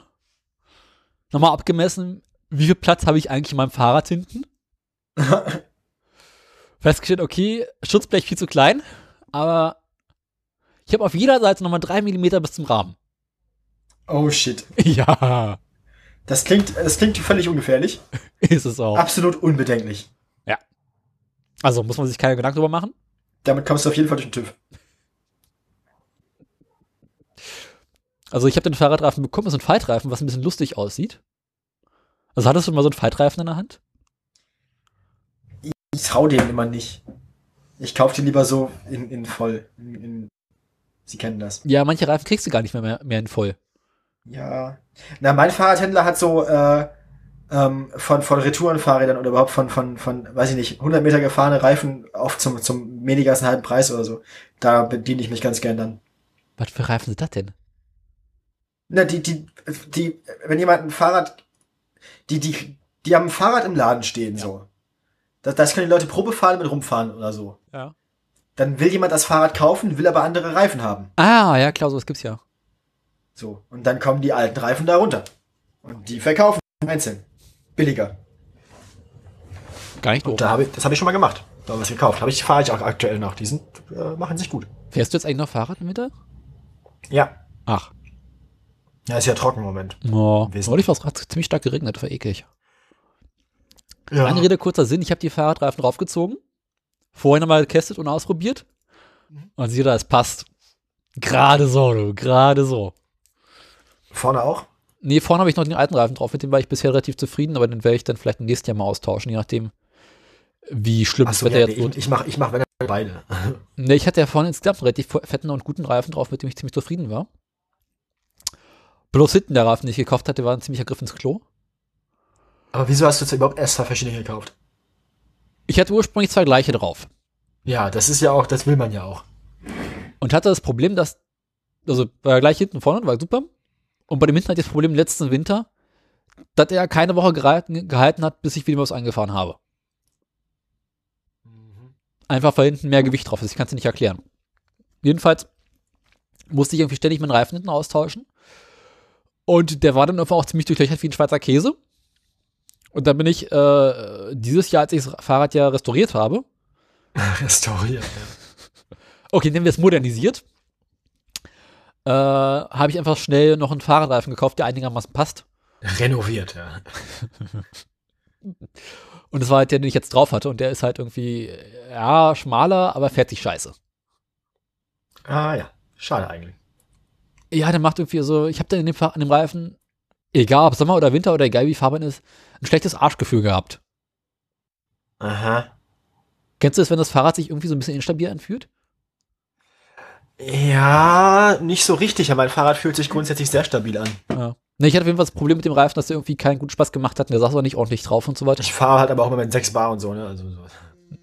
nochmal abgemessen, wie viel Platz habe ich eigentlich in meinem Fahrrad hinten? Festgestellt, okay, Schutzblech viel zu klein, aber ich habe auf jeder Seite nochmal drei Millimeter bis zum Rahmen. Oh shit. Ja, Das klingt, das klingt völlig ungefährlich. ist es auch. Absolut unbedenklich. Also muss man sich keine Gedanken drüber machen. Damit kommst du auf jeden Fall durch den TÜV. Also ich habe den Fahrradreifen bekommen, das ist ein Faltreifen, was ein bisschen lustig aussieht. Also hattest du mal so einen Faltreifen in der Hand? Ich trau dem immer nicht. Ich kauf die lieber so in, in voll. In, in Sie kennen das. Ja, manche Reifen kriegst du gar nicht mehr, mehr, mehr in voll. Ja. Na, mein Fahrradhändler hat so äh, ähm, von, von Retourenfahrrädern oder überhaupt von, von, von, weiß ich nicht, 100 Meter gefahrene Reifen auf zum, zum weniger als einen halben Preis oder so. Da bediene ich mich ganz gern dann. Was für Reifen sind das denn? Na, die, die, die, wenn jemand ein Fahrrad, die, die, die haben ein Fahrrad im Laden stehen, so. Das, das können die Leute Probe fahren mit rumfahren oder so. Ja. Dann will jemand das Fahrrad kaufen, will aber andere Reifen haben. Ah, ja, klar, sowas gibt's ja. So. Und dann kommen die alten Reifen da runter. Und die verkaufen einzeln. Billiger. Gar nicht doof. Da habe ich, das habe ich schon mal gemacht. Da habe ich was gekauft. Habe ich, fahre ich auch aktuell noch. Die sind, äh, machen sich gut. Fährst du jetzt eigentlich noch Fahrrad im Winter? Ja. Ach. Ja, ist ja trocken im Moment. Oh, neulich war es gerade ziemlich stark geregnet, das war eklig. Ja. Lange Rede, kurzer Sinn, ich habe die Fahrradreifen draufgezogen, vorhin nochmal getestet und ausprobiert und siehe da, es passt. Gerade so, du, gerade so. Vorne auch? Nee, vorne habe ich noch den alten Reifen drauf, mit dem war ich bisher relativ zufrieden, aber den werde ich dann vielleicht im nächsten Jahr mal austauschen, je nachdem, wie schlimm das Achso, Wetter ja, jetzt nee, wird. ich, ich mache ich mach, wenn dann beide. Nee, ich hatte ja vorne insgesamt einen relativ fetten und guten Reifen drauf, mit dem ich ziemlich zufrieden war. Bloß hinten der Reifen, den ich gekauft hatte, war ein ziemlicher Griff ins Klo. Aber wieso hast du jetzt überhaupt erst zwei verschiedene gekauft? Ich hatte ursprünglich zwei gleiche drauf. Ja, das ist ja auch, das will man ja auch. Und hatte das Problem, dass, also war gleich hinten vorne, war super. Und bei dem hinten hatte ich das Problem letzten Winter, dass er keine Woche gehalten, gehalten hat, bis ich wieder was eingefahren habe. Einfach weil hinten mehr Gewicht drauf ist. Ich kann es dir nicht erklären. Jedenfalls musste ich irgendwie ständig meinen Reifen hinten austauschen. Und der war dann einfach auch ziemlich durchlöchert wie ein Schweizer Käse. Und dann bin ich äh, dieses Jahr, als ich das Fahrrad ja restauriert habe, Restauriert. okay, nehmen wir es modernisiert, äh, habe ich einfach schnell noch einen Fahrradreifen gekauft, der einigermaßen passt. Ja. Renoviert, ja. Und das war halt der, den ich jetzt drauf hatte. Und der ist halt irgendwie, ja, schmaler, aber fährt sich scheiße. Ah ja, schade eigentlich. Ja, der macht irgendwie so, ich habe dann in dem, an dem Reifen, egal ob Sommer oder Winter oder egal wie Farben ist, ein schlechtes Arschgefühl gehabt. Aha. Kennst du das, wenn das Fahrrad sich irgendwie so ein bisschen instabil anfühlt? Ja, nicht so richtig, aber mein Fahrrad fühlt sich grundsätzlich sehr stabil an. Ja. Ne, ich hatte auf jeden Fall das Problem mit dem Reifen, dass der irgendwie keinen guten Spaß gemacht hat und der saß auch nicht ordentlich drauf und so weiter. Ich fahre halt aber auch immer mit 6 Bar und so, ne? Also so.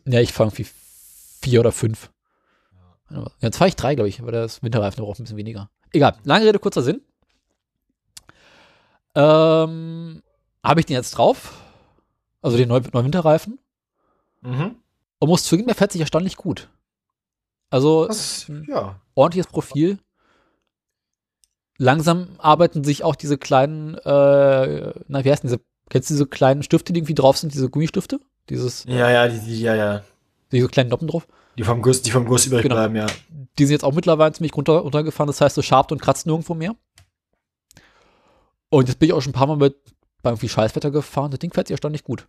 Ja, ich fahre irgendwie vier oder fünf. Ja, Jetzt fahre ich drei, glaube ich, aber das Winterreifen braucht ein bisschen weniger. Egal, lange Rede, kurzer Sinn. Ähm, habe ich den jetzt drauf? Also den neuen, neuen Winterreifen? Mhm. Und muss zugeben, der fährt sich erstaunlich gut. Also Das, ja. ordentliches Profil. Langsam arbeiten sich auch diese kleinen, äh, na, wie heißen diese, kennst du diese kleinen Stifte, die irgendwie drauf sind, diese Gummistifte? Dieses, Ja, ja, die, die, ja, ja. diese kleinen Noppen drauf? Die vom Guss, die vom Guss übrig Genau. bleiben, ja. Die sind jetzt auch mittlerweile ziemlich runter, runtergefahren, das heißt, es schabt und kratzt nirgendwo mehr. Und jetzt bin ich auch schon ein paar Mal mit bei irgendwie Scheißwetter gefahren. Das Ding fährt sich erstaunlich gut.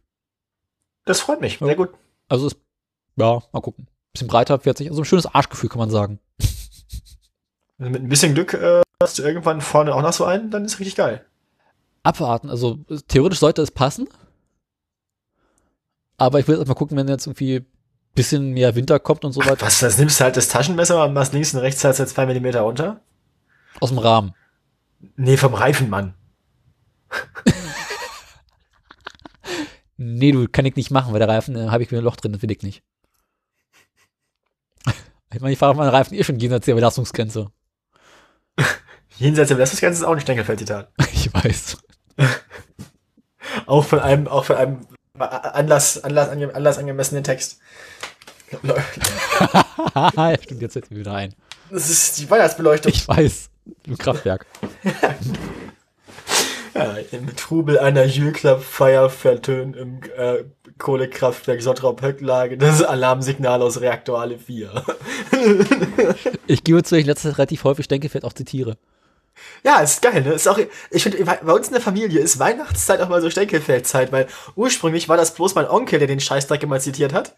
Das freut mich. Ja. Sehr gut. Also ist, ja, mal gucken. Bisschen breiter fährt sich, also ein schönes Arschgefühl, kann man sagen. Also mit ein bisschen Glück äh, hast du irgendwann vorne auch noch so einen, dann ist richtig geil. Abwarten, also theoretisch sollte es passen. Aber ich will jetzt mal gucken, wenn jetzt irgendwie bisschen mehr Winter kommt und so weiter. Was, das nimmst du halt das Taschenmesser und machst links und rechts halt zwei Millimeter runter? Aus dem Rahmen. Nee, vom Reifen, Mann. Nee, du, kann ich nicht machen, weil der Reifen, äh, habe ich wieder ein Loch drin, das will ich nicht. Ich meine, ich fahre meinen Reifen eh schon jenseits der Belastungsgrenze. Jenseits der Belastungsgrenze ist auch ein Stänkelfeldtitan. Ich weiß. Auch von einem, auch von einem Anlass, Anlass, ange, Anlass angemessenen Text. stimmt, jetzt setzt mir wieder ein. Das ist die Weihnachtsbeleuchtung. Ich weiß. Im Kraftwerk. Ja, Im Trubel einer Jules-Club-Feier vertönt im äh, Kohlekraftwerk Sottrop-Höcklage das Alarmsignal aus Reaktor alle 4. Ich gebe zu, ich letztes relativ häufig denke, fällt auch zitiere. Ja, ist geil, ne? Ist auch, ich finde, bei uns in der Familie ist Weihnachtszeit auch mal so Stänkelfeldzeit, weil ursprünglich war das bloß mein Onkel, der den Scheißdreck immer zitiert hat.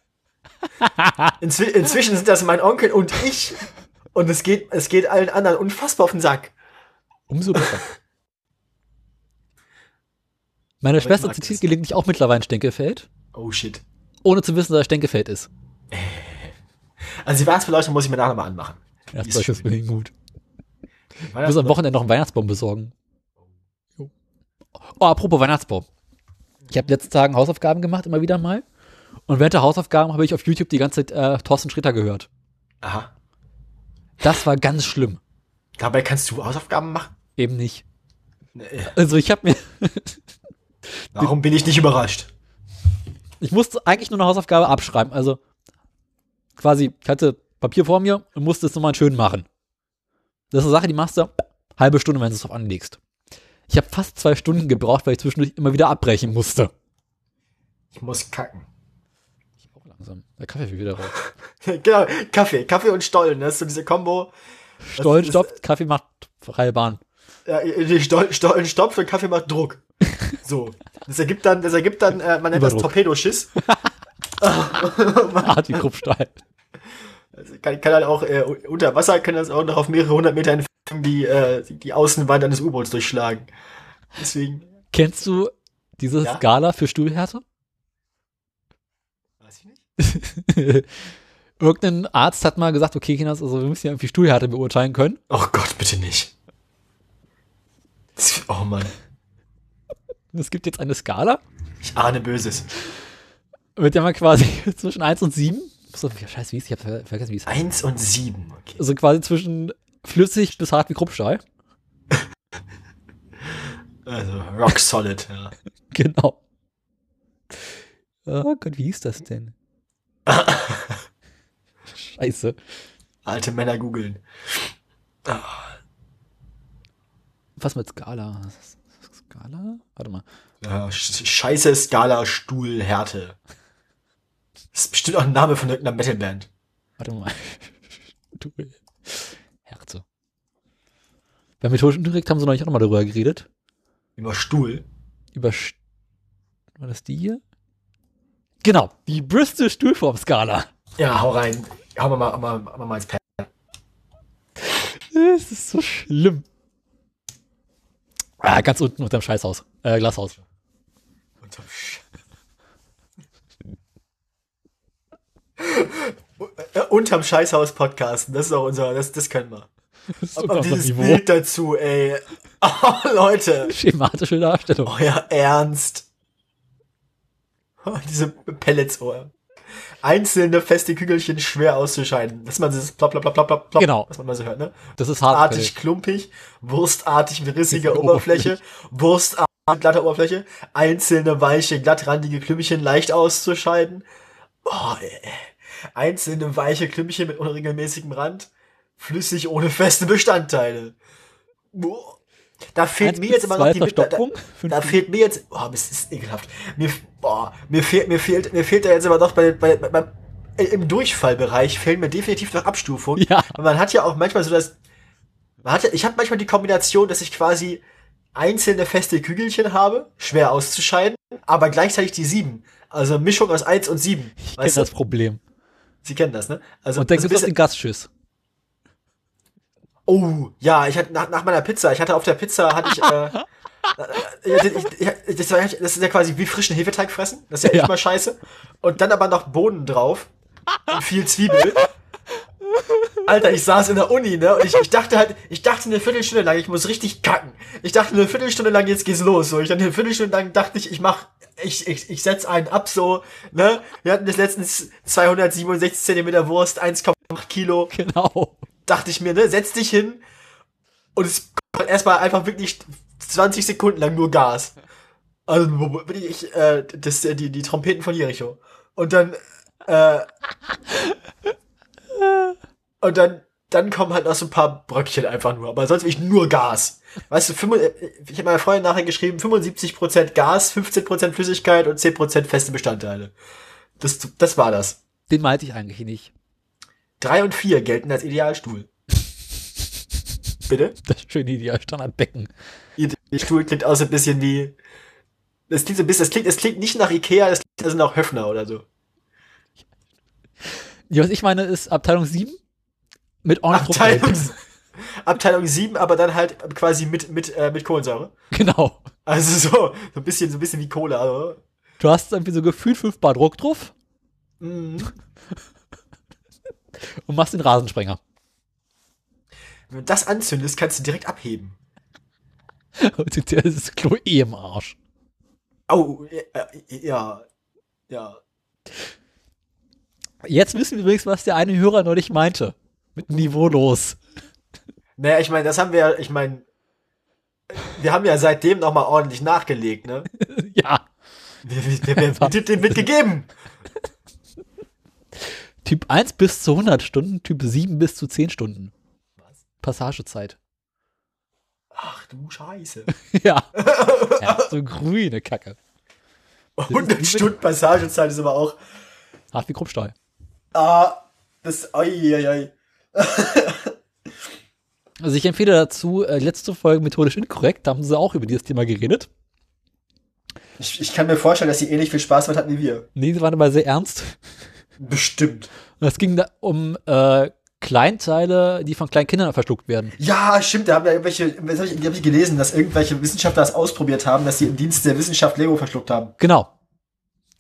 Inzwi inzwischen sind das mein Onkel und ich. Und es geht, es geht allen anderen unfassbar auf den Sack. Umso besser. Meine ich Schwester zitiert das. gelegentlich auch mittlerweile Stenkefeld, Oh shit. ohne zu wissen, dass er Stenkefeld ist. Also die Weihnachtsbeleuchtung muss ich mir nachher mal anmachen. Das ist schön. wirklich gut. Ich muss am Wochenende noch einen Weihnachtsbaum besorgen. Oh, apropos Weihnachtsbaum. Ich habe letzten Tagen Hausaufgaben gemacht, immer wieder mal. Und während der Hausaufgaben habe ich auf YouTube die ganze Zeit äh, Thorsten Sträter gehört. Aha. Das war ganz schlimm. Dabei kannst du Hausaufgaben machen? Eben nicht. Nee. Also ich habe mir, Warum bin ich nicht überrascht? ich musste eigentlich nur eine Hausaufgabe abschreiben. Also quasi, ich hatte Papier vor mir und musste es nochmal schön machen. Das ist eine Sache, die machst du halbe Stunde, wenn du es drauf anlegst. Ich habe fast zwei Stunden gebraucht, weil ich zwischendurch immer wieder abbrechen musste. Ich muss kacken. Ich auch langsam. Der Kaffee will wieder raus. genau, Kaffee. Kaffee und Stollen. Das ist so diese Kombo. Stollen ist- stoppt, Kaffee macht freie Bahn. Ja, Stollen, Stollen stopft und Kaffee macht Druck. So. Das ergibt dann, das ergibt dann, äh, man nennt das Überdruck. Torpedoschiss. Art wie Kruppstahl. Also kann, kann halt auch äh, unter Wasser kann das auch noch auf mehrere hundert Meter Entfernung die, äh, die, Außenwand eines U-Boots durchschlagen. Deswegen. Kennst du diese Ja? Skala für Stuhlhärte? Weiß ich nicht. Irgendein Arzt hat mal gesagt, okay, Kinders, also wir müssen ja irgendwie Stuhlhärte beurteilen können. Oh Gott, bitte nicht. Das, oh Mann. Es gibt jetzt eine Skala, Ich ahne Böses. mit der man quasi zwischen 1 und 7, so, scheiße, wie ist, ich hab ver- vergessen, wie es heißt. Eins und sieben. Okay. Also quasi zwischen flüssig bis hart wie Kruppstahl. Also, rock solid, ja. Genau. Oh Gott, wie hieß das denn? Scheiße. Alte Männer googeln. Was mit Skala? Skala? Warte mal. Ja, sch- scheiße Skala Stuhlhärte. Das ist bestimmt auch ein Name von irgendeiner Metalband. Warte mal. Du Herze. Bei methodischen Unterricht haben sie neulich auch nochmal darüber geredet. Über Stuhl. Über. St- War das die hier? Genau, die Bristol Stuhlformskala. Ja, hau rein. Hau mal, mal, mal, mal, mal ins Pad. Das ist so schlimm. Ah, ganz unten unterm Scheißhaus. Äh, Glashaus. Unterm Sch- Unterm Scheißhaus podcasten. Das ist auch unser, das, das können wir. Das ist unter dieses Niveau. Bild dazu, ey. Oh, Leute. Schematische Darstellung. Euer Ernst. Oh, diese Pelletsohr. Einzelne feste Kügelchen schwer auszuscheiden. Dass man dieses plopp, plopp, plopp, plopp, plopp, plopp, Genau. was man mal so hört, ne? Das ist hart. Artig klumpig, wurstartig rissige Rissige Oberfläche, wurstartig glatte Oberfläche, einzelne weiche, glattrandige Klümpchen leicht auszuscheiden. Oh, ey. Einzelne weiche Klümpchen mit unregelmäßigem Rand, flüssig ohne feste Bestandteile. Boah. Da fehlt Eins mir jetzt immer noch die da, da, fehlt mir jetzt, oh, das ist ekelhaft. Mir, boah, mir fehlt, mir fehlt, mir fehlt da jetzt aber noch bei, bei, bei äh, im Durchfallbereich fehlen mir definitiv noch Abstufungen. Ja. Und man hat ja auch manchmal so das, man hat ja, ich habe manchmal die Kombination, dass ich quasi einzelne feste Kügelchen habe, schwer auszuscheiden, aber gleichzeitig die sieben. Also Mischung aus eins und sieben. Ich kenne das Problem. Sie kennen das, ne? Also, Und dann also gibt es den Gastschiss. Oh, ja, ich hatte nach, nach meiner Pizza, ich hatte auf der Pizza, hatte ich, äh, äh, ich, ich, das, war, das ist ja quasi wie frischen Hefeteig fressen. Das ist ja echt Ja. mal scheiße. Und dann aber noch Bohnen drauf. Und viel Zwiebel. Alter, ich saß in der Uni, ne? Und ich, ich dachte halt, ich dachte eine Viertelstunde lang, ich muss richtig kacken. Ich dachte eine Viertelstunde lang, jetzt geht's los. So, ich dachte eine Viertelstunde lang dachte ich, ich mach, ich, ich, ich setz einen ab, so, ne? Wir hatten das letztens 267 Zentimeter Wurst, 1,8 Kilo Genau. dachte ich mir, ne, setz dich hin und es kommt erstmal einfach wirklich 20 Sekunden lang nur Gas. Also bin ich, äh, das, die, die Trompeten von Jericho. Und dann, äh, und dann, dann kommen halt noch so ein paar Bröckchen einfach nur, aber sonst wirklich nur Gas. Weißt du, 5, ich habe meiner Freundin nachher geschrieben, 75% Gas, 15% Flüssigkeit und 10% feste Bestandteile. Das, das war das. Den meinte ich eigentlich nicht. Drei und vier gelten als Idealstuhl. Bitte? Das schöne Idealstandardbecken. Ihr der Stuhl klingt auch so ein bisschen wie. Das klingt so ein bisschen, das klingt, das klingt nicht nach Ikea, das klingt also nach Höfner oder so. Ja, was ich meine, ist Abteilung 7 mit ordentlich Abteilung. Abteilung 7, aber dann halt quasi mit, mit, äh, mit Kohlensäure. Genau. Also so, so ein bisschen, so ein bisschen wie Cola, oder? Du hast irgendwie so gefühlt 5 Bar Druck drauf Mhm. und machst den Rasensprenger. Wenn du das anzündest, kannst du direkt abheben. Der ist das Klo eh im Arsch. Äh, ja, ja. Jetzt wissen wir übrigens, was der eine Hörer neulich meinte. Mit niveaulos. Naja, ich meine, das haben wir ja, ich meine, wir haben ja seitdem nochmal ordentlich nachgelegt, ne? ja. Der, der Tipp, den wird gegeben. Typ 1 bis zu 100 Stunden, Typ 7 bis zu 10 Stunden. Was? Passagezeit. Ach du Scheiße. ja. ja. So grüne Kacke. 100 Stunden Passagezeit ist aber auch, Hart wie Kruppstahl. ah, das, oi, oi, oi. Also ich empfehle dazu, äh, letzte Folge methodisch inkorrekt, da haben sie auch über dieses Thema geredet. Ich, ich kann mir vorstellen, dass sie ähnlich viel Spaß damit hatten wie wir. Nee, sie waren aber sehr ernst. Bestimmt. Und es ging da um äh, Kleinteile, die von kleinen Kindern verschluckt werden. Ja, stimmt, da haben ja irgendwelche, was hab ich, die hab ich gelesen, dass irgendwelche Wissenschaftler das ausprobiert haben, dass sie im Dienst der Wissenschaft Lego verschluckt haben. Genau.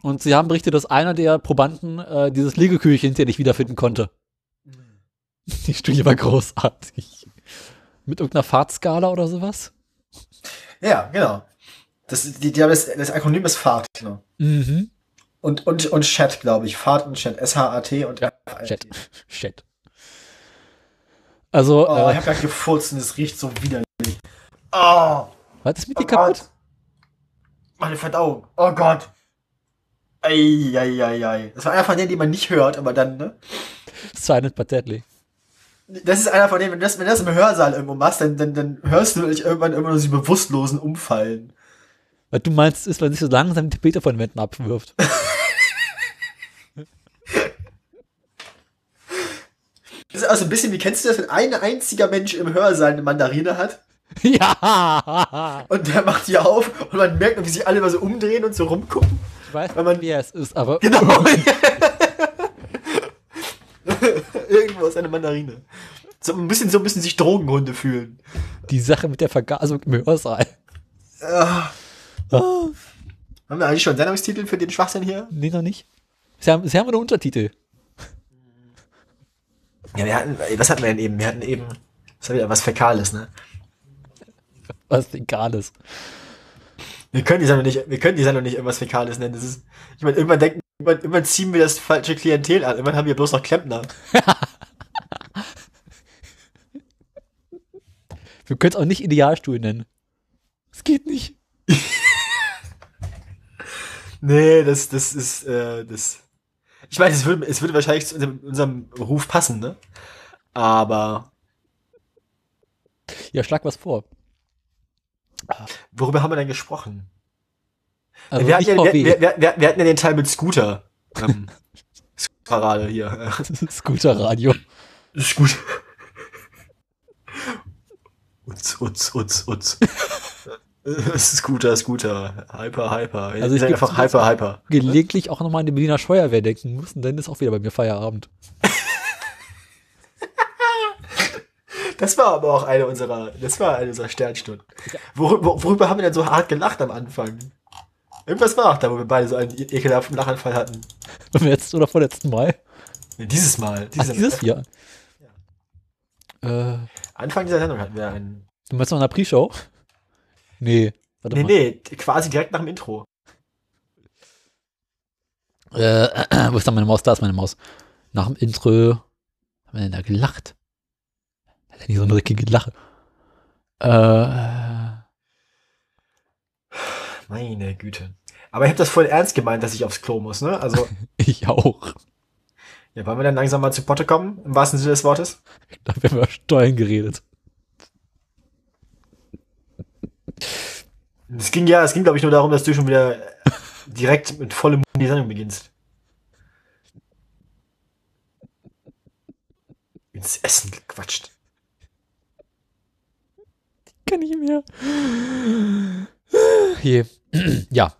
Und sie haben berichtet, dass einer der Probanden äh, dieses Legekügelchen hinterher nicht wiederfinden konnte. Die Studie war großartig. Mit irgendeiner Fahrtskala oder sowas. Ja, genau. Das, die, die haben das, das Akronym ist FART, genau. Mhm. Und, und, und Chat, glaube ich. Fahrt und Chat. S-H-A-T und Ja. Chat. Chat. Also, Oh, äh, ich habe gerade gefurzt und es riecht so widerlich. Oh, was ist mit oh dir kaputt? Gott. Meine Verdauung. Oh Gott. Eieieiei. Das war einer von denen, die man nicht hört, aber dann, ne? Silent but deadly. Das ist einer von denen, wenn du das, wenn du das im Hörsaal irgendwo machst, dann, dann, dann hörst du wirklich irgendwann immer nur die Bewusstlosen umfallen. Was du meinst, ist, weil sich so langsam die Tapete von den Wänden abwirft. Das ist also ein bisschen, wie kennst du das, wenn ein einziger Mensch im Hörsaal eine Mandarine hat ja! und der macht die auf und man merkt, wie sich alle immer so umdrehen und so rumgucken? Ich weiß Weil man- wer es ist, aber Genau. Irgendwo ist eine Mandarine. So ein bisschen, so ein bisschen sich Drogenhunde fühlen. die Sache mit der Vergasung im Hörsaal. Ah. Ah, Haben wir eigentlich schon Sendungstitel für den Schwachsinn hier? nee, noch nicht. Sie haben, sie haben einen Untertitel. Ja, wir hatten, was hatten wir denn eben? Wir hatten eben, war wieder was Fäkales, ne? Was Egales. Wir können die Sendung nicht, wir können die Sendung nicht irgendwas Fäkales nennen. Das ist, ich meine, irgendwann denken, irgendwann, irgendwann ziehen wir das falsche Klientel an. Irgendwann haben wir bloß noch Klempner. Wir können es auch nicht Idealstuhl nennen. Es geht nicht. Nee, das, das ist, äh, das. Ich meine, es würde, es würde wahrscheinlich zu unserem, unserem Ruf passen, ne? Aber Ja, schlag was vor. worüber haben wir denn gesprochen? Also wir, hatten ja, wir, wir, wir, hatten ja den Teil mit Scooter. Ähm, Scooterparade hier. Scooterradio. Gut. Utz, utz, utz, utz. Scooter, Scooter. Hyper, hyper. Also ich einfach hyper, hyper. Gelegentlich auch nochmal an die Berliner Feuerwehr denken muss und dann ist auch wieder bei mir Feierabend. Das war aber auch eine unserer, das war eine unserer Sternstunden. Worüber, worüber haben wir denn so hart gelacht am Anfang? Irgendwas war auch da, wo wir beide so einen e- ekelhaften Lachanfall hatten. Beim letzten oder vorletzten Mal. Nee, dieses Mal. Ach, Dieses, dieses Jahr. Äh, Anfang dieser Sendung hatten wir einen. du meinst noch in der Pre-Show? Nee. Warte Nee, mal. nee, quasi direkt nach dem Intro. Äh, wo ist da meine Maus? Da ist meine Maus. Nach dem Intro. Haben wir denn da gelacht? Hat er nicht so eine richtige Lache? Äh, Meine Güte. Aber ich habe das voll ernst gemeint, dass ich aufs Klo muss, ne? Also, ich auch. ja, wollen wir dann langsam mal zu Potte kommen, im wahrsten Sinne des Wortes? Da haben wir über Steuern geredet. Es ging ja, es ging, glaube ich, nur darum, dass du schon wieder direkt mit vollem Mund die Sendung beginnst. Ins Essen gequatscht. Kann ich mehr. Hier. ja,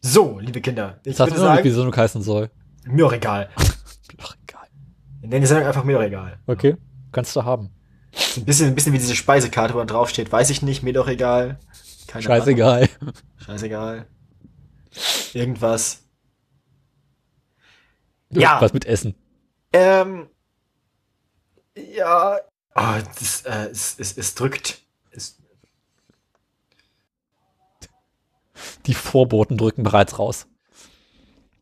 So, liebe Kinder, ich würde noch nicht, wie Sendung heißen soll. mir doch egal. Ach, egal. Wir nennen die Sendung einfach mir doch egal. Okay, kannst du haben. So ein bisschen, ein bisschen wie diese Speisekarte, wo da drauf steht, weiß ich nicht, mir doch egal. Keine Scheißegal. Ahnung. Scheißegal. Irgendwas. Ja. Was mit Essen. Ähm, ja, Oh, das, äh, es, es, es drückt. Es, Die Vorboten drücken bereits raus.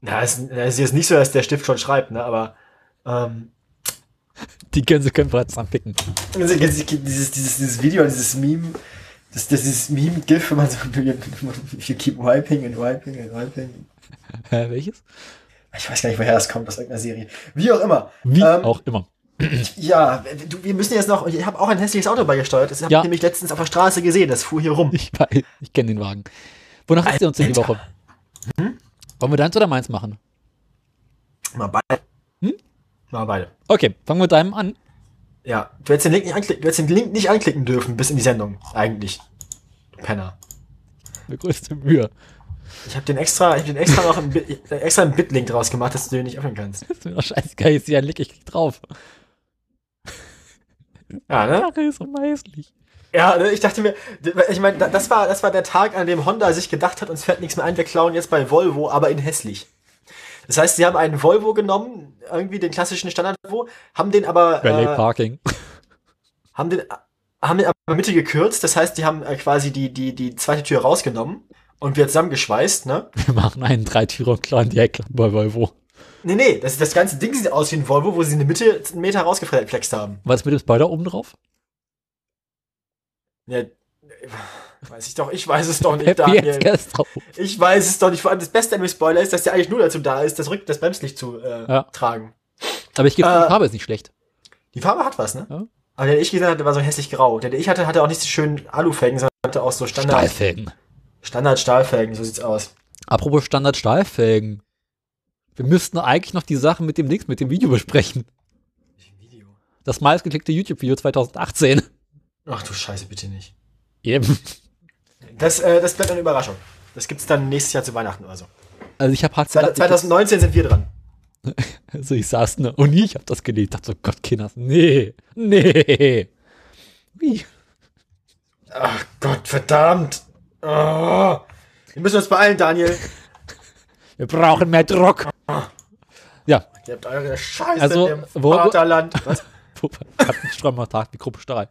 na, es, es ist jetzt nicht so, dass der Stift schon schreibt, ne? Aber ähm, Die Gänse können bereits anpicken. also, dieses, dieses, dieses Video, dieses Meme, das, das ist Meme-GIF, wenn man so you keep wiping and wiping and wiping. Äh, welches? Ich weiß gar nicht, woher das kommt, aus irgendeiner Serie. Wie auch immer. Wie Ähm, auch immer. Ja, du, wir müssen jetzt noch, ich habe auch ein hässliches Auto beigesteuert. Das habe Ja. ich nämlich letztens auf der Straße gesehen, das fuhr hier rum. Ich, weiß, ich kenne den Wagen. Wonach ist ihr uns denn die. Woche? Wollen wir deins oder meins machen? Mal beide. Hm? Mal beide. Okay, fangen wir mit deinem an. Ja, du hättest den Link nicht anklicken, du hättest den Link nicht anklicken dürfen bis in die Sendung, eigentlich. Du Penner. Mit größte Mühe. Ich habe den extra, ich hab den extra noch Bit, extra einen Bit-Link draus gemacht, dass du den nicht öffnen kannst. ist mir doch scheißegal, jetzt hier ein Link, ich klick drauf. Ja, ne? Sache ist hässlich. Ja, ne, ich dachte mir, ich meine, das war, das war der Tag, an dem Honda sich gedacht hat, uns fällt nichts mehr ein, wir klauen jetzt bei Volvo, aber in hässlich. Das heißt, sie haben einen Volvo genommen, irgendwie den klassischen Standard-Volvo, haben den aber, Valet äh, Parking. haben den, haben den aber Mitte gekürzt, das heißt, die haben äh, quasi die, die, die zweite Tür rausgenommen und wir zusammengeschweißt, ne? Wir machen einen Dreitürer und klauen die bei Volvo. Nee, nee, das, das ganze Ding sieht aus wie ein Volvo, wo sie in der Mitte einen Meter rausgeflext haben. Was mit dem Spoiler oben drauf? Ja, weiß ich doch, ich weiß es doch nicht, Daniel. Ich weiß es doch nicht. Vor allem das Beste an dem Spoiler ist, dass der eigentlich nur dazu da ist, das Rück das Bremslicht zu äh, Ja. tragen. Aber ich gebe Äh, die Farbe ist nicht schlecht. Die Farbe hat was, ne? Ja. Aber der, den ich gesehen hatte, war so hässlich grau. Der, den ich hatte, hatte auch nicht so schön Alufelgen, sondern hatte auch so Standard, Stahlfelgen. Standard Stahlfelgen. So sieht's aus. Apropos Standard Stahlfelgen. Wir müssten eigentlich noch die Sache mit dem Links, mit dem Video besprechen. Video. Das meistgeklickte YouTube-Video 2018. Ach du Scheiße, bitte nicht. Eben. Das, äh, das bleibt eine Überraschung. Das gibt's dann nächstes Jahr zu Weihnachten oder so. Also ich habe hart Zwei- gedacht, 2019 sind wir dran. Also ich saß ne und ich habe das gelesen. dachte so, Gott, Kinders, nee, nee. Wie? Ach Gott, verdammt. Oh. Wir müssen uns beeilen, Daniel. Wir brauchen mehr Druck. Ja, Ihr habt eure Scheiße Also, im wo- Vaterland. Was? Strömmertag, die Gruppe Stahl.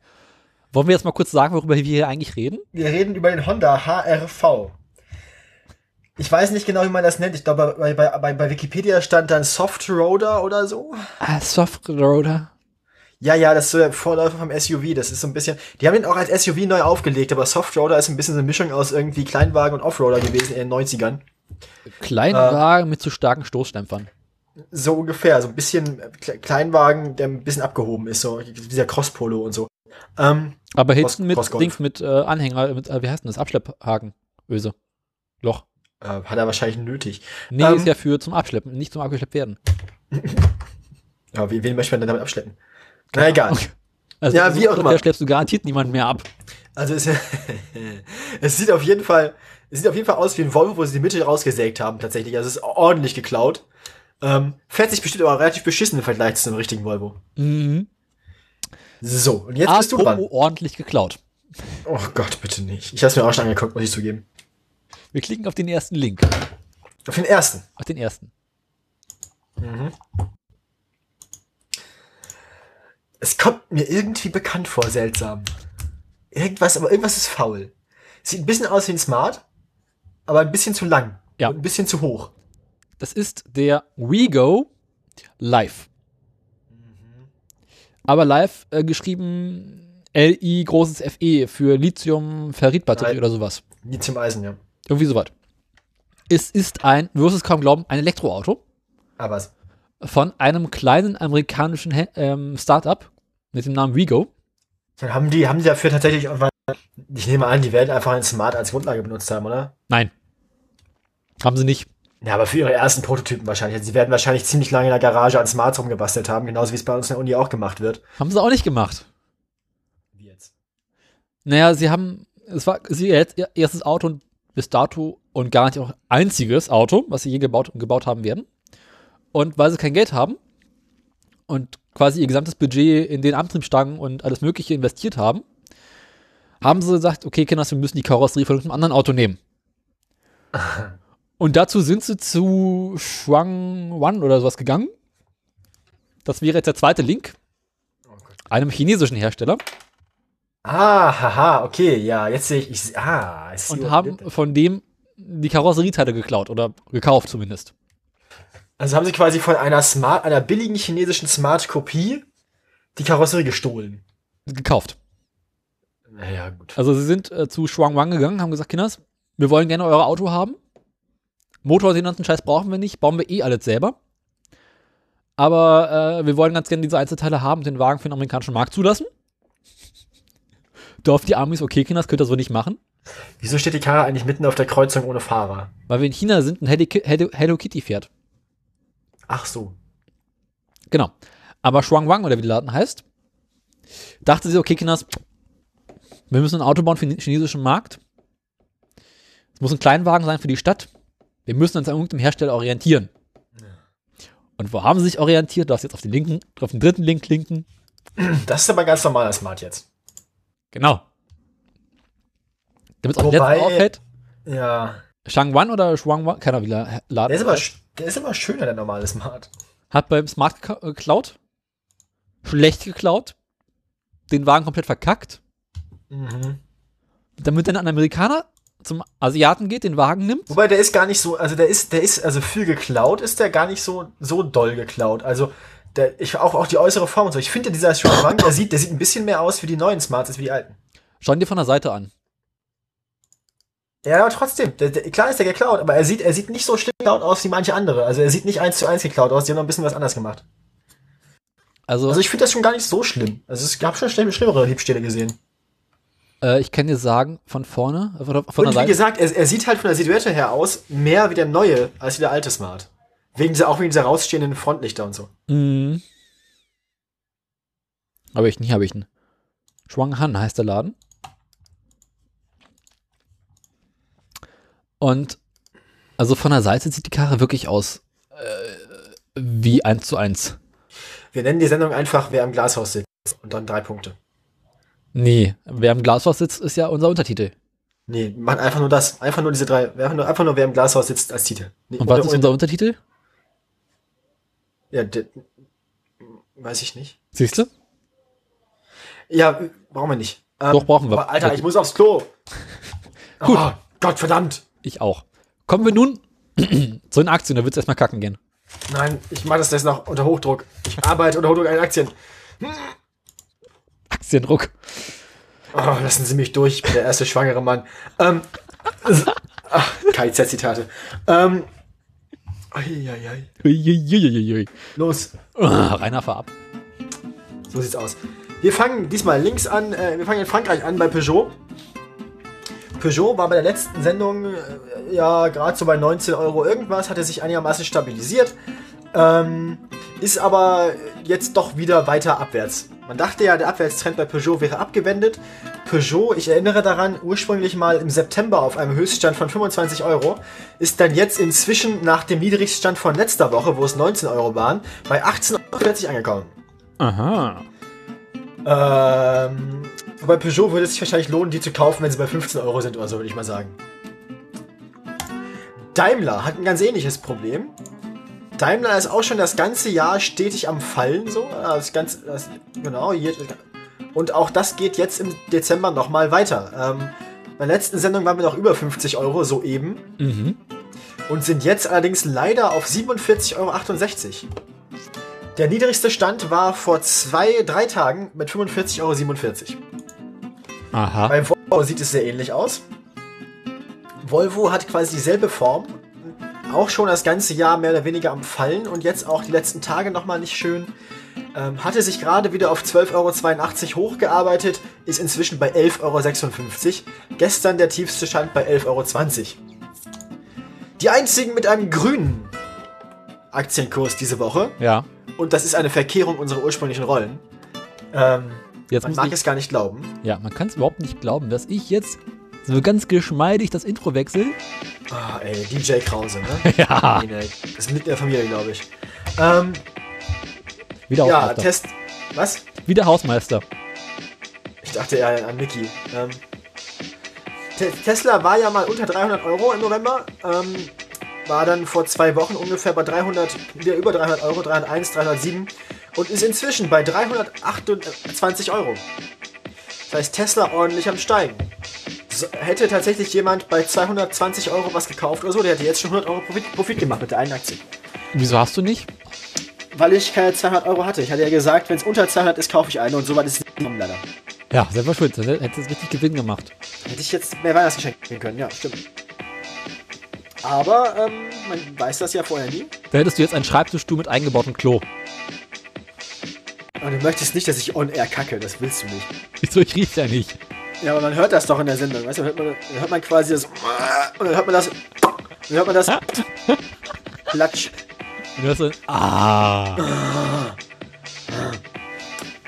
Wollen wir jetzt mal kurz sagen, worüber wir hier eigentlich reden? Wir reden über den Honda HRV. Ich weiß nicht genau, wie man das nennt. Ich glaube, bei, bei, bei, Wikipedia stand dann Soft Roader oder so. Ah, Soft-Roader. Ja, ja, das ist so der Vorläufer vom SUV. Das ist so ein bisschen. Die haben den auch als SUV neu aufgelegt, aber Soft Roader ist ein bisschen so eine Mischung aus irgendwie Kleinwagen und Offroader gewesen in den 90ern. Kleinwagen mit zu starken Stoßdämpfern. So ungefähr. So ein bisschen äh, Kle- Kleinwagen, der ein bisschen abgehoben ist. So dieser Cross-Polo und so. Ähm, Aber hinten mit. Dings mit äh, Anhänger, mit, äh, wie heißt denn das? Abschlepphaken. Öse. Loch. äh, hat er wahrscheinlich nötig. Nee, Ähm. ist ja für zum Abschleppen, nicht zum abgeschleppt werden. Ja, wen, wen möchte man denn damit abschleppen? Na egal. Also Ja, wie auch immer. schleppst du garantiert niemanden mehr ab. Also es, es sieht auf jeden Fall, es sieht auf jeden Fall aus wie ein Volvo, wo sie die Mitte rausgesägt haben tatsächlich. Also es ist ordentlich geklaut. Ähm, fährt sich bestimmt aber relativ beschissen im Vergleich zu einem richtigen Volvo. Mhm. So, und jetzt bist du Apropos dran. ordentlich geklaut. Oh Gott, bitte nicht. Ich hab's mir auch schon angeguckt, muss ich zugeben. Wir klicken auf den ersten Link. Auf den ersten. Auf den ersten. Es kommt mir irgendwie bekannt vor, seltsam. Irgendwas, aber irgendwas ist faul. Sieht ein bisschen aus wie ein Smart, aber ein bisschen zu lang. Ja. Und ein bisschen zu hoch. Das ist der WeGo Live. Aber live äh, geschrieben LI großes FE für Lithium-Ferrit-Batterie oder sowas. Nie zum Eisen, ja. Irgendwie sowas. Es ist ein, du wirst es kaum glauben, ein Elektroauto Aber es- von einem kleinen amerikanischen ähm, Startup mit dem Namen WeGo. Dann haben die, haben die dafür tatsächlich ich nehme an, die werden einfach ein Smart als Grundlage benutzt haben, oder? Nein. Haben sie nicht. Ja, aber für ihre ersten Prototypen wahrscheinlich. Also sie werden wahrscheinlich ziemlich lange in der Garage an Smarts rumgebastelt haben, genauso wie es bei uns in der Uni auch gemacht wird. Haben sie auch nicht gemacht. Wie jetzt? Naja, sie haben, es war sie jetzt ihr erstes Auto und bis dato und gar nicht auch einziges Auto, was sie je gebaut, gebaut haben werden. Und weil sie kein Geld haben und quasi ihr gesamtes Budget in den Antriebsstangen und alles Mögliche investiert haben, haben sie gesagt, okay, Kinders, wir müssen die Karosserie von einem anderen Auto nehmen. Und dazu sind sie zu Shuang One oder sowas gegangen. Das wäre jetzt der zweite Link. Einem chinesischen Hersteller, Ah, haha, okay, ja, jetzt sehe ich, ich ah, I see und haben von dem die Karosserieteile geklaut oder gekauft zumindest. Also haben sie quasi von einer Smart, einer billigen chinesischen Smart-Kopie die Karosserie gestohlen. Gekauft. Naja, gut. Also sie sind äh, zu Shuangwang gegangen, haben gesagt, Kinders, wir wollen gerne euer Auto haben. Motor, den ganzen Scheiß brauchen wir nicht, bauen wir eh alles selber. Aber äh, wir wollen ganz gerne diese Einzelteile haben und den Wagen für den amerikanischen Markt zulassen. Dorf die Amis, okay, Kinders, könnt ihr so nicht machen. Wieso steht die Karre eigentlich mitten auf der Kreuzung ohne Fahrer? Weil wir in China sind, ein Hello, Kitty fährt. Ach so. Genau. Aber Shuangwang, oder wie der Laden heißt, dachte sie, okay, Kinders, wir müssen ein Auto bauen für den chinesischen Markt. Es muss ein Kleinwagen sein für die Stadt. Wir müssen uns an irgendeinem Hersteller orientieren. Und wo haben sie sich orientiert? Du darfst jetzt auf den linken, auf den dritten Link klinken. Das ist aber ganz normaler Smart jetzt. Genau. Damit es auch letzten auffällt. Ja. Shangwan oder Shuangwan, keiner wie der Laden Der ist aber, der ist aber schöner, der normale Smart. hat beim Smart äh, geklaut. Schlecht geklaut. Den Wagen komplett verkackt. Mhm. damit dann ein Amerikaner zum Asiaten geht, den Wagen nimmt. Wobei der ist gar nicht so, also der ist, der ist, also viel geklaut ist der gar nicht so, so doll geklaut. Also, der, ich, auch, auch die äußere Form und so. Ich finde, dieser Shuangwang, der sieht, der sieht ein bisschen mehr aus wie die neuen Smarts als wie die alten. Schau ihn dir von der Seite an. Ja, aber trotzdem, der, der, klar ist der geklaut, aber er sieht, er sieht nicht so schlimm geklaut aus wie manche andere. Also er sieht nicht eins zu eins geklaut aus, die haben noch ein bisschen was anders gemacht. Also, Also ich finde das schon gar nicht so schlimm. Also es gab schon schlimm, schlimmere Diebstähle gesehen. Äh, ich kann dir sagen, von vorne, von, der- von Und wie gesagt, er, er sieht halt von der Silhouette her aus mehr wie der neue als wie der alte Smart. Wegen dieser, auch wegen dieser rausstehenden Frontlichter und so. Mhm. Habe ich nicht, habe ich nicht. Shuanghan heißt der Laden. Und also von der Seite sieht die Karre wirklich aus äh, wie eins zu eins. Wir nennen die Sendung einfach, wer am Glashaus sitzt. Und dann drei Punkte. Nee, wer im Glashaus sitzt, ist ja unser Untertitel. Nee, machen einfach nur das. Einfach nur diese drei. Einfach nur, einfach nur wer im Glashaus sitzt als Titel. Nee, Und was ohne- ist unser Untertitel? Ja, weiß ich nicht. Siehst du? Ja, brauchen wir nicht. Ähm, Doch, brauchen wir. aber Alter, ich muss aufs Klo. Gut. Oh, Gott, verdammt. Ich auch. Kommen wir nun zu den Aktien, da wird es erstmal kacken gehen. Nein, ich mache das jetzt noch unter Hochdruck. Ich arbeite unter Hochdruck an Aktien. Aktiendruck. Oh, lassen Sie mich durch, ich bin der erste schwangere Mann. Ähm, ach, KIZ-Zitate. Ähm. Los, Ah, Rainer, fahr ab. so sieht's aus. Wir fangen diesmal links an, äh, wir fangen in Frankreich an bei Peugeot. Peugeot war bei der letzten Sendung äh, ja gerade so bei 19 Euro irgendwas, hatte sich einigermaßen stabilisiert, ähm, ist aber jetzt doch wieder weiter abwärts. Man dachte ja, der Abwärtstrend bei Peugeot wäre abgewendet. Peugeot, ich erinnere daran, ursprünglich mal im September auf einem Höchststand von 25 Euro, ist dann jetzt inzwischen nach dem Niedrigstand von letzter Woche, wo es 19 Euro waren, bei 18,40 Euro angekommen. Aha. Ähm, bei Peugeot würde es sich wahrscheinlich lohnen, die zu kaufen, wenn sie bei 15 Euro sind oder so, würde ich mal sagen. Daimler hat ein ganz ähnliches Problem. Daimler ist auch schon das ganze Jahr stetig am Fallen, so. Das ganze, das, genau, hier, und auch das geht jetzt im Dezember nochmal weiter. Ähm, bei der letzten Sendung waren wir noch über 50 Euro, soeben. Mhm. Und sind jetzt allerdings leider auf 47,68 Euro. Der niedrigste Stand war vor zwei, drei Tagen mit 45,47 Euro. Aha. Beim Volvo sieht es sehr ähnlich aus. Volvo hat quasi dieselbe Form. Auch schon das ganze Jahr mehr oder weniger am Fallen und jetzt auch die letzten Tage nochmal nicht schön. Ähm, hatte sich gerade wieder auf 12,82 Euro hochgearbeitet, ist inzwischen bei 11,56 Euro. Gestern der tiefste Stand bei 11,20 Euro. Die einzigen mit einem grünen Aktienkurs diese Woche, Ja. und das ist eine Verkehrung unserer ursprünglichen Rollen. Ähm, Jetzt man mag ich, es gar nicht glauben. ja, man kann es überhaupt nicht glauben, dass ich jetzt so ganz geschmeidig das Intro wechsel. Ah, ey, DJ Krause, ne? Ja. Nee, das ist mit der Familie, glaube ich. Ähm, Wieder ja, Hausmeister. Test. Was? Wieder Hausmeister. Ich dachte eher an Mickey. Ähm, Te Tesla war ja mal unter 300 Euro im November. Ähm, war dann vor zwei Wochen ungefähr bei 300, wieder über 300 Euro, 301, 307. und ist inzwischen bei 328 Euro. Das heißt, Tesla ordentlich am Steigen. So, hätte tatsächlich jemand bei 220 Euro was gekauft oder so, der hätte jetzt schon 100 Euro Profit, Profit gemacht mit der einen Aktie. Wieso hast du nicht? Weil ich keine 200 Euro hatte. Ich hatte ja gesagt, wenn es unter 200 ist, kaufe ich eine und so weit ist es nicht gekommen, leider. Ja, selber schuld. Dann hättest du richtig Gewinn gemacht. Hätte ich jetzt mehr Weihnachtsgeschenke kriegen können, ja, stimmt. Aber ähm, man weiß das ja vorher nie. Da hättest du jetzt einen Schreibtischstuhl mit eingebautem Klo. Und du möchtest nicht, dass ich on air kacke, das willst du nicht. Wieso, ich riech's ja nicht. Ja, aber man hört das doch in der Sendung, weißt du, hört man, dann hört man quasi das und dann hört man das dann hört man das Platsch. Und du hast so, ah.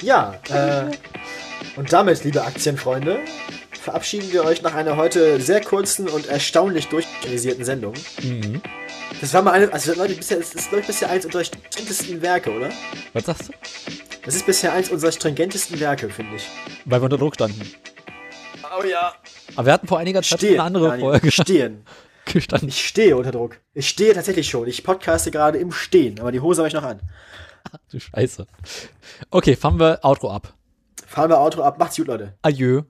Ja, äh, und damit, liebe Aktienfreunde, verabschieden wir euch nach einer heute sehr kurzen und erstaunlich durchorganisierten Sendung. Mhm. Das war mal eine, also Leute, bisher, das ist, glaube ich, bisher eins unserer stringentesten Werke, oder? Was sagst du? Das ist bisher eins unserer stringentesten Werke, finde ich. Weil wir unter Druck standen. Oh ja. Aber wir hatten vor einiger Zeit Stehen, eine andere Daniel, Folge Stehen. gestanden. Ich stehe unter Druck. Ich stehe tatsächlich schon. Ich podcaste gerade im Stehen, aber die Hose habe ich noch an. Du Scheiße. Okay, fahren wir Outro ab. Fahren wir Auto ab. Macht's gut, Leute. Adieu.